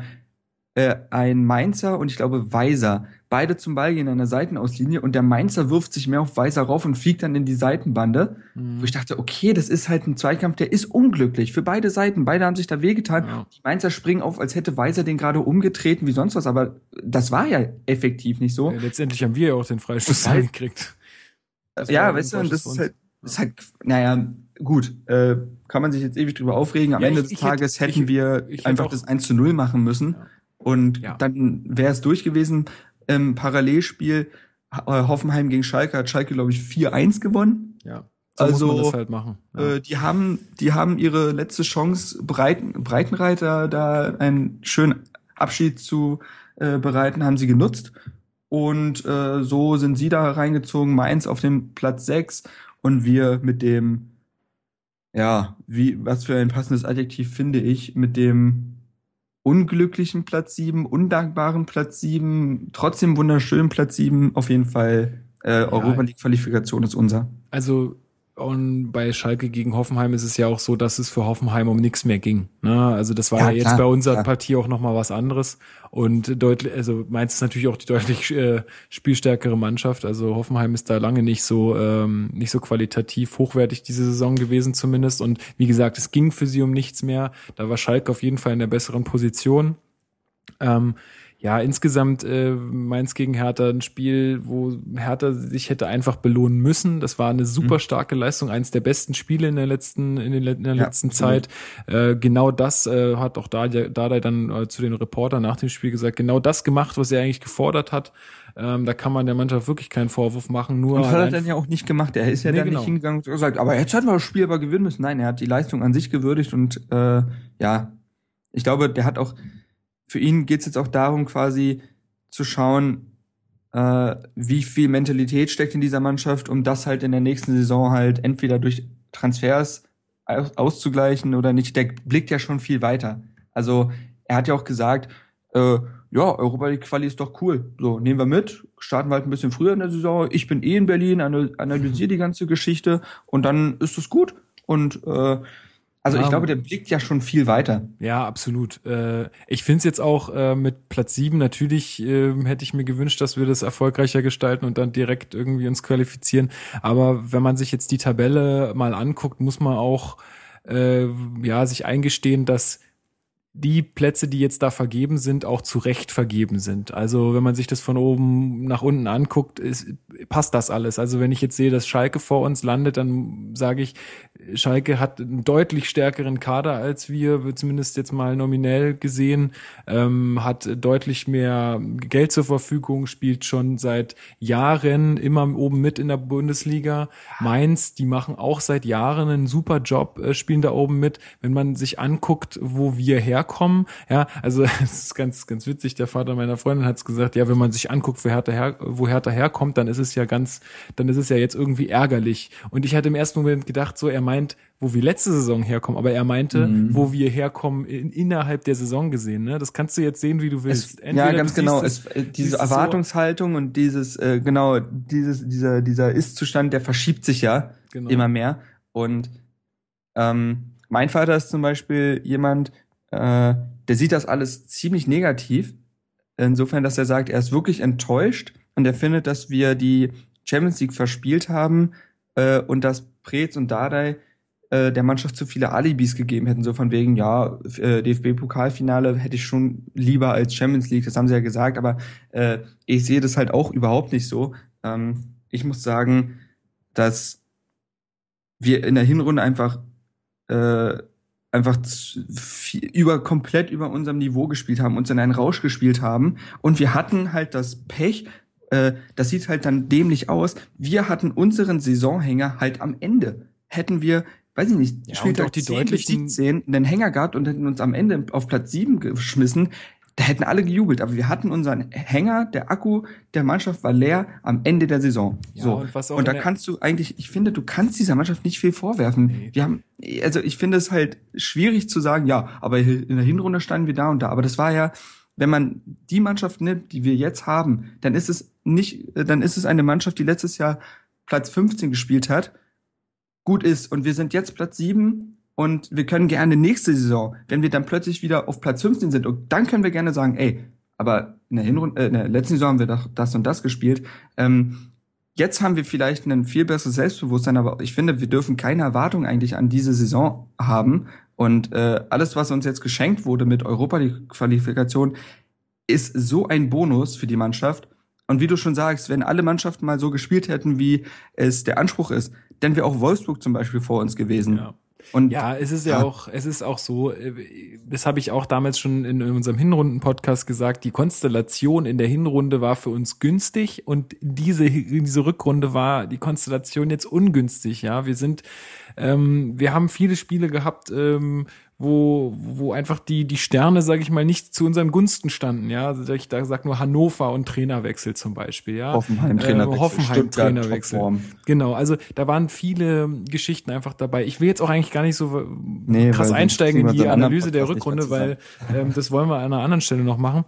äh, ein Mainzer und ich glaube Weiser beide zum Ball gehen an der Seitenauslinie und der Mainzer wirft sich mehr auf Weiser rauf und fliegt dann in die Seitenbande, Mhm. wo ich dachte, okay, das ist halt ein Zweikampf, der ist unglücklich für beide Seiten. Beide haben sich da wehgetan. Ja. Die Mainzer springen auf, als hätte Weiser den gerade umgetreten wie sonst was, aber das war ja effektiv nicht so. Ja, letztendlich haben wir ja auch den Freistoß gekriegt. Ja, weißt du, und das ist uns. halt, das ist halt, naja, gut, äh, kann man sich jetzt ewig drüber aufregen. Am Ja, Ende ich- des Tages hätten ich- wir ich einfach das 1 zu 0 machen müssen. Ja. Und Ja. dann wäre es durch gewesen. Im Parallelspiel äh, Hoffenheim gegen Schalke hat Schalke, glaube ich, 4-1 gewonnen. Ja. So Also, muss man das halt machen. Ja. Äh, die haben, die haben ihre letzte Chance, Breiten, Breitenreiter da einen schönen Abschied zu äh, bereiten, haben sie genutzt. Und äh, so sind sie da reingezogen, Mainz auf dem Platz 6 und wir mit dem, ja, wie, was für ein passendes Adjektiv finde ich, mit dem unglücklichen Platz 7, undankbaren Platz 7, trotzdem wunderschönen Platz 7, auf jeden Fall äh, Europa League Qualifikation ist unser. Also und bei Schalke gegen Hoffenheim ist es ja auch so, dass es für Hoffenheim um nichts mehr ging. Ne? Also das war ja, Ja, jetzt klar, bei unserer klar. Partie auch nochmal was anderes. Und deutlich, also Mainz ist natürlich auch die deutlich äh, spielstärkere Mannschaft. Also Hoffenheim ist da lange nicht so ähm, nicht so qualitativ hochwertig diese Saison gewesen zumindest. Und wie gesagt, es ging für sie um nichts mehr. Da war Schalke auf jeden Fall in der besseren Position. Ähm, ja, insgesamt äh, Mainz gegen Hertha ein Spiel, wo Hertha sich hätte einfach belohnen müssen. Das war eine super starke Leistung, eines der besten Spiele in der letzten in, den, in der Ja, letzten absolut. Zeit. Äh, genau das äh, hat auch Dardai, Dardai dann äh, zu den Reportern nach dem Spiel gesagt. Genau das gemacht, was er eigentlich gefordert hat. Ähm, da kann man der Mannschaft wirklich keinen Vorwurf machen. Nur Und hat er dann ja auch nicht gemacht. Er ist ja Nee, dann genau. nicht hingegangen und gesagt, aber jetzt hätten wir das Spiel aber gewinnen müssen. Nein, er hat die Leistung an sich gewürdigt und äh, ja, ich glaube, der hat auch, für ihn geht's jetzt auch darum, quasi zu schauen, äh, wie viel Mentalität steckt in dieser Mannschaft, um das halt in der nächsten Saison halt entweder durch Transfers aus auszugleichen oder nicht. Der blickt ja schon viel weiter. Also er hat ja auch gesagt, äh, ja, Europa League Quali ist doch cool. So, nehmen wir mit, starten wir halt ein bisschen früher in der Saison. Ich bin eh in Berlin, ana- analysiere die ganze Geschichte und dann ist es gut. Und äh, also ich glaube, der blickt ja schon viel weiter. Ja, absolut. Äh, ich finde es jetzt auch äh, mit Platz sieben natürlich äh, hätte ich mir gewünscht, dass wir das erfolgreicher gestalten und dann direkt irgendwie uns qualifizieren. Aber wenn man sich jetzt die Tabelle mal anguckt, muss man auch äh, ja sich eingestehen, dass die Plätze, die jetzt da vergeben sind, auch zu Recht vergeben sind. Also wenn man sich das von oben nach unten anguckt, ist, passt das alles. Also wenn ich jetzt sehe, dass Schalke vor uns landet, dann sage ich, Schalke hat einen deutlich stärkeren Kader als wir, zumindest jetzt mal nominell gesehen, ähm, hat deutlich mehr Geld zur Verfügung, spielt schon seit Jahren immer oben mit in der Bundesliga. Mainz, die machen auch seit Jahren einen super Job, äh, spielen da oben mit. Wenn man sich anguckt, wo wir herkommen, ja, also es ist ganz, ganz witzig. Der Vater meiner Freundin hat es gesagt, ja, wenn man sich anguckt, wo Hertha, her, wo Hertha herkommt, dann ist es ja ganz, dann ist es ja jetzt irgendwie ärgerlich. Und ich hatte im ersten Moment gedacht, so, er meint, wo wir letzte Saison herkommen, aber er meinte, wo wir herkommen in, innerhalb der Saison gesehen. Ne? Das kannst du jetzt sehen, wie du willst. Es, ja, ganz genau. Es, äh, diese es so- Erwartungshaltung und dieses, äh, genau, dieses, dieser, dieser Ist-Zustand, der verschiebt sich ja Genau. immer mehr. Und ähm, mein Vater ist zum Beispiel jemand, äh, der sieht das alles ziemlich negativ. Insofern, dass er sagt, er ist wirklich enttäuscht und er findet, dass wir die Champions League verspielt haben äh, und dass Preetz und Dardai äh, der Mannschaft zu viele Alibis gegeben hätten, so von wegen, ja, äh, DFB-Pokalfinale hätte ich schon lieber als Champions League, das haben sie ja gesagt, aber äh, ich sehe das halt auch überhaupt nicht so. Ähm, ich muss sagen, dass wir in der Hinrunde einfach äh, einfach viel, über komplett über unserem Niveau gespielt haben, uns in einen Rausch gespielt haben und wir hatten halt das Pech, äh, das sieht halt dann dämlich aus. Wir hatten unseren Saisonhänger halt am Ende. Hätten wir, weiß ich nicht, Ja, Spieltag auch die 10 bis deutlichen- 17 einen Hänger gehabt und hätten uns am Ende auf Platz 7 geschmissen, da hätten alle gejubelt, aber wir hatten unseren Hänger, der Akku der Mannschaft war leer am Ende der Saison. Ja, so. und und da kannst du eigentlich, ich finde, du kannst dieser Mannschaft nicht viel vorwerfen. Nee. Wir haben, also ich finde es halt schwierig zu sagen, ja, aber in der Hinrunde standen wir da und da. Aber das war ja, wenn man die Mannschaft nimmt, die wir jetzt haben, dann ist es nicht, dann ist es eine Mannschaft, die letztes Jahr Platz 15 gespielt hat, gut ist. Und wir sind jetzt Platz 7 und wir können gerne nächste Saison, wenn wir dann plötzlich wieder auf Platz 15 sind, und dann können wir gerne sagen, ey, aber in der Hinrunde, äh, in der letzten Saison haben wir doch das und das gespielt. Ähm, jetzt haben wir vielleicht ein viel besseres Selbstbewusstsein, aber ich finde, wir dürfen keine Erwartung eigentlich an diese Saison haben. Und äh, alles, was uns jetzt geschenkt wurde mit Europa-Qualifikation, ist so ein Bonus für die Mannschaft. Und wie du schon sagst, wenn alle Mannschaften mal so gespielt hätten, wie es der Anspruch ist, dann wäre auch Wolfsburg zum Beispiel vor uns gewesen. Ja. Und Ja, es ist ja, Ja. auch, es ist auch so, äh, das habe ich auch damals schon in unserem Hinrunden-Podcast gesagt, die Konstellation in der Hinrunde war für uns günstig und diese, diese Rückrunde war die Konstellation jetzt ungünstig, ja. Wir sind, ähm, wir haben viele Spiele gehabt, ähm, wo, wo einfach die, die Sterne, sage ich mal, nicht zu unseren Gunsten standen, ja. Also ich da sag nur Hannover und Trainerwechsel zum Beispiel, ja. Hoffenheim Trainerwechsel, Äh, Hoffenheim Trainerwechsel. Genau, also da waren viele Geschichten einfach dabei. Ich will jetzt auch eigentlich gar nicht so Nee, krass einsteigen in die Analyse der Rückrunde, weil ähm, das wollen wir an einer anderen Stelle noch machen.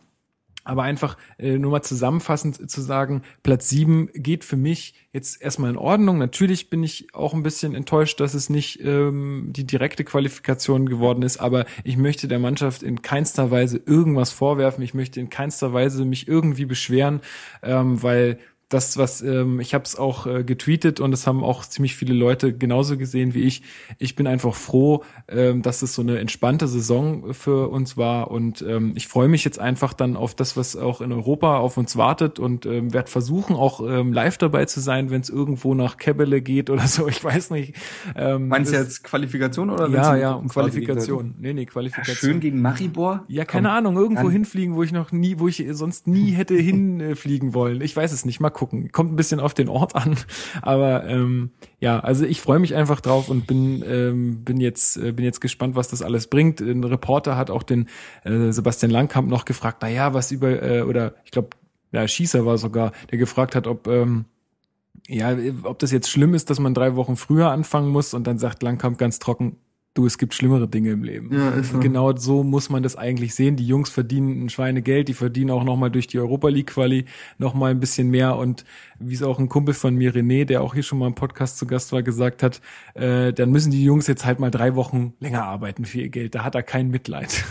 Aber einfach äh, nur mal zusammenfassend zu sagen, Platz sieben geht für mich jetzt erstmal in Ordnung. Natürlich bin ich auch ein bisschen enttäuscht, dass es nicht ähm, die direkte Qualifikation geworden ist, aber ich möchte der Mannschaft in keinster Weise irgendwas vorwerfen. Ich möchte in keinster Weise mich irgendwie beschweren, ähm, weil das, was ähm, ich habe es auch äh, getweetet und es haben auch ziemlich viele Leute genauso gesehen wie ich. Ich bin einfach froh, ähm, dass es so eine entspannte Saison für uns war und ähm, ich freue mich jetzt einfach dann auf das, was auch in Europa auf uns wartet und ähm, werde versuchen auch ähm, live dabei zu sein, wenn es irgendwo nach Kebele geht oder so. Ich weiß nicht. Ähm, Meinst du jetzt Qualifikation oder Ja, ja, um Qualifikation. Nee, nee, Ja, Qualifikation. schön gegen Maribor? Ja, keine Komm, Ahnung, irgendwo hinfliegen, wo ich noch nie, wo ich sonst nie hätte hinfliegen wollen. Ich weiß es nicht, mal gucken. Kommt ein bisschen auf den Ort an, aber ähm, ja, also ich freue mich einfach drauf und bin ähm, bin jetzt äh, bin jetzt gespannt, was das alles bringt. Ein Reporter hat auch den äh, Sebastian Langkamp noch gefragt, na ja, was über äh, oder ich glaube, ja, Schießer war sogar, der gefragt hat, ob ähm, ja, ob das jetzt schlimm ist, dass man drei Wochen früher anfangen muss und dann sagt Langkamp ganz trocken, du, es gibt schlimmere Dinge im Leben. Ja, ist so. Und genau so muss man das eigentlich sehen. Die Jungs verdienen ein Schweinegeld, die verdienen auch nochmal durch die Europa League Quali nochmal ein bisschen mehr. Und wie es auch ein Kumpel von mir, René, der auch hier schon mal im Podcast zu Gast war, gesagt hat, äh, dann müssen die Jungs jetzt halt mal drei Wochen länger arbeiten für ihr Geld. Da hat er kein Mitleid.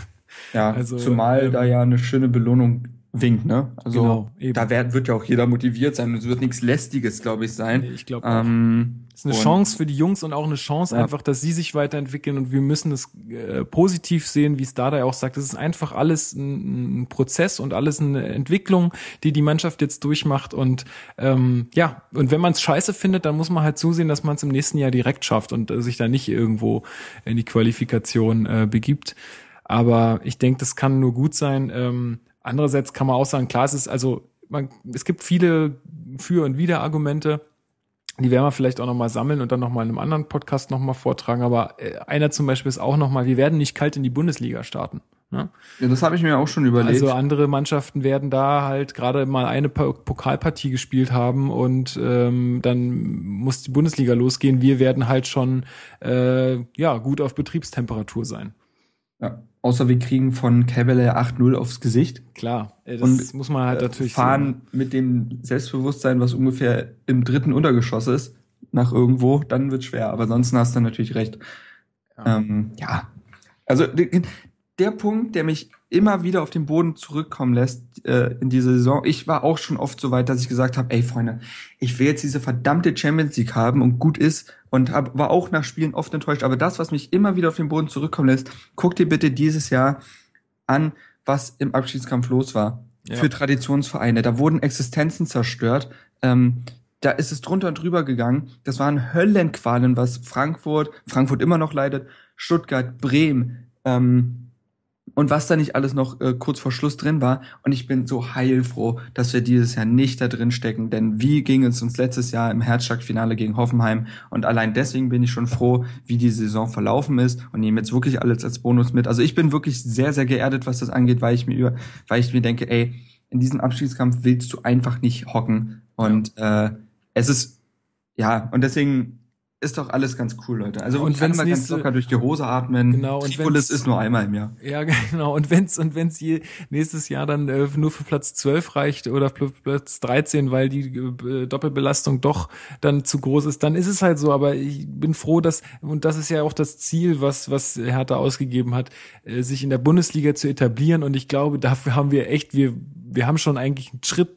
Ja, Also, zumal ähm, da ja eine schöne Belohnung winkt, ne? Also Genau, da wird, wird ja auch jeder motiviert sein. Es wird nichts Lästiges, glaube ich, sein. Nee, ich glaub auch. ähm, Das ist eine Chance für die Jungs und auch eine Chance Ja. einfach, dass sie sich weiterentwickeln und wir müssen es äh, positiv sehen, wie es Dada auch sagt. Es ist einfach alles ein, ein Prozess und alles eine Entwicklung, die die Mannschaft jetzt durchmacht und ähm, ja, und wenn man es scheiße findet, dann muss man halt zusehen, dass man es im nächsten Jahr direkt schafft und äh, sich da nicht irgendwo in die Qualifikation äh, begibt. Aber ich denke, das kann nur gut sein. Ähm, andererseits kann man auch sagen, klar, es ist also, man, es gibt viele Für- und Wider-Argumente. Die werden wir vielleicht auch nochmal sammeln und dann nochmal in einem anderen Podcast nochmal vortragen. Aber äh, einer zum Beispiel ist auch nochmal, wir werden nicht kalt in die Bundesliga starten. Ne? Ja, das habe ich mir auch schon überlegt. Also andere Mannschaften werden da halt gerade mal eine Po- Pokalpartie gespielt haben und ähm, dann muss die Bundesliga losgehen. Wir werden halt schon äh, ja gut auf Betriebstemperatur sein. ja. Außer wir kriegen von Cavalier 8-0 aufs Gesicht. Klar, das Und, muss man halt natürlich fahren mit dem Selbstbewusstsein, was ungefähr im dritten Untergeschoss ist, nach irgendwo, dann wird schwer. Aber ansonsten hast du natürlich recht. Ja. Ähm, ja. Also der Punkt, der mich immer wieder auf den Boden zurückkommen lässt äh, in dieser Saison. Ich war auch schon oft so weit, dass ich gesagt habe, ey Freunde, ich will jetzt diese verdammte Champions League haben und gut ist und hab, war auch nach Spielen oft enttäuscht. Aber das, was mich immer wieder auf den Boden zurückkommen lässt, guck dir bitte dieses Jahr an, was im Abschiedskampf los war. Ja. Für Traditionsvereine. Da wurden Existenzen zerstört. Ähm, da ist es drunter und drüber gegangen. Das waren Höllenqualen, was Frankfurt, Frankfurt immer noch leidet, Stuttgart, Bremen, ähm, und was da nicht alles noch äh, kurz vor Schluss drin war. Und ich bin so heilfroh, dass wir dieses Jahr nicht da drin stecken. Denn wie ging es uns letztes Jahr im Herzschlagfinale gegen Hoffenheim? Und allein deswegen bin ich schon froh, wie die Saison verlaufen ist und nehme jetzt wirklich alles als Bonus mit. Also ich bin wirklich sehr, sehr geerdet, was das angeht, weil ich mir über, weil ich mir denke, ey, in diesem Abschiedskampf willst du einfach nicht hocken. Und äh, es ist, ja, und deswegen ist doch alles ganz cool, Leute. Also Und wenn wenn's mal ganz nächste- locker durch die Hose atmen. Genau, und Tripolis wenn's- ist nur einmal im Jahr. Ja, genau. Und wenn's und wenn's je nächstes Jahr dann äh, nur für Platz 12 reicht oder für Platz 13, weil die äh, Doppelbelastung doch dann zu groß ist, dann ist es halt so. Aber ich bin froh, dass und das ist ja auch das Ziel, was was Hertha ausgegeben hat, äh, sich in der Bundesliga zu etablieren. Und ich glaube, dafür haben wir echt wir wir haben schon eigentlich einen Schritt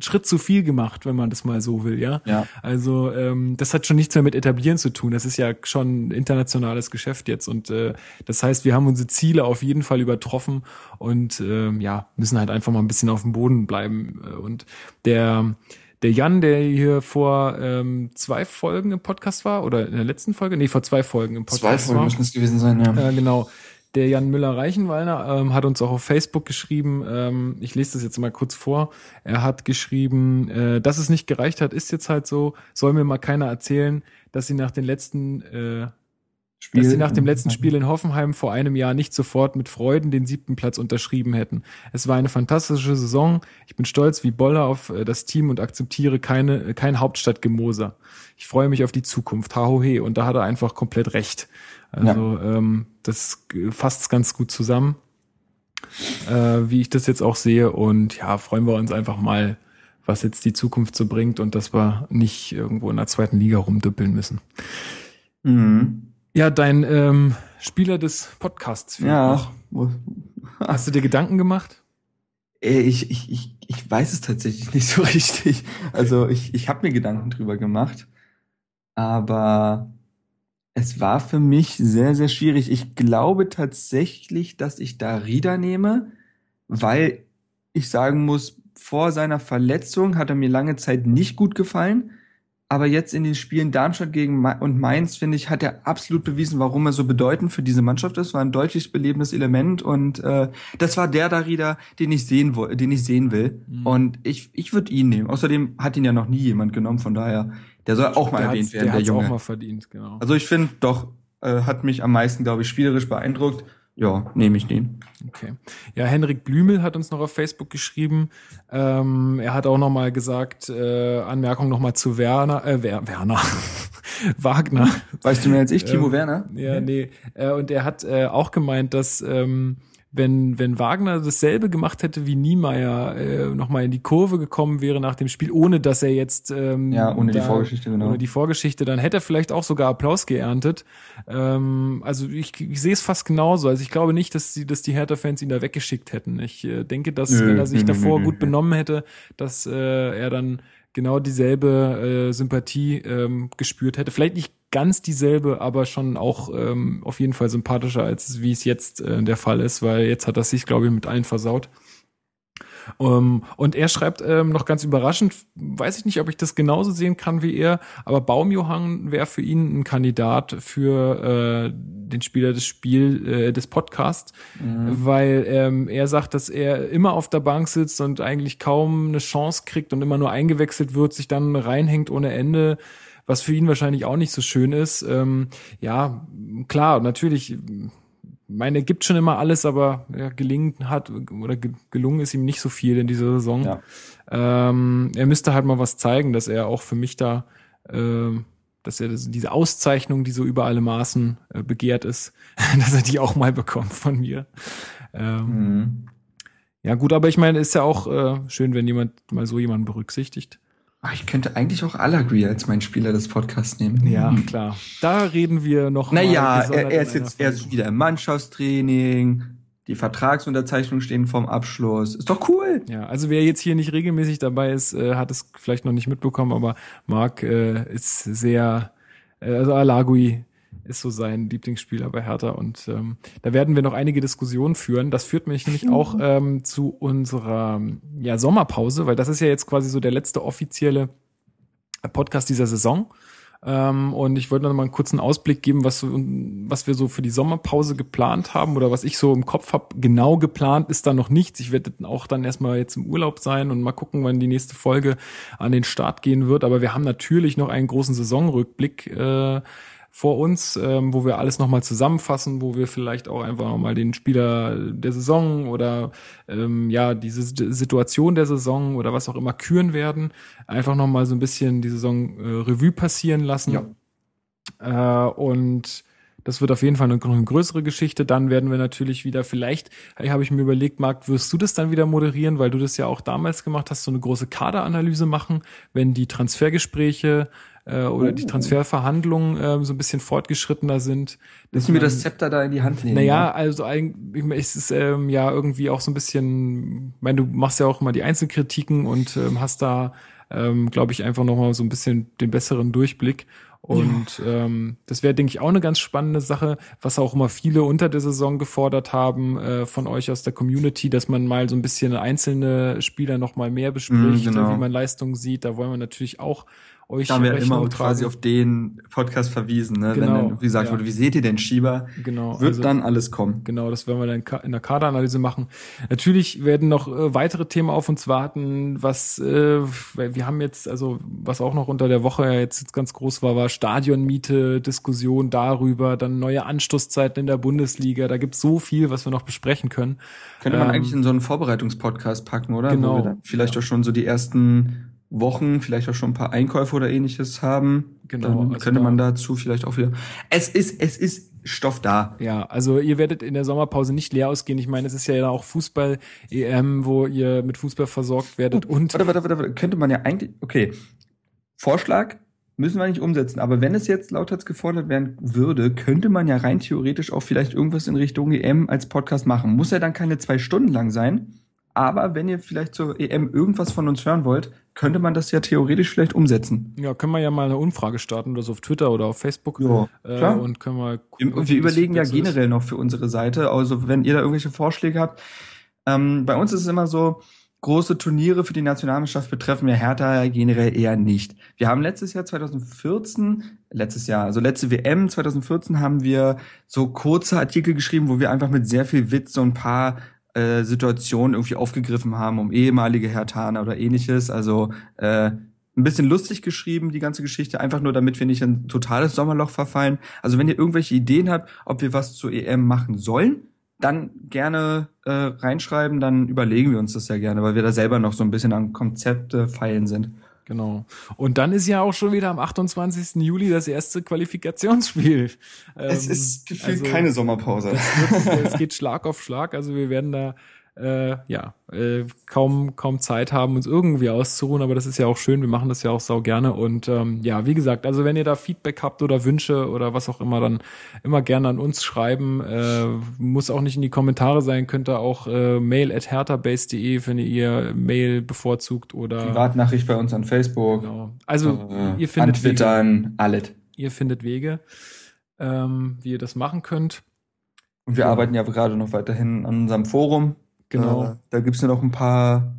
Schritt zu viel gemacht, wenn man das mal so will, ja. Ja. Also ähm, das hat schon nichts mehr mit etablieren zu tun. Das ist ja schon ein internationales Geschäft jetzt und äh, das heißt, wir haben unsere Ziele auf jeden Fall übertroffen und ähm, ja müssen halt einfach mal ein bisschen auf dem Boden bleiben. Äh, Und der der Jan, der hier vor ähm, zwei Folgen im Podcast war oder in der letzten Folge, nee vor zwei Folgen im Podcast war, es gewesen sein, ja. äh, genau. Der Jan Müller-Reichenwallner ähm, hat uns auch auf Facebook geschrieben, ähm, ich lese das jetzt mal kurz vor, er hat geschrieben, äh, dass es nicht gereicht hat, ist jetzt halt so, soll mir mal keiner erzählen, dass sie nach den letzten, äh, dass sie nach dem letzten Spiel in Hoffenheim vor einem Jahr nicht sofort mit Freuden den siebten Platz unterschrieben hätten. Es war eine fantastische Saison. Ich bin stolz wie Boller auf äh, das Team und akzeptiere keine, äh, kein Hauptstadtgemoser. Ich freue mich auf die Zukunft. Hahohe. Und da hat er einfach komplett recht. Also ähm, das fasst es ganz gut zusammen, äh, wie ich das jetzt auch sehe. Und ja, freuen wir uns einfach mal, was jetzt die Zukunft so bringt und dass wir nicht irgendwo in der zweiten Liga rumdüppeln müssen. Mhm. Ja, dein ähm, Spieler des Podcasts. Ja. noch. Hast du dir Gedanken gemacht? Ey, Ich, ich, ich, ich weiß es tatsächlich nicht so richtig. Also ich, ich habe mir Gedanken drüber gemacht, aber es war für mich sehr, sehr schwierig. Ich glaube tatsächlich, dass ich da Rieder nehme, weil ich sagen muss, vor seiner Verletzung hat er mir lange Zeit nicht gut gefallen. Aber jetzt in den Spielen Darmstadt gegen Ma und Mainz, finde ich, hat er absolut bewiesen, warum er so bedeutend für diese Mannschaft ist. War ein deutlich belebendes Element und äh, das war der Darida, den ich sehen den ich sehen will. Mhm. Und ich, ich würde ihn nehmen. Außerdem hat ihn ja noch nie jemand genommen, von daher, der soll auch mal der erwähnt werden, der der hat's auch Junge. mal verdient, genau. Also ich finde doch, äh, hat mich am meisten, glaube ich, spielerisch beeindruckt. Ja, nehme ich den. Okay. Ja, Henrik Blümel hat uns noch auf Facebook geschrieben. Ähm, er hat auch noch mal gesagt, äh, Anmerkung noch mal zu Werner, äh, Wer Werner, Wagner. Weißt du mehr als ich, Timo Ähm, Werner? Ja, nee. Äh, und er hat äh, auch gemeint, dass ähm, wenn, wenn Wagner dasselbe gemacht hätte wie Niemeyer, äh, nochmal in die Kurve gekommen wäre nach dem Spiel, ohne dass er jetzt ähm, Ja, ohne die Vorgeschichte, genau. Ohne die Vorgeschichte, dann hätte er vielleicht auch sogar Applaus geerntet. Ähm, also ich, ich sehe es fast genauso. Also ich glaube nicht, dass die, dass die Hertha-Fans ihn da weggeschickt hätten. Ich äh, denke, dass Nö, wenn er sich nö, davor nö, gut benommen hätte, dass äh, er dann genau dieselbe äh, Sympathie ähm, gespürt hätte. Vielleicht nicht ganz dieselbe, aber schon auch ähm, auf jeden Fall sympathischer, als wie es jetzt äh, der Fall ist, weil jetzt hat er sich, glaube ich, mit allen versaut. Um, und er schreibt ähm, noch ganz überraschend, weiß ich nicht, ob ich das genauso sehen kann wie er, aber Baumjohann wäre für ihn ein Kandidat für äh, den Spieler des Spiel äh, des Podcasts, weil ähm, er sagt, dass er immer auf der Bank sitzt und eigentlich kaum eine Chance kriegt und immer nur eingewechselt wird, sich dann reinhängt ohne Ende, was für ihn wahrscheinlich auch nicht so schön ist. Ähm, ja, klar, natürlich meine, er gibt schon immer alles, aber ja, gelingen hat oder ge gelungen ist ihm nicht so viel in dieser Saison. Ja. Ähm, er müsste halt mal was zeigen, dass er auch für mich da, ähm, dass er das, diese Auszeichnung, die so über alle Maßen äh, begehrt ist, dass er die auch mal bekommt von mir. Ähm, Mhm. Ja gut, aber ich meine, ist ja auch äh, schön, wenn jemand mal so jemanden berücksichtigt. Ah, ich könnte eigentlich auch Allegri als meinen Spieler des Podcasts nehmen. Ja, klar. Da reden wir noch Naja, er, er ist jetzt er ist wieder im Mannschaftstraining. Die Vertragsunterzeichnungen stehen vorm Abschluss. Ist doch cool. Ja, also wer jetzt hier nicht regelmäßig dabei ist, äh, hat es vielleicht noch nicht mitbekommen, aber Marc äh, ist sehr, äh, also Alagui ist so sein Lieblingsspieler bei Hertha und ähm, da werden wir noch einige Diskussionen führen. Das führt mich nämlich auch ähm, zu unserer ja, Sommerpause, weil das ist ja jetzt quasi so der letzte offizielle Podcast dieser Saison. Ähm, und ich wollte noch mal einen kurzen Ausblick geben, was, was wir so für die Sommerpause geplant haben oder was ich so im Kopf habe. Genau geplant ist da noch nichts. Ich werde auch dann erstmal jetzt im Urlaub sein und mal gucken, wann die nächste Folge an den Start gehen wird. Aber wir haben natürlich noch einen großen Saisonrückblick. Äh, vor uns, ähm, wo wir alles nochmal zusammenfassen, wo wir vielleicht auch einfach nochmal den Spieler der Saison oder ähm, ja, diese Situation der Saison oder was auch immer küren werden. Einfach nochmal so ein bisschen die Saison äh, Revue passieren lassen. Ja. Äh, und das wird auf jeden Fall eine, eine, größere Geschichte. Dann werden wir natürlich wieder vielleicht, hey, habe ich mir überlegt, Marc, wirst du das dann wieder moderieren, weil du das ja auch damals gemacht hast, so eine große Kaderanalyse machen, wenn die Transfergespräche äh, oder oh. die Transferverhandlungen äh, so ein bisschen fortgeschrittener sind. Müssen wir das Zepter da in die Hand nehmen? Naja, also eigentlich ist es ähm, ja irgendwie auch so ein bisschen, ich meine, du machst ja auch immer die Einzelkritiken und ähm, hast da, ähm, glaube ich, einfach nochmal so ein bisschen den besseren Durchblick. Und ja. ähm, das wäre, denke ich, auch eine ganz spannende Sache, was auch immer viele unter der Saison gefordert haben äh, von euch aus der Community, dass man mal so ein bisschen einzelne Spieler noch mal mehr bespricht, mm, genau. wie man Leistungen sieht. Da wollen wir natürlich auch euch da haben wir immer quasi auf den Podcast verwiesen, ne? Genau, wenn dann wie gesagt ja. wurde, wie seht ihr denn Schieber? Genau. Wird also, dann alles kommen. Genau, das werden wir dann in der Kaderanalyse machen. Natürlich werden noch äh, weitere Themen auf uns warten, was äh, wir haben jetzt, also was auch noch unter der Woche jetzt, jetzt ganz groß war, war Stadionmiete, Diskussion darüber, dann neue Anstoßzeiten in der Bundesliga. Da gibt so viel, was wir noch besprechen können. Könnte man ähm, eigentlich in so einen Vorbereitungspodcast packen, oder? Genau. vielleicht ja. auch schon so die ersten Wochen vielleicht auch schon ein paar Einkäufe oder ähnliches haben. Genau. Dann also könnte man dazu vielleicht auch wieder. Es ist, es ist Stoff da. Ja, also ihr werdet in der Sommerpause nicht leer ausgehen. Ich meine, es ist ja auch Fußball-EM, wo ihr mit Fußball versorgt werdet oh, und. Warte, warte, warte, warte, könnte man ja eigentlich, okay. Vorschlag müssen wir nicht umsetzen, aber wenn es jetzt lauthals gefordert werden würde, könnte man ja rein theoretisch auch vielleicht irgendwas in Richtung EM als Podcast machen. Muss ja dann keine zwei Stunden lang sein. Aber wenn ihr vielleicht zur EM irgendwas von uns hören wollt, könnte man das ja theoretisch vielleicht umsetzen. Ja, können wir ja mal eine Umfrage starten oder so auf Twitter oder auf Facebook. Ja, äh, klar. Und können wir gucken, wir überlegen ja generell ist. noch für unsere Seite. Also wenn ihr da irgendwelche Vorschläge habt. Ähm, bei uns ist es immer so, große Turniere für die Nationalmannschaft betreffen wir Hertha generell eher nicht. Wir haben letztes Jahr 2014, letztes Jahr, also letzte WM 2014 haben wir so kurze Artikel geschrieben, wo wir einfach mit sehr viel Witz so ein paar äh, Situationen irgendwie aufgegriffen haben, um ehemalige Hertaner oder ähnliches. Also äh, ein bisschen lustig geschrieben, die ganze Geschichte, einfach nur, damit wir nicht in ein totales Sommerloch verfallen. Also wenn ihr irgendwelche Ideen habt, ob wir was zur EM machen sollen, dann gerne äh, reinschreiben, dann überlegen wir uns das ja gerne, weil wir da selber noch so ein bisschen an Konzepte feilen sind. Genau. Und dann ist ja auch schon wieder am 28. Juli das erste Qualifikationsspiel. Es ähm, ist gefühlt also, keine Sommerpause. Es geht Schlag auf Schlag. Also wir werden da äh, ja, äh, kaum, kaum Zeit haben, uns irgendwie auszuruhen, aber das ist ja auch schön, wir machen das ja auch sau gerne und ähm, ja, wie gesagt, also wenn ihr da Feedback habt oder Wünsche oder was auch immer, dann immer gerne an uns schreiben, äh, muss auch nicht in die Kommentare sein, könnt ihr auch äh, mail at herterbase.de, wenn ihr Mail bevorzugt oder Privatnachricht bei uns an Facebook. Genau. Also äh, ihr findet an Twitter, alles. Ihr findet Wege, ähm, wie ihr das machen könnt. Und wir ja. arbeiten ja gerade noch weiterhin an unserem Forum. Genau. Äh, da gibt's ja noch ein paar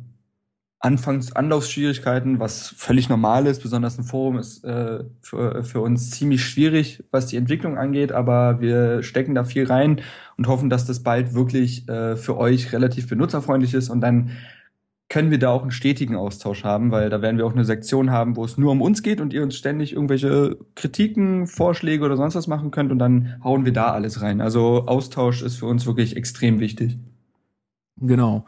Anfangs Anlaufschwierigkeiten, was völlig normal ist. Besonders ein Forum ist äh, für, für uns ziemlich schwierig, was die Entwicklung angeht, aber wir stecken da viel rein und hoffen, dass das bald wirklich äh, für euch relativ benutzerfreundlich ist und dann können wir da auch einen stetigen Austausch haben, weil da werden wir auch eine Sektion haben, wo es nur um uns geht und ihr uns ständig irgendwelche Kritiken, Vorschläge oder sonst was machen könnt und dann hauen wir da alles rein. Also Austausch ist für uns wirklich extrem wichtig. Genau.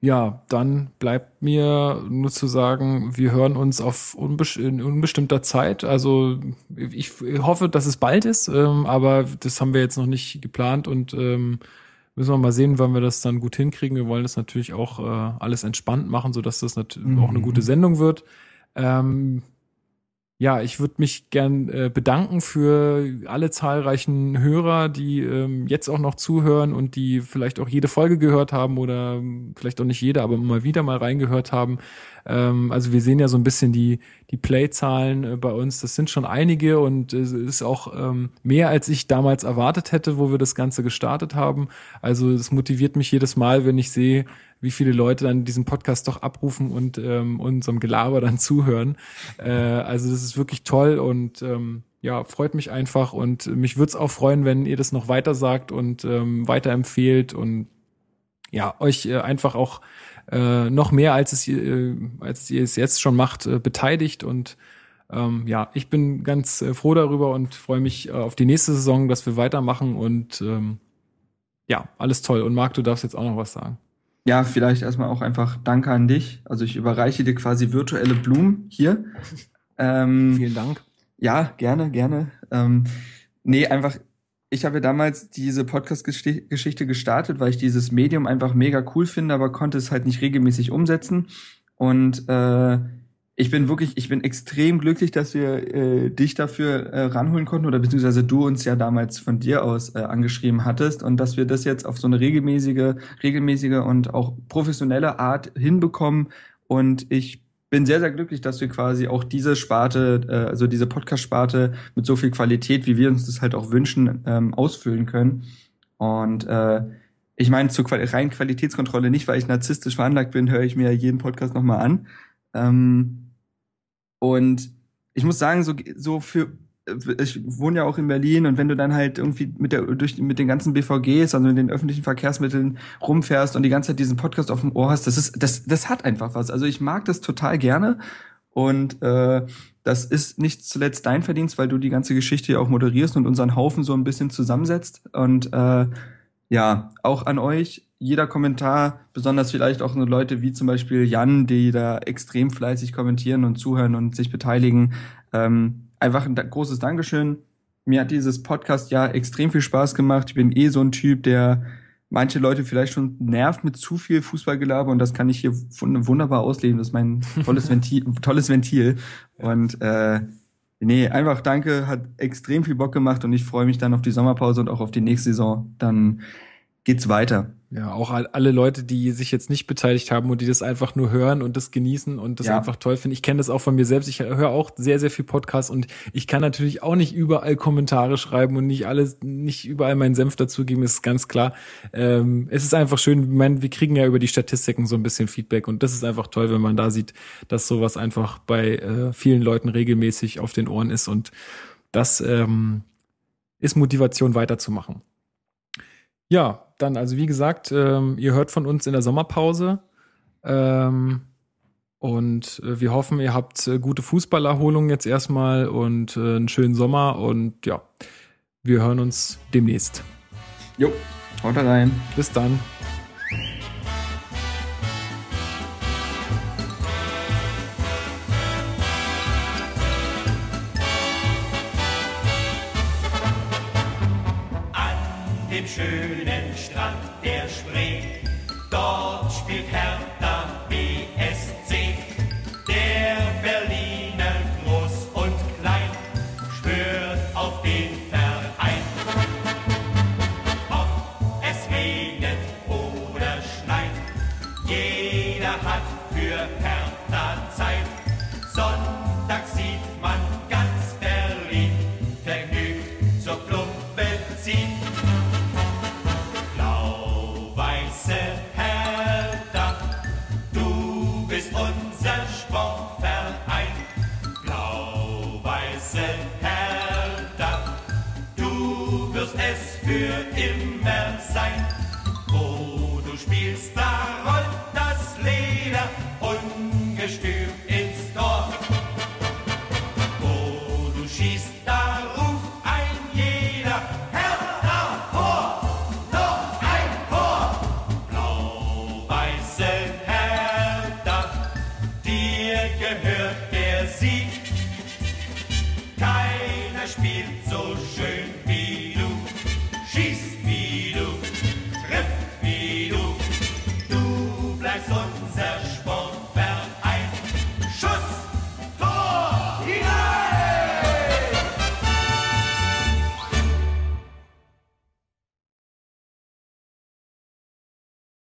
Ja, dann bleibt mir nur zu sagen, wir hören uns auf unbes in unbestimmter Zeit. Also ich hoffe, dass es bald ist, ähm, aber das haben wir jetzt noch nicht geplant und ähm, müssen wir mal sehen, wann wir das dann gut hinkriegen. Wir wollen das natürlich auch äh, alles entspannt machen, so dass das natürlich mhm. auch eine gute Sendung wird. Ähm, ja, ich würde mich gern äh, bedanken für alle zahlreichen Hörer, die ähm, jetzt auch noch zuhören und die vielleicht auch jede Folge gehört haben oder ähm, vielleicht auch nicht jede, aber mal wieder mal reingehört haben. Ähm, also wir sehen ja so ein bisschen die, die Play-Zahlen äh, bei uns. Das sind schon einige und es ist auch ähm, mehr, als ich damals erwartet hätte, wo wir das Ganze gestartet haben. Also es motiviert mich jedes Mal, wenn ich sehe, wie viele Leute dann diesen Podcast doch abrufen und ähm, unserem Gelaber dann zuhören. Äh, also das ist wirklich toll und ähm, ja, freut mich einfach und mich würde es auch freuen, wenn ihr das noch weiter sagt und ähm, weiterempfehlt und ja, euch äh, einfach auch äh, noch mehr als es äh, als ihr es jetzt schon macht, äh, beteiligt und ähm, ja, ich bin ganz äh, froh darüber und freue mich äh, auf die nächste Saison, dass wir weitermachen und ähm, ja, alles toll. Und Marc, du darfst jetzt auch noch was sagen. Ja, vielleicht erstmal auch einfach Danke an dich. Also ich überreiche dir quasi virtuelle Blumen hier. Ähm, Vielen Dank. Ja, gerne, gerne. Ähm, nee, einfach, ich habe ja damals diese Podcast-Geschichte gestartet, weil ich dieses Medium einfach mega cool finde, aber konnte es halt nicht regelmäßig umsetzen. Und äh, ich bin wirklich, ich bin extrem glücklich, dass wir äh, dich dafür äh, ranholen konnten oder beziehungsweise du uns ja damals von dir aus äh, angeschrieben hattest und dass wir das jetzt auf so eine regelmäßige, regelmäßige und auch professionelle Art hinbekommen. Und ich bin sehr, sehr glücklich, dass wir quasi auch diese Sparte, äh, also diese Podcast-Sparte mit so viel Qualität, wie wir uns das halt auch wünschen, ähm, ausfüllen können. Und äh, ich meine, zur Qual rein Qualitätskontrolle nicht, weil ich narzisstisch veranlagt bin, höre ich mir jeden Podcast nochmal an. Ähm, und ich muss sagen, so, so für ich wohne ja auch in Berlin und wenn du dann halt irgendwie mit der durch mit den ganzen BVGs, also mit den öffentlichen Verkehrsmitteln rumfährst und die ganze Zeit diesen Podcast auf dem Ohr hast, das ist das das hat einfach was. Also ich mag das total gerne und äh, das ist nicht zuletzt dein Verdienst, weil du die ganze Geschichte ja auch moderierst und unseren Haufen so ein bisschen zusammensetzt und äh, ja, auch an euch jeder Kommentar, besonders vielleicht auch nur Leute wie zum Beispiel Jan, die da extrem fleißig kommentieren und zuhören und sich beteiligen. Ähm, einfach ein großes Dankeschön. Mir hat dieses Podcast ja extrem viel Spaß gemacht. Ich bin eh so ein Typ, der manche Leute vielleicht schon nervt mit zu viel Fußballgelaber und das kann ich hier wunderbar ausleben. Das ist mein tolles Ventil, tolles Ventil. Und äh, nee, einfach danke, hat extrem viel Bock gemacht und ich freue mich dann auf die Sommerpause und auch auf die nächste Saison. Dann geht's weiter. Ja, auch alle Leute, die sich jetzt nicht beteiligt haben und die das einfach nur hören und das genießen und das ja. einfach toll finden. Ich kenne das auch von mir selbst. Ich höre auch sehr, sehr viel Podcasts und ich kann natürlich auch nicht überall Kommentare schreiben und nicht alles, nicht überall meinen Senf dazugeben, ist ganz klar. Ähm, es ist einfach schön, ich meine, wir kriegen ja über die Statistiken so ein bisschen Feedback und das ist einfach toll, wenn man da sieht, dass sowas einfach bei äh, vielen Leuten regelmäßig auf den Ohren ist und das ähm, ist Motivation weiterzumachen. Ja, dann, also wie gesagt, ähm, ihr hört von uns in der Sommerpause. Ähm, und äh, wir hoffen, ihr habt äh, gute Fußballerholung jetzt erstmal und äh, einen schönen Sommer. Und ja, wir hören uns demnächst. Jo, haut rein. Bis dann.